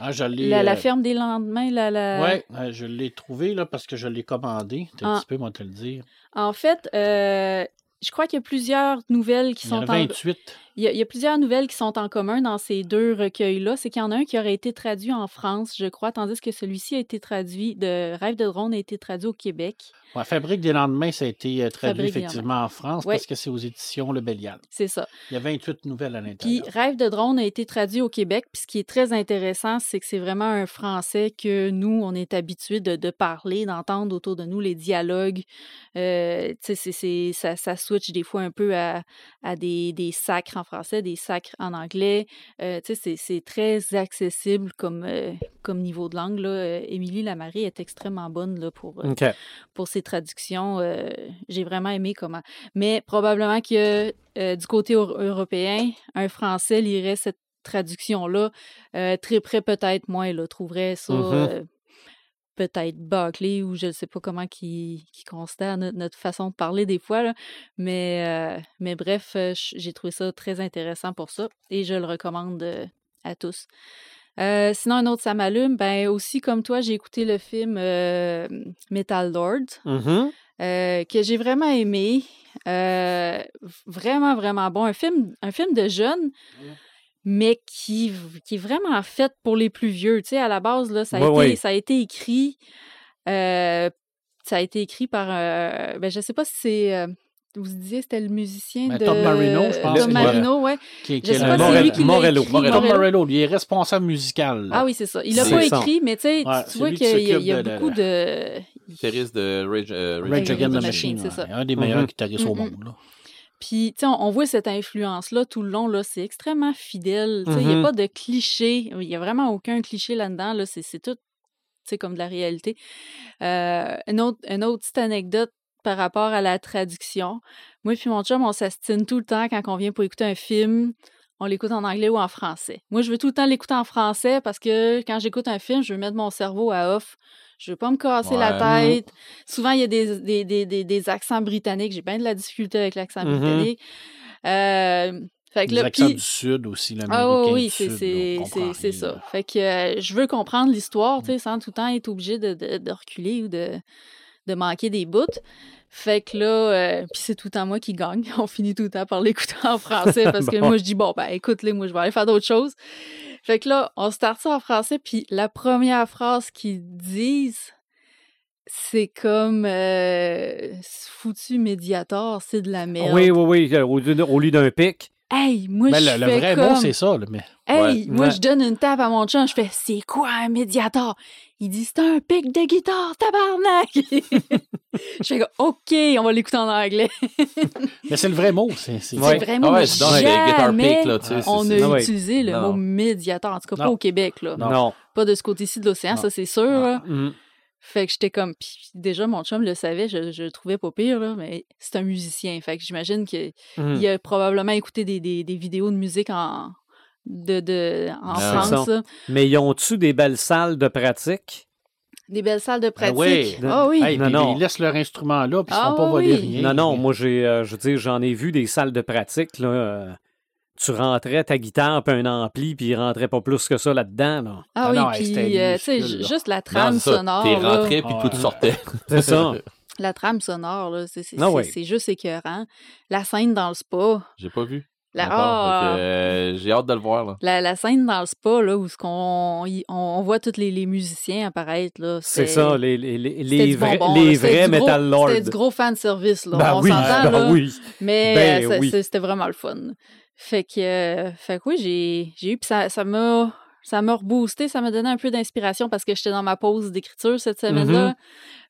Ah, je la, la euh, ferme des lendemains. La, la... Ouais, euh, je l'ai trouvé là, parce que je l'ai commandé. T'as Ah. un petit peu, moi, te le dire. En fait, euh, je crois qu'il y a plusieurs nouvelles qui Il y en sont en, 28. Il y, a, il y a plusieurs nouvelles qui sont en commun dans ces deux recueils-là. C'est qu'il y en a un qui aurait été traduit en France, je crois, tandis que celui-ci a été traduit, de Rêve de drone a été traduit au Québec. Ouais, Fabrique des lendemains, ça a été euh, traduit Fabrique effectivement en France Ouais. parce que c'est aux éditions Le Bélial. C'est ça. Il y a 28 nouvelles à Puis l'intérieur. Rêve de drone a été traduit au Québec. Puis ce qui est très intéressant, c'est que c'est vraiment un français que nous, on est habitués de, de parler, d'entendre autour de nous les dialogues. Euh, c'est- ça, ça switch des fois un peu à, à des, des sacres en français, des sacres en anglais. Euh, tu sais, c'est- très accessible comme, euh, comme niveau de langue. Là. Euh, Émilie Lamarée est extrêmement bonne là, pour, pour ses traductions. J'ai vraiment aimé comment. Mais probablement que du côté euro- européen, un Français lirait cette traduction-là, euh, très près peut-être moins, là, trouverait ça Mhm. euh, peut-être bâclé ou je ne sais pas comment qui, qui considère notre, notre façon de parler des fois. là. Mais, euh, mais bref, euh, j'ai trouvé ça très intéressant pour ça et je le recommande euh, à tous. Euh, sinon, un autre, ça m'allume. Ben, aussi, comme toi, j'ai écouté le film euh, Metal Lord, Mhm. euh, que j'ai vraiment aimé. Vraiment, vraiment bon. Un film, un film de jeunes, mais qui, qui est vraiment fait pour les plus vieux. Tu sais, à la base, là, ça, a Ouais, été, ouais. ça a été écrit. euh, ça a été écrit par. euh, ben, je sais pas si c'est. euh, vous disiez, c'était le musicien Ben, de. Tom Marino, je pense Tom Marino, ouais. Qui, Je sais pas le- si c'est lui qui l'a Morello. écrit. Morello. Tom Morello. Lui, il est responsable musical. là. Ah oui, c'est ça. Il l'a pas ça. écrit, mais tu sais, Ouais, tu vois qui qu'il y y a de- de- beaucoup de. Guitariste de Rage, euh, Rage Rage Against the Machine, Machine, c'est ça. un des meilleurs Mhm. guitaristes au Mhm. monde. Puis, tu sais, on, on voit cette influence-là tout le long, là. C'est extrêmement fidèle. Tu sais, il n'y a Mhm. pas de cliché. Il n'y a vraiment aucun cliché là-dedans, là. C'est tout, tu sais, comme de la réalité. Euh, une, autre, une autre petite anecdote par rapport à la traduction. Moi puis mon chum, on s'astine tout le temps quand on vient pour écouter un film. On l'écoute en anglais ou en français. Moi, je veux tout le temps l'écouter en français parce que quand j'écoute un film, je veux mettre mon cerveau à off. Je veux pas me casser la tête. Souvent, il y a des, des, des, des, des accents britanniques. J'ai bien de la difficulté avec l'accent Mhm. britannique. Euh, fait que Les là, accents du Sud aussi, l'américain ah oui, c'est ça. Fait que euh, je veux comprendre l'histoire, tu sais, sans tout le temps être obligé de, de- de reculer ou de, de manquer des bouts. Fait que là, euh, puis c'est tout le temps moi qui gagne. On finit tout le temps par l'écouter en français parce que Bon. moi, je dis, bon, ben écoute-les, moi, je vais aller faire d'autres choses. Fait que là, on start ça en français, puis la première phrase qu'ils disent, c'est comme euh, foutu médiator, c'est de la merde. Oui, oui, oui. au lieu d'un pic. Hey, moi, Mais je le, le vrai comme... mot, c'est ça. là, mais... Hey, moi, Ouais. je donne une tape à mon chum, je fais C'est quoi un médiator? Il dit C'est un pic de guitare, tabarnak Je fais OK, on va l'écouter en anglais. mais c'est le vrai mot. C'est, c'est- Ouais. Ah c'est dans les guitar jamais pick, là, tu sais. c'est- on a Ah utilisé le Non, mot non. médiator, en tout cas pas au Québec, là. Non. Non. Pas de ce côté-ci de l'océan, ça c'est sûr. Fait que j'étais comme. Puis déjà, mon chum le savait, je, je le trouvais pas pire, là, mais c'est un musicien. Fait que j'imagine qu'il Mhm. a probablement écouté des, des, des vidéos de musique en, de, de, en Ah, France. là. Mais ils ont-tu des belles salles de pratique? Des belles salles de Ah pratique? oui. Ah oui. Hey, Non, non. Ils laissent leur instrument là, puis ils ne Ah sont pas volés oui. rien. Non, non, moi, j'ai, euh, je veux dire, j'en ai vu des salles de pratique, là. euh, tu rentrais ta guitare puis un ampli, puis il rentrait pas plus que ça là-dedans, là. Ah, Ah oui, puis euh, juste la trame ça, sonore. T'es rentré, puis Ah tout ouais. sortait. C'est ça. La trame sonore, là, c'est c'est- Ah c'est- oui. c'est juste écœurant. La scène dans le spa. J'ai pas vu. Ah, euh, J'ai hâte de le voir, là. la, la scène dans le spa, là, où ce qu'on, y- on, on voit tous les, les musiciens apparaître, là. C'est ça, les, les, les, vrais, bonbon, les vrais Metal Lords. C'était du gros fan service, là. Ben on oui, s'entend, ben là. oui. Mais Ben euh, oui. c'était vraiment le fun. Fait que, euh, fait que oui, j'ai, j'ai eu, puis ça, ça m'a, ça m'a reboosté, ça m'a donné un peu d'inspiration parce que j'étais dans ma pause d'écriture cette semaine-là. Mhm.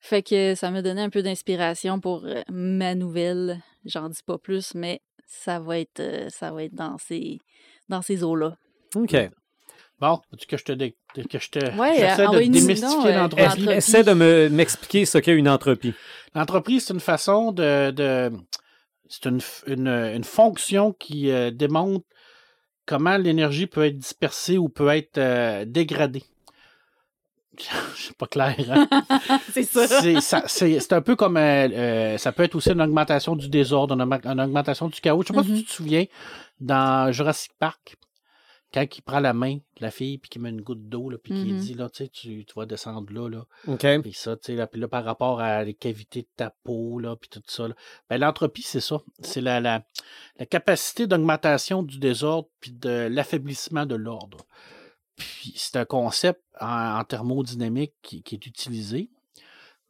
Fait que ça m'a donné un peu d'inspiration pour euh, ma nouvelle. J'en dis pas plus, mais ça va être, euh, ça va être dans ces, dans ces eaux-là. OK. Bon, veux-tu que je te, dé- que je te Ouais, j'essaie de démystifier l'entropie. Entropie. Essaie de me, m'expliquer ce qu'est une entropie. L'entropie, c'est une façon de. de- c'est une, une, une fonction qui euh, démontre comment l'énergie peut être dispersée ou peut être euh, dégradée. C'est pas clair. hein? c'est ça. c'est, ça- c'est- c'est un peu comme. euh, euh, ça peut être aussi une augmentation du désordre, une, augmentation du chaos. Je sais pas si Mhm. tu te souviens, dans Jurassic Park, quand il prend la main de la fille puis qu'il met une goutte d'eau, puis qu'il Mhm. dit là, tu sais, tu vas descendre là, là. OK. Puis ça, tu sais, là, puis là, par rapport à les cavités de ta peau, là, puis tout ça. Ben, l'entropie, c'est ça. C'est la, la, la capacité d'augmentation du désordre puis de l'affaiblissement de l'ordre. Puis c'est un concept en, en thermodynamique qui, qui est utilisé.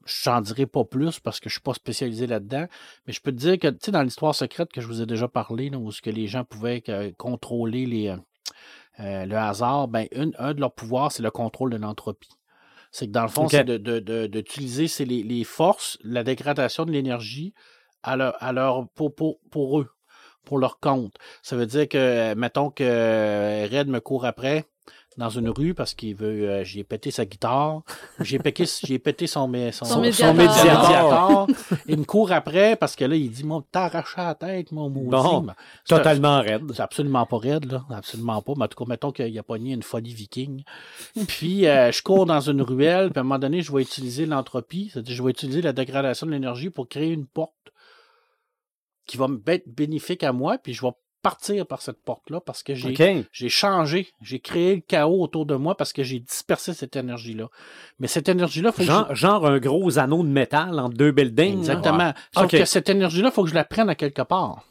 Je n'en dirai pas plus parce que je suis pas spécialisé là-dedans, mais je peux te dire que, tu sais, dans l'histoire secrète que je vous ai déjà parlé, là, où ce que les gens pouvaient euh, contrôler les, euh, euh, le hasard, ben, une- un de leurs pouvoirs, c'est le contrôle de l'entropie. C'est que dans le fond, c'est de- de- de- d'utiliser c'est les, les forces, la dégradation de l'énergie à leur, à leur, pour, pour, pour eux, pour leur compte. Ça veut dire que, euh, mettons que euh, Red me court après, dans une rue parce qu'il veut. euh, j'ai pété sa guitare. J'ai pété, j'ai pété son, son, médiator. Il me court après parce que là, il dit Mon, t'as arraché la tête, mon maudit. Bon, Totalement raide. C'est absolument pas raide, là. Absolument pas. Mais en tout cas, mettons qu'il a pogné une folie viking. Puis, euh, je cours dans une ruelle, puis à un moment donné, je vais utiliser l'entropie. C'est-à-dire, je vais utiliser la dégradation de l'énergie pour créer une porte qui va me être bénéfique à moi, puis je vais partir par cette porte-là parce que j'ai changé, j'ai créé le chaos autour de moi parce que j'ai dispersé cette énergie-là. Mais cette énergie-là, faut que je- Genre, un gros anneau de métal entre deux buildings. Exactement. Sauf que cette énergie-là, il faut que je la prenne à quelque part.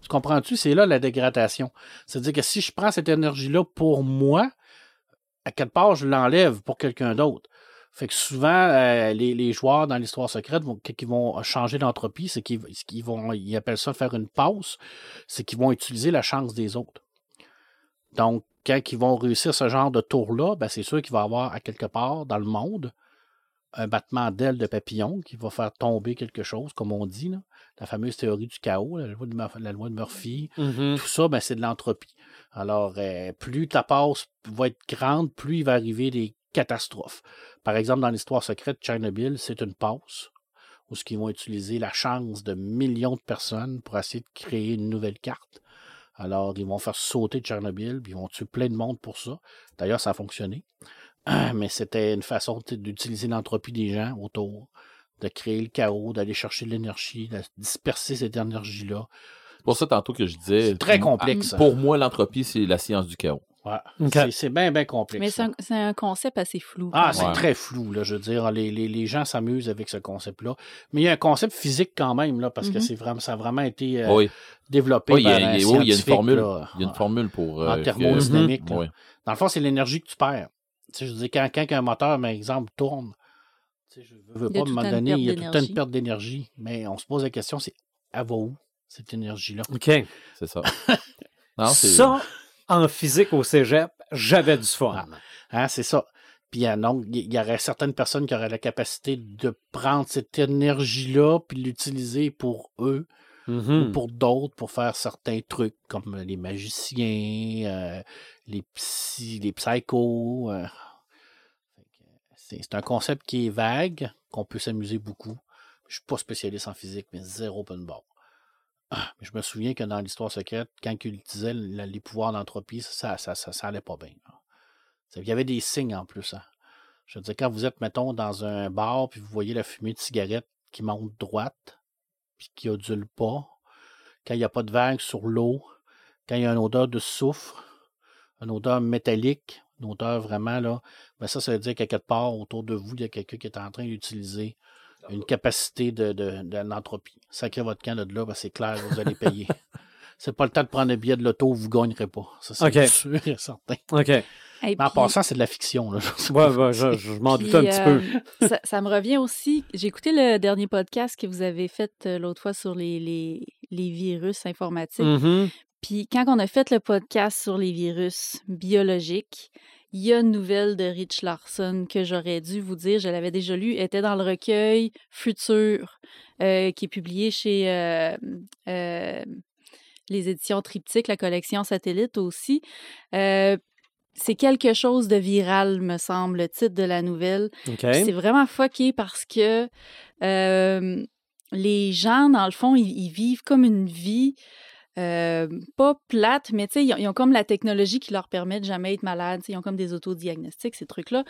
Tu comprends-tu? C'est là la dégradation. C'est-à-dire que si je prends cette énergie-là pour moi, à quelque part, je l'enlève pour quelqu'un d'autre. Fait que souvent, euh, les, les joueurs dans l'histoire secrète, vont, ils vont changer d'entropie, c'est qu'ils vont, ils appellent ça faire une pause, c'est qu'ils vont utiliser la chance des autres. Donc, quand ils vont réussir ce genre de tour-là, ben, c'est sûr qu'il va y avoir à quelque part dans le monde un battement d'ailes de papillon qui va faire tomber quelque chose, comme on dit, là. la fameuse théorie du chaos, la loi de, Mur- la loi de Murphy. Mhm. Tout ça, ben, c'est de l'entropie. Alors, euh, plus ta passe va être grande, plus il va arriver des catastrophes. Par exemple, dans l'histoire secrète, Chernobyl, c'est une passe où ce qu'ils vont utiliser la chance de millions de personnes pour essayer de créer une nouvelle carte. Alors, ils vont faire sauter Tchernobyl, puis ils vont tuer plein de monde pour ça. D'ailleurs, ça a fonctionné. Mais c'était une façon d'utiliser l'entropie des gens autour, de créer le chaos, d'aller chercher de l'énergie, de disperser cette énergie-là. C'est pour ça, tantôt, que je disais. C'est très complexe. Pour moi, l'entropie, c'est la science du chaos. Ouais. C'est- bien, bien complexe. Mais c'est un, un concept assez flou. Ah, c'est très flou, là, je veux dire. Les, les, les gens s'amusent avec ce concept-là. Mais il y a un concept physique quand même, là, parce que Mhm. c'est vraiment, ça a vraiment été euh, oui. développé Oui, il y a, par il y a- un oui, il y a une formule. là, Il y a une formule pour. en euh, que- thermodynamique. Oui. Dans le fond, c'est l'énergie que tu perds. Tu sais, je veux dire, quand, quand un moteur, par exemple, tourne, tu sais, je veux, veux Il y a pas donner, perte il y a tout le temps une d'énergie. perte d'énergie. Mais on se pose la question, c'est elle va où, cette énergie-là? OK. C'est ça. non, c'est. Ça, en physique au cégep, j'avais du fun. Hein, c'est ça. Puis euh, donc, il y aurait certaines personnes qui auraient la capacité de prendre cette énergie-là puis l'utiliser pour eux ou pour d'autres pour faire certains trucs comme les magiciens, euh, les psy, les psychos. euh. C'est un concept qui est vague, qu'on peut s'amuser beaucoup. Je suis pas spécialiste en physique, mais zéro open bar. Ah, je me souviens que dans l'histoire secrète, quand ils utilisaient la- les pouvoirs d'entropie, ça, ça, ça, ça allait pas bien. Il y avait des signes en plus. hein. Je veux dire, quand vous êtes, mettons, dans un bar, puis vous voyez la fumée de cigarette qui monte droite, puis qui odule pas, quand il n'y a pas de vague sur l'eau, quand il y a une odeur de soufre, une odeur métallique, une odeur vraiment là, ben ça, ça veut dire qu'à quelque part autour de vous, il y a quelqu'un qui est en train d'utiliser une capacité de, de, de l'entropie. Sacrez votre camp de là, ben c'est clair, vous allez payer. c'est pas le temps de prendre le billet de l'auto, vous ne gagnerez pas. Ça, c'est sûr et certain. OK. Ouais, Et Mais en puis- passant, c'est de la fiction. Là. ouais, je, je m'en doutais un petit peu. euh, ça, ça me revient aussi. J'ai écouté le dernier podcast que vous avez fait euh, l'autre fois sur les, les, les virus informatiques. Mhm. Puis quand on a fait le podcast sur les virus biologiques, il y a une nouvelle de Rich Larson que j'aurais dû vous dire, je l'avais déjà lu, était dans le recueil Futur, euh, qui est publié chez euh, euh, les éditions Triptyque, la collection Satellite aussi. C'est quelque chose de viral, me semble, le titre de la nouvelle. C'est vraiment fucké parce que les gens, dans le fond, ils, ils vivent comme une vie euh, pas plate, mais ils, ont- ils ont comme la technologie qui leur permet de jamais être malades. Ils ont comme des autodiagnostics, ces trucs-là.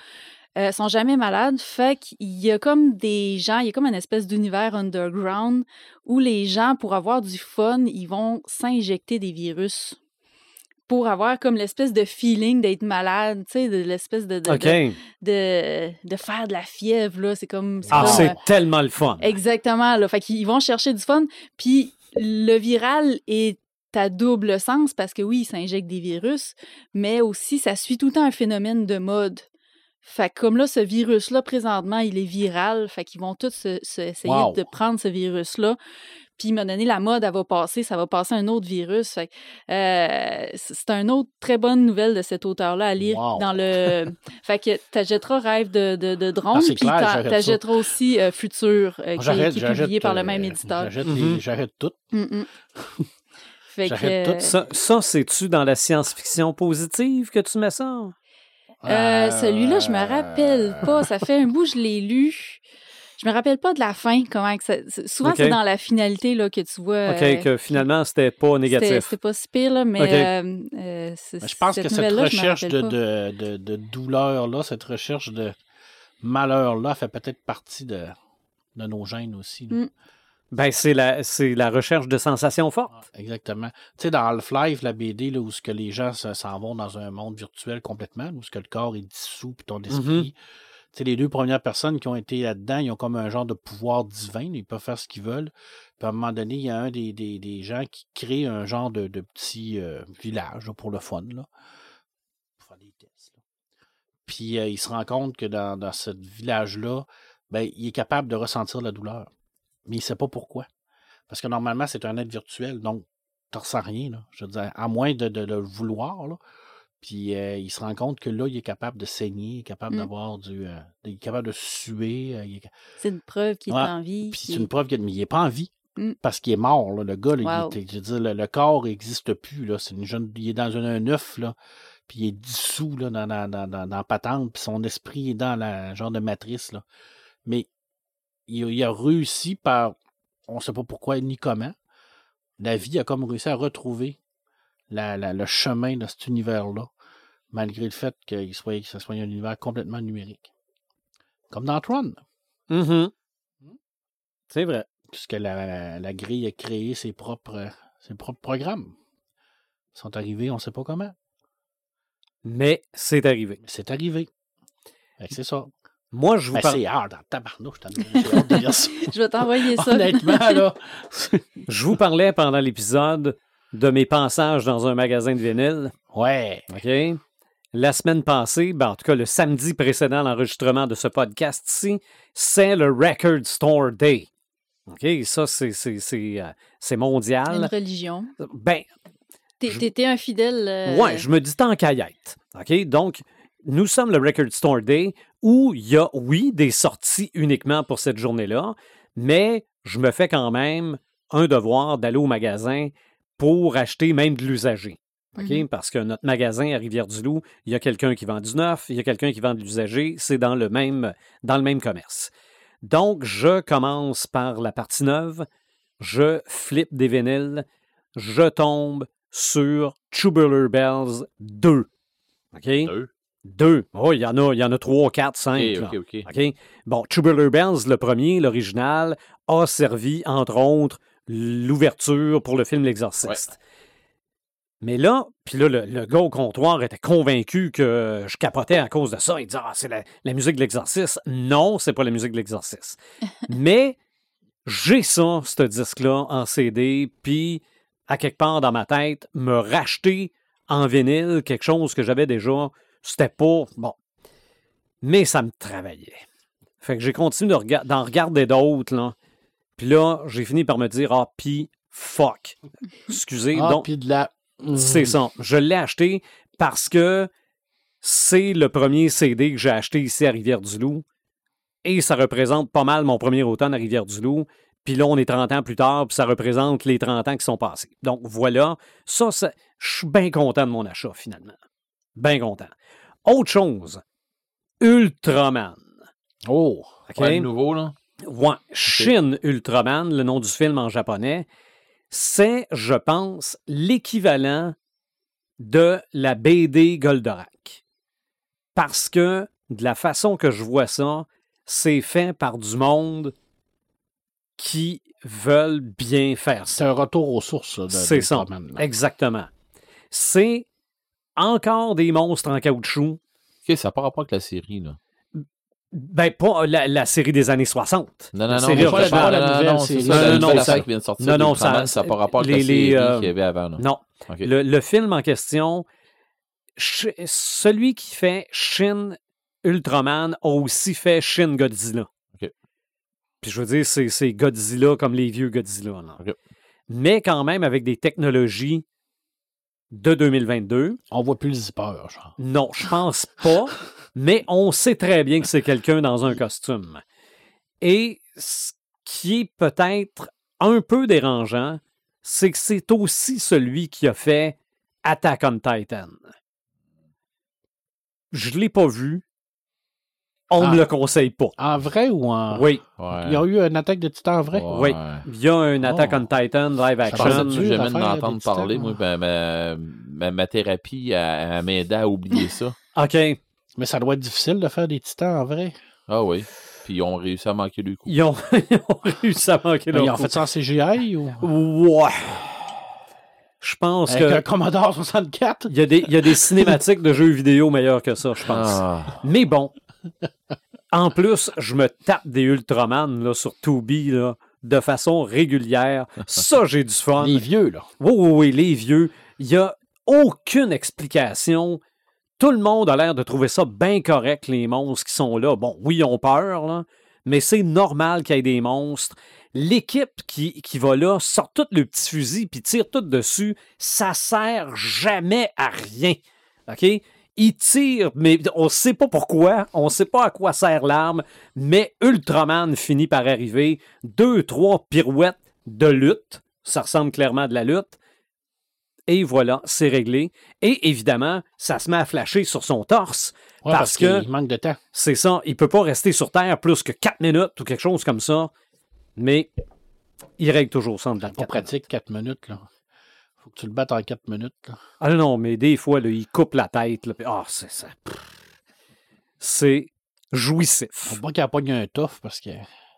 Euh, sont jamais malades. Fait qu'il y a comme des gens, il y a comme une espèce d'univers underground où les gens, pour avoir du fun, ils vont s'injecter des virus pour avoir comme l'espèce de feeling d'être malade, tu sais, de l'espèce de, de, de, de, de faire de la fièvre, là. C'est comme... Ah, c'est euh, tellement le fun. Exactement, là. Fait qu'ils vont chercher du fun. Puis le viral est à double sens parce que oui, ça injecte des virus, mais aussi ça suit tout le temps un phénomène de mode. Fait que comme là, ce virus-là, présentement, il est viral. Fait qu'ils vont tous se- se- essayer Wow. de prendre ce virus-là. Puis, m'a donné la mode, elle va passer, ça va passer un autre virus. Fait euh, c'est un autre très bonne nouvelle de cet auteur-là à lire Wow. dans le. fait que t'achèteras Rêve de, de, de drone, Ah, puis t'achèteras aussi euh, Futur, euh, qui, est- publié par le euh, même éditeur. J'arrête, Mhm. j'arrête tout. Mm, mm. Fait que, tout Ça, ça c'est-tu dans la science-fiction positive que tu mets ça? euh, celui-là, je me rappelle pas. Ça fait un bout, je l'ai lu. Je me rappelle pas de la fin. Comment que ça... Souvent, c'est dans la finalité là, que tu vois. OK, euh, que finalement, c'était pas négatif. C'était pas si pire, là, mais Ok. euh, euh, c'est- Mais je pense que cette recherche de, de, de, de douleur-là, cette recherche de malheur-là, fait peut-être partie de, de nos gènes aussi. Mm. Ben, c'est la, c'est la recherche de sensations fortes. Exactement. Tu sais, dans Half-Life, la BD, là, où ce que les gens se- s'en vont dans un monde virtuel complètement, où ce que le corps est dissous, puis ton esprit. Tu les deux premières personnes qui ont été là-dedans, ils ont comme un genre de pouvoir divin, ils peuvent faire ce qu'ils veulent. Puis à un moment donné, il y a un des, gens qui crée un genre de, petit euh, village pour le fun, faire des tests. Puis euh, il se rend compte que dans, ce village-là, ben, il est capable de ressentir la douleur. Mais il ne sait pas pourquoi. Parce que normalement, c'est un être virtuel, donc tu ressens rien. Je veux à moins de, le vouloir. Puis euh, il se rend compte que là, il est capable de saigner, il est capable Mm. d'avoir du. euh, il est capable de suer. euh, est C'est une preuve qu'il est en vie. Puis c'est une preuve qu'il n'est pas en vie. Mm. Parce qu'il est mort, là. Le gars, là, il je veux dire, le, le corps n'existe plus, là. C'est une jeune, il est dans un, un œuf, là. Puis il est dissous, là, dans, dans, dans, dans, la patente. Puis son esprit est dans la genre de matrice, là. Mais il, a- il a réussi par, on ne sait pas pourquoi ni comment, la vie a comme réussi à retrouver la- la- le chemin de cet univers-là, malgré le fait qu'il soit, que ce soit un univers complètement numérique. Comme dans Tron, Mhm. C'est vrai. puisque la, la- la grille a créé ses propres, ses propres programmes. Ils sont arrivés, on ne sait pas comment. Mais c'est arrivé. C'est arrivé. Fait que c'est ça. Moi, je vous Ben, parle. c'est hard en tabarnouche. Je vais t'envoyer ça. Honnêtement, là. Je vous parlais pendant l'épisode de mes passages dans un magasin de vinyle. Ouais. OK? La semaine passée, ben, en tout cas le samedi précédent l'enregistrement de ce podcast-ci, c'est le Record Store Day. OK? Ça, c'est, c'est, c'est, euh, c'est Une mondial. religion. Ben, T'es- Je- T'étais un fidèle. euh, ouais, je me dis tant qu'à y être. OK? Donc, nous sommes le Record Store Day où il y a, oui, des sorties uniquement pour cette journée-là, mais je me fais quand même un devoir d'aller au magasin pour acheter même de l'usager. OK? Mhm. Parce que notre magasin à Rivière-du-Loup, il y a quelqu'un qui vend du neuf, il y a quelqu'un qui vend de l'usager, c'est dans le même dans le même commerce. Donc, je commence par la partie neuve, je flippe des vinyles, je tombe sur Tubular Bells 2. OK? Deux? Deux. Oh, il y en a, il y en a trois, quatre, cinq. Ok, là. ok, ok. OK? Bon, Tubular Bells, le premier, l'original, a servi, entre autres, l'ouverture pour le film L'Exorciste. Mais là, puis là, le, le gars au comptoir était convaincu que je capotais à cause de ça. Il disait, ah, c'est la, la musique de l'Exorciste. Non, c'est pas la musique de l'Exorciste. Mais j'ai ça, ce disque-là, en CD, puis à quelque part dans ma tête, me racheter en vinyle quelque chose que j'avais déjà, c'était pas bon. Mais ça me travaillait. Fait que j'ai continué de rega- d'en regarder d'autres, là. Puis là, j'ai fini par me dire, ah, puis fuck. Excusez, Ah, donc, puis de la. c'est ça. Je l'ai acheté parce que c'est le premier CD que j'ai acheté ici à Rivière-du-Loup. Et ça représente pas mal mon premier automne à Rivière-du-Loup. Puis là, on est 30 ans plus tard, puis ça représente les 30 ans qui sont passés. Donc voilà, ça, ça- je suis bien content de mon achat, finalement. Bien content. Autre chose, Ultraman. Oh. OK? Ouais, le nouveau, là. Ouais, Shin Ultraman, le nom du film en japonais, c'est, je pense, l'équivalent de la BD Goldorak. Parce que, de la façon que je vois ça, c'est fait par du monde qui veulent bien faire ça. C'est un retour aux sources, C'est ça. Exactement. C'est encore des monstres en caoutchouc. Ok, ça n'a pas rapport avec la série, là. Ben, pas la, la série des années 60. Non, non, non, mais pas pas la non, non, nouvelle non, c'est série. Non, non, non, ça- qui vient de sortir non, non, ça- n'a pas rapport avec les- la série les, euh, qu'il y avait avant. Non. Ok. Le, le film en question, celui qui fait Shin Ultraman a aussi fait Shin Godzilla. Puis je veux dire, c'est, c'est Godzilla comme les vieux Godzilla. là. OK. Mais quand même avec des technologies de 2022. On voit plus le zipper, genre. Non, je pense pas. mais on sait très bien que c'est quelqu'un dans un costume. Et ce qui est peut-être un peu dérangeant, c'est que c'est aussi celui qui a fait Attack on Titan. Je ne l'ai pas vu. On Ah. me le conseille pas. En vrai ou en. Oui, Ouais. Il y a eu une attaque de titan en vrai? oui. Il y a un Attack Oh. on Titan live Je action. dur jamais d'affaire d'en entendre des titans, parler. Moi, hein? ben, ma, ma, ma thérapie, elle, elle m'aidait à oublier ça. OK. Mais ça doit être difficile de faire des titans en vrai. Ah oui. Puis ils ont réussi à manquer le coup. Ils ont, ils ont réussi à manquer Mais leur ils ont coup. fait ça en CGI ou? Ouais. Je pense Avec que un Commodore 64? il y, a des, il y a des cinématiques de jeux vidéo meilleures que ça, je pense. Ah. Mais bon, en plus, je me tape des Ultraman là, sur Tubi là, de façon régulière. Ça, j'ai du fun. Les vieux, là. Oui, oui, oui, les vieux. Il n'y a aucune explication. Tout le monde a l'air de trouver ça bien correct, les monstres qui sont là. Bon, oui, ils ont peur, mais c'est normal qu'il y ait des monstres. L'équipe qui, qui va là sort tous le petit fusil puis tire tout dessus. Ça sert jamais à rien. OK? Ils tirent, mais on ne sait pas pourquoi. On ne sait pas à quoi sert l'arme. Mais Ultraman finit par arriver. Deux, trois pirouettes de lutte. Ça ressemble clairement à de la lutte. Et voilà, c'est réglé. Et évidemment, ça se met à flasher sur son torse. Ouais, Parce parce, que- manque de temps. C'est ça. Il peut pas rester sur Terre plus que 4 minutes ou quelque chose comme ça. Mais il règle toujours ça en dedans Pas pratique 4 minutes, là. Faut que tu le battes en 4 minutes, là. Ah non, mais des fois, là, il coupe la tête. Ah, c'est ça. C'est jouissif. Faut pas qu'il a pogné un tough parce que.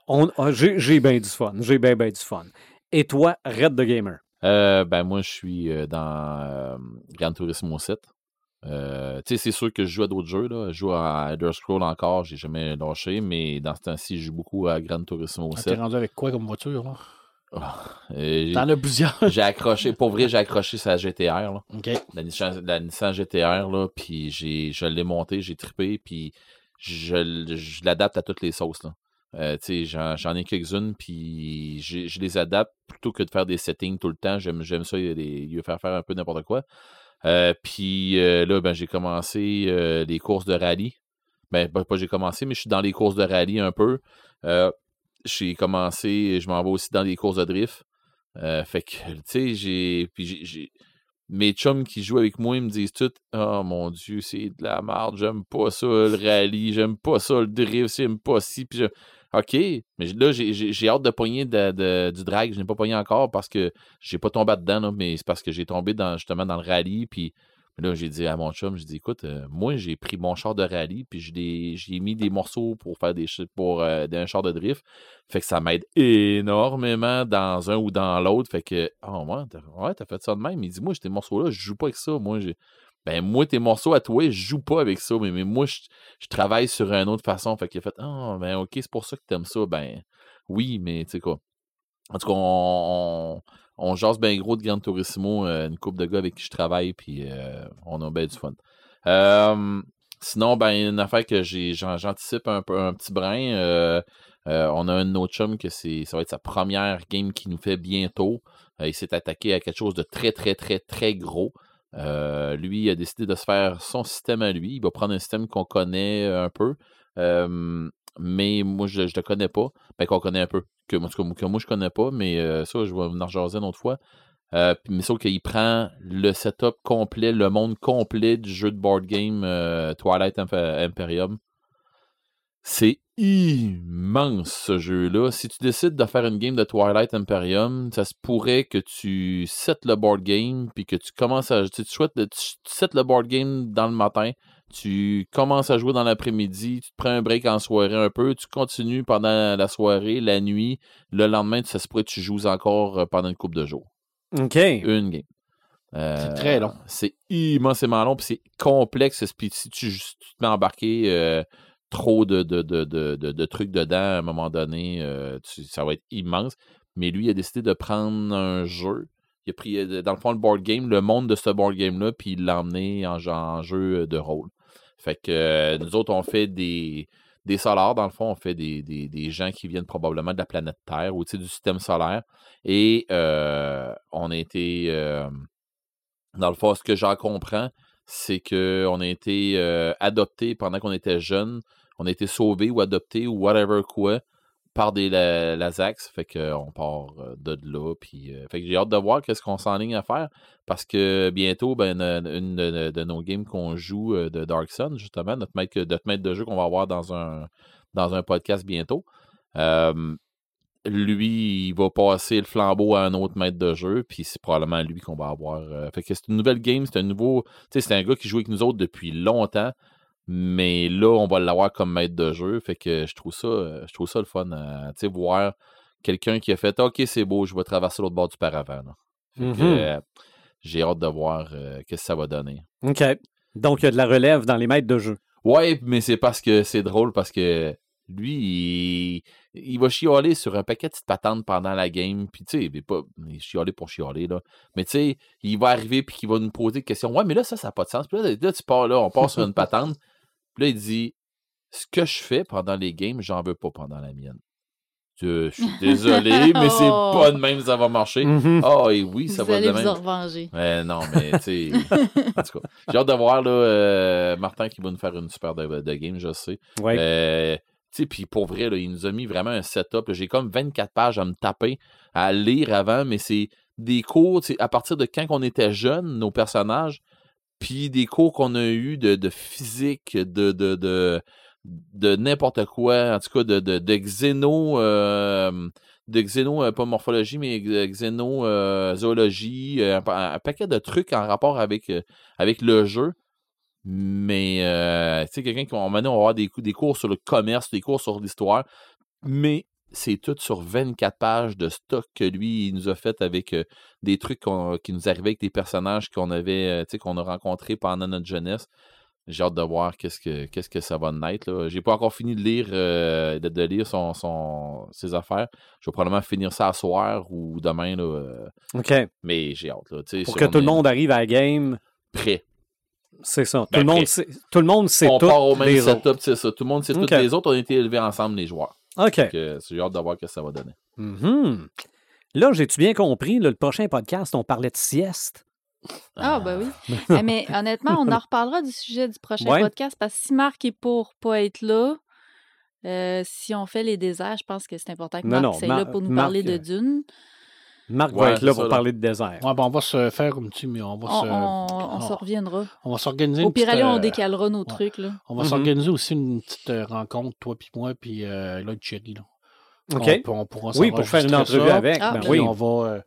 On- ah, J'ai j'ai bien du fun. J'ai bien, bien du fun. Et toi, Red the Gamer? Euh, ben moi, je suis euh, dans euh, Gran Turismo 7. Euh, tu sais, c'est sûr que je joue à d'autres jeux. Là. Je joue à Elder Scroll encore, j'ai jamais lâché, mais dans ce temps-ci, je joue beaucoup à Gran Turismo Ah, T'es 7. rendu avec quoi comme voiture, là? Euh, T'en as plusieurs. j'ai accroché, pour vrai, j'ai accroché sa GTR, là, OK. la, Nissan, la Nissan GTR, là, puis j'ai, je l'ai monté, j'ai trippé, puis je, je l'adapte à toutes les sauces. Là. Euh, j'en, ai quelques-unes, puis je les adapte plutôt que de faire des settings tout le temps. J'aime, ça, les, les faire faire un peu n'importe quoi. Euh, puis euh, là, ben, j'ai commencé les courses de rallye. Ben, pas, pas j'ai commencé, mais je suis dans les courses de rallye un peu. J'ai commencé, je m'en vais aussi dans les courses de drift. Fait que, tu sais, j'ai. J'ai-. Mes chums qui jouent avec moi, ils me disent tout Oh mon Dieu, c'est de la merde, j'aime pas ça, le rallye, j'aime pas ça, le drift, j'aime pas ci. Puis OK, mais là, j'ai- j'ai j'ai hâte de pogner du drag. Je n'ai pas pogné encore parce que j'ai pas tombé dedans, là, mais c'est parce que j'ai tombé dans, justement dans le rallye. Puis là, j'ai dit à mon chum, j'ai dit, écoute, euh, moi, j'ai pris mon char de rallye, puis j'ai mis des morceaux pour faire des pour euh, un char de drift. Fait que ça m'aide énormément dans un ou dans l'autre. Fait que, oh, ouais, t'as fait ça de même. Il dit, moi, tes morceaux-là, je joue pas avec ça. Moi, j'ai. Ben, moi, tes morceaux à toi, je joue pas avec ça, mais, mais moi, je, travaille sur une autre façon. Fait qu'il a fait, ah, ben, ok, c'est pour ça que t'aimes ça. Ben, oui, mais tu sais quoi? En tout cas, on, on, jase bien gros de Gran Turismo, euh, une couple de gars avec qui je travaille, puis euh, on a bien du fun. Euh, sinon, ben, une affaire que j'anticipe un peu un petit brin. on a un nos chums que c'est, ça va être sa première game qui nous fait bientôt. Il s'est attaqué à quelque chose de très, très, très, très gros. Euh, lui, a décidé de se faire son système à lui. Il va prendre un système qu'on connaît un peu. Euh, mais moi, je ne le connais pas. Ben, qu'on connaît un peu. Que, en moi, je connais pas, mais euh, ça, je vais venir jaser une autre fois. Euh, mais sauf qu'il prend le setup complet, le monde complet du jeu de board game euh, Twilight Imp- Imperium. C'est immense ce jeu-là. Si tu décides de faire une game de Twilight Imperium, ça se pourrait que tu settes le board game, puis que tu commences à. Tu, tu, souhaites tu, settes le board game dans le matin, tu commences à jouer dans l'après-midi, tu te prends un break en soirée un peu, tu continues pendant la soirée, la nuit, le lendemain, ça se pourrait que tu joues encore euh, pendant une couple de jours. OK. Une game. Euh, C'est très long. C'est immensément long, puis c'est complexe. Puis si tu, tu te mets à embarquer euh, trop de, trucs dedans, à un moment donné, euh, ça va être immense. Mais lui, il a décidé de prendre un jeu. Il a pris, euh, dans le fond, le board game, le monde de ce board game-là, puis il l'a emmené en, jeu de rôle. Fait que euh, nous autres, on fait des, des solars, dans le fond, on fait des, gens qui viennent probablement de la planète Terre ou du système solaire. Et euh, on a été, euh, dans le fond, ce que j'en comprends, c'est qu'on a été euh, adopté pendant qu'on était jeune, on a été sauvé ou adopté ou whatever quoi par des la, Lazax, fait qu'on part euh, de là. Puis, euh, fait que j'ai hâte de voir qu'est-ce qu'on s'enligne à faire. Parce que bientôt, ben, une de, nos games qu'on joue euh, de Dark Sun, justement, notre maître, notre maître de jeu qu'on va avoir dans un, dans un podcast bientôt. lui, il va passer le flambeau à un autre maître de jeu, puis c'est probablement lui qu'on va avoir. fait que c'est une nouvelle game, c'est un nouveau. Tu sais, c'est un gars qui joue avec nous autres depuis longtemps. Mais là, on va l'avoir comme maître de jeu. Fait que je trouve ça, euh, je trouve ça le fun. tu sais, voir quelqu'un qui a fait OK, c'est beau, je vais traverser l'autre bord du paravent. Fait que, Mhm. euh, j'ai hâte de voir euh, qu'est-ce que ça va donner. OK. Donc, il y a de la relève dans les maîtres de jeu. Ouais, mais c'est parce que c'est drôle parce que lui, il, il va chialer sur un paquet de petites patentes pendant la game. Puis, tu sais, il va pas il chialer pour chialer, là. Mais, tu sais, il va arriver puis qu'il va nous poser des questions. Ouais, mais là, ça, ça n'a pas de sens. Puis là, là, tu pars là, on part sur une patente. Puis là, il dit Ce que je fais pendant les games, j'en veux pas pendant la mienne. Je, suis désolé, mais c'est Oh. pas de même que ça va marcher. Mhm. Ah, et oui, ça vous va allez de vous même. en revenger. Ouais, non, mais tu sais. en tout cas, j'ai hâte de voir là, euh, Martin qui va nous faire une super de, de game, je sais. Ouais. Euh, tu sais, puis pour vrai, là, il nous a mis vraiment un setup. J'ai comme 24 pages à me taper, à lire avant, mais c'est des cours, à partir de quand on était jeunes, nos personnages, puis des cours qu'on a eu de, de physique, de, de, de, de n'importe quoi, en tout cas de, de, de xéno, euh, de xéno, euh, pas morphologie, mais euh, zoologie, euh, un, pa- un paquet de trucs en rapport avec, euh, avec le jeu. Mais, euh, tu sais, quelqu'un qui on va avoir des, des cours sur le commerce, des cours sur l'histoire, mais c'est tout sur 24 pages de stock que lui, il nous a fait avec euh, des trucs qui nous arrivaient avec des personnages qu'on avait, euh, tu sais, qu'on a rencontrés pendant notre jeunesse. J'ai hâte de voir qu'est-ce que, qu'est-ce que ça va naître. Là. J'ai pas encore fini de lire, euh, de, de lire son, son, ses affaires. Je vais probablement finir ça à soir ou demain. Là, OK. mais j'ai hâte. Là, Pour que tout le monde arrive à la game, prêt. c'est ça. Tout, Ben, le monde sait, tout le monde sait on tout part au même setup, c'est ça. Tout le monde sait tous les autres. On a été élevés ensemble, les joueurs. OK. Donc, j'ai hâte de voir ce que ça va donner. Mhm. Là, j'ai-tu bien compris, là, le prochain podcast, on parlait de sieste? Ah, ben oui. Eh, mais honnêtement, on en reparlera du sujet du prochain Ouais. podcast parce que si Marc est pour pas être là, euh, si on fait les déserts, je pense que c'est important que Marc non, soit Mar- là pour nous Marc, parler de euh, Dune. Marc Ouais, va être là pour là. parler de désert. Ouais, ben, on va se faire un petit, mais on va On, se. on, on reviendra. on va s'organiser Au une pire, petite, aller, on euh, décalera nos ouais. trucs. Là. On va Mhm. s'organiser aussi une petite euh, rencontre, toi puis moi, puis euh, là, Thierry. Là. OK. On, on pourra Oui, pour faire une entrevue ça, avec. Ah, ben oui. on va, euh,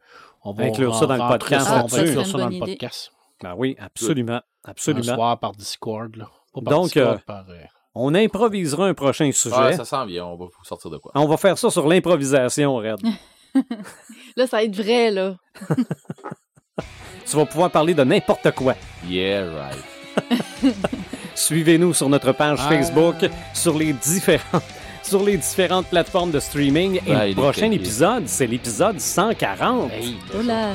on va Inclure ça dans le podcast on va inclure Ça dans le podcast. Ben oui, absolument. Un Absolument. soir par Discord. Là. Pas par Donc, Discord, euh, par, euh, On improvisera un prochain sujet. Ouais, ça sent bien. On va vous sortir de quoi. On va faire ça sur l'improvisation, Red. Là, ça va être vrai, là. tu vas pouvoir parler de n'importe quoi. Yeah, right. Suivez-nous sur notre page Ah. Facebook, sur les différentes sur les différentes plateformes de streaming. Et le prochain épisode, c'est l'épisode 140. hey, Oh là.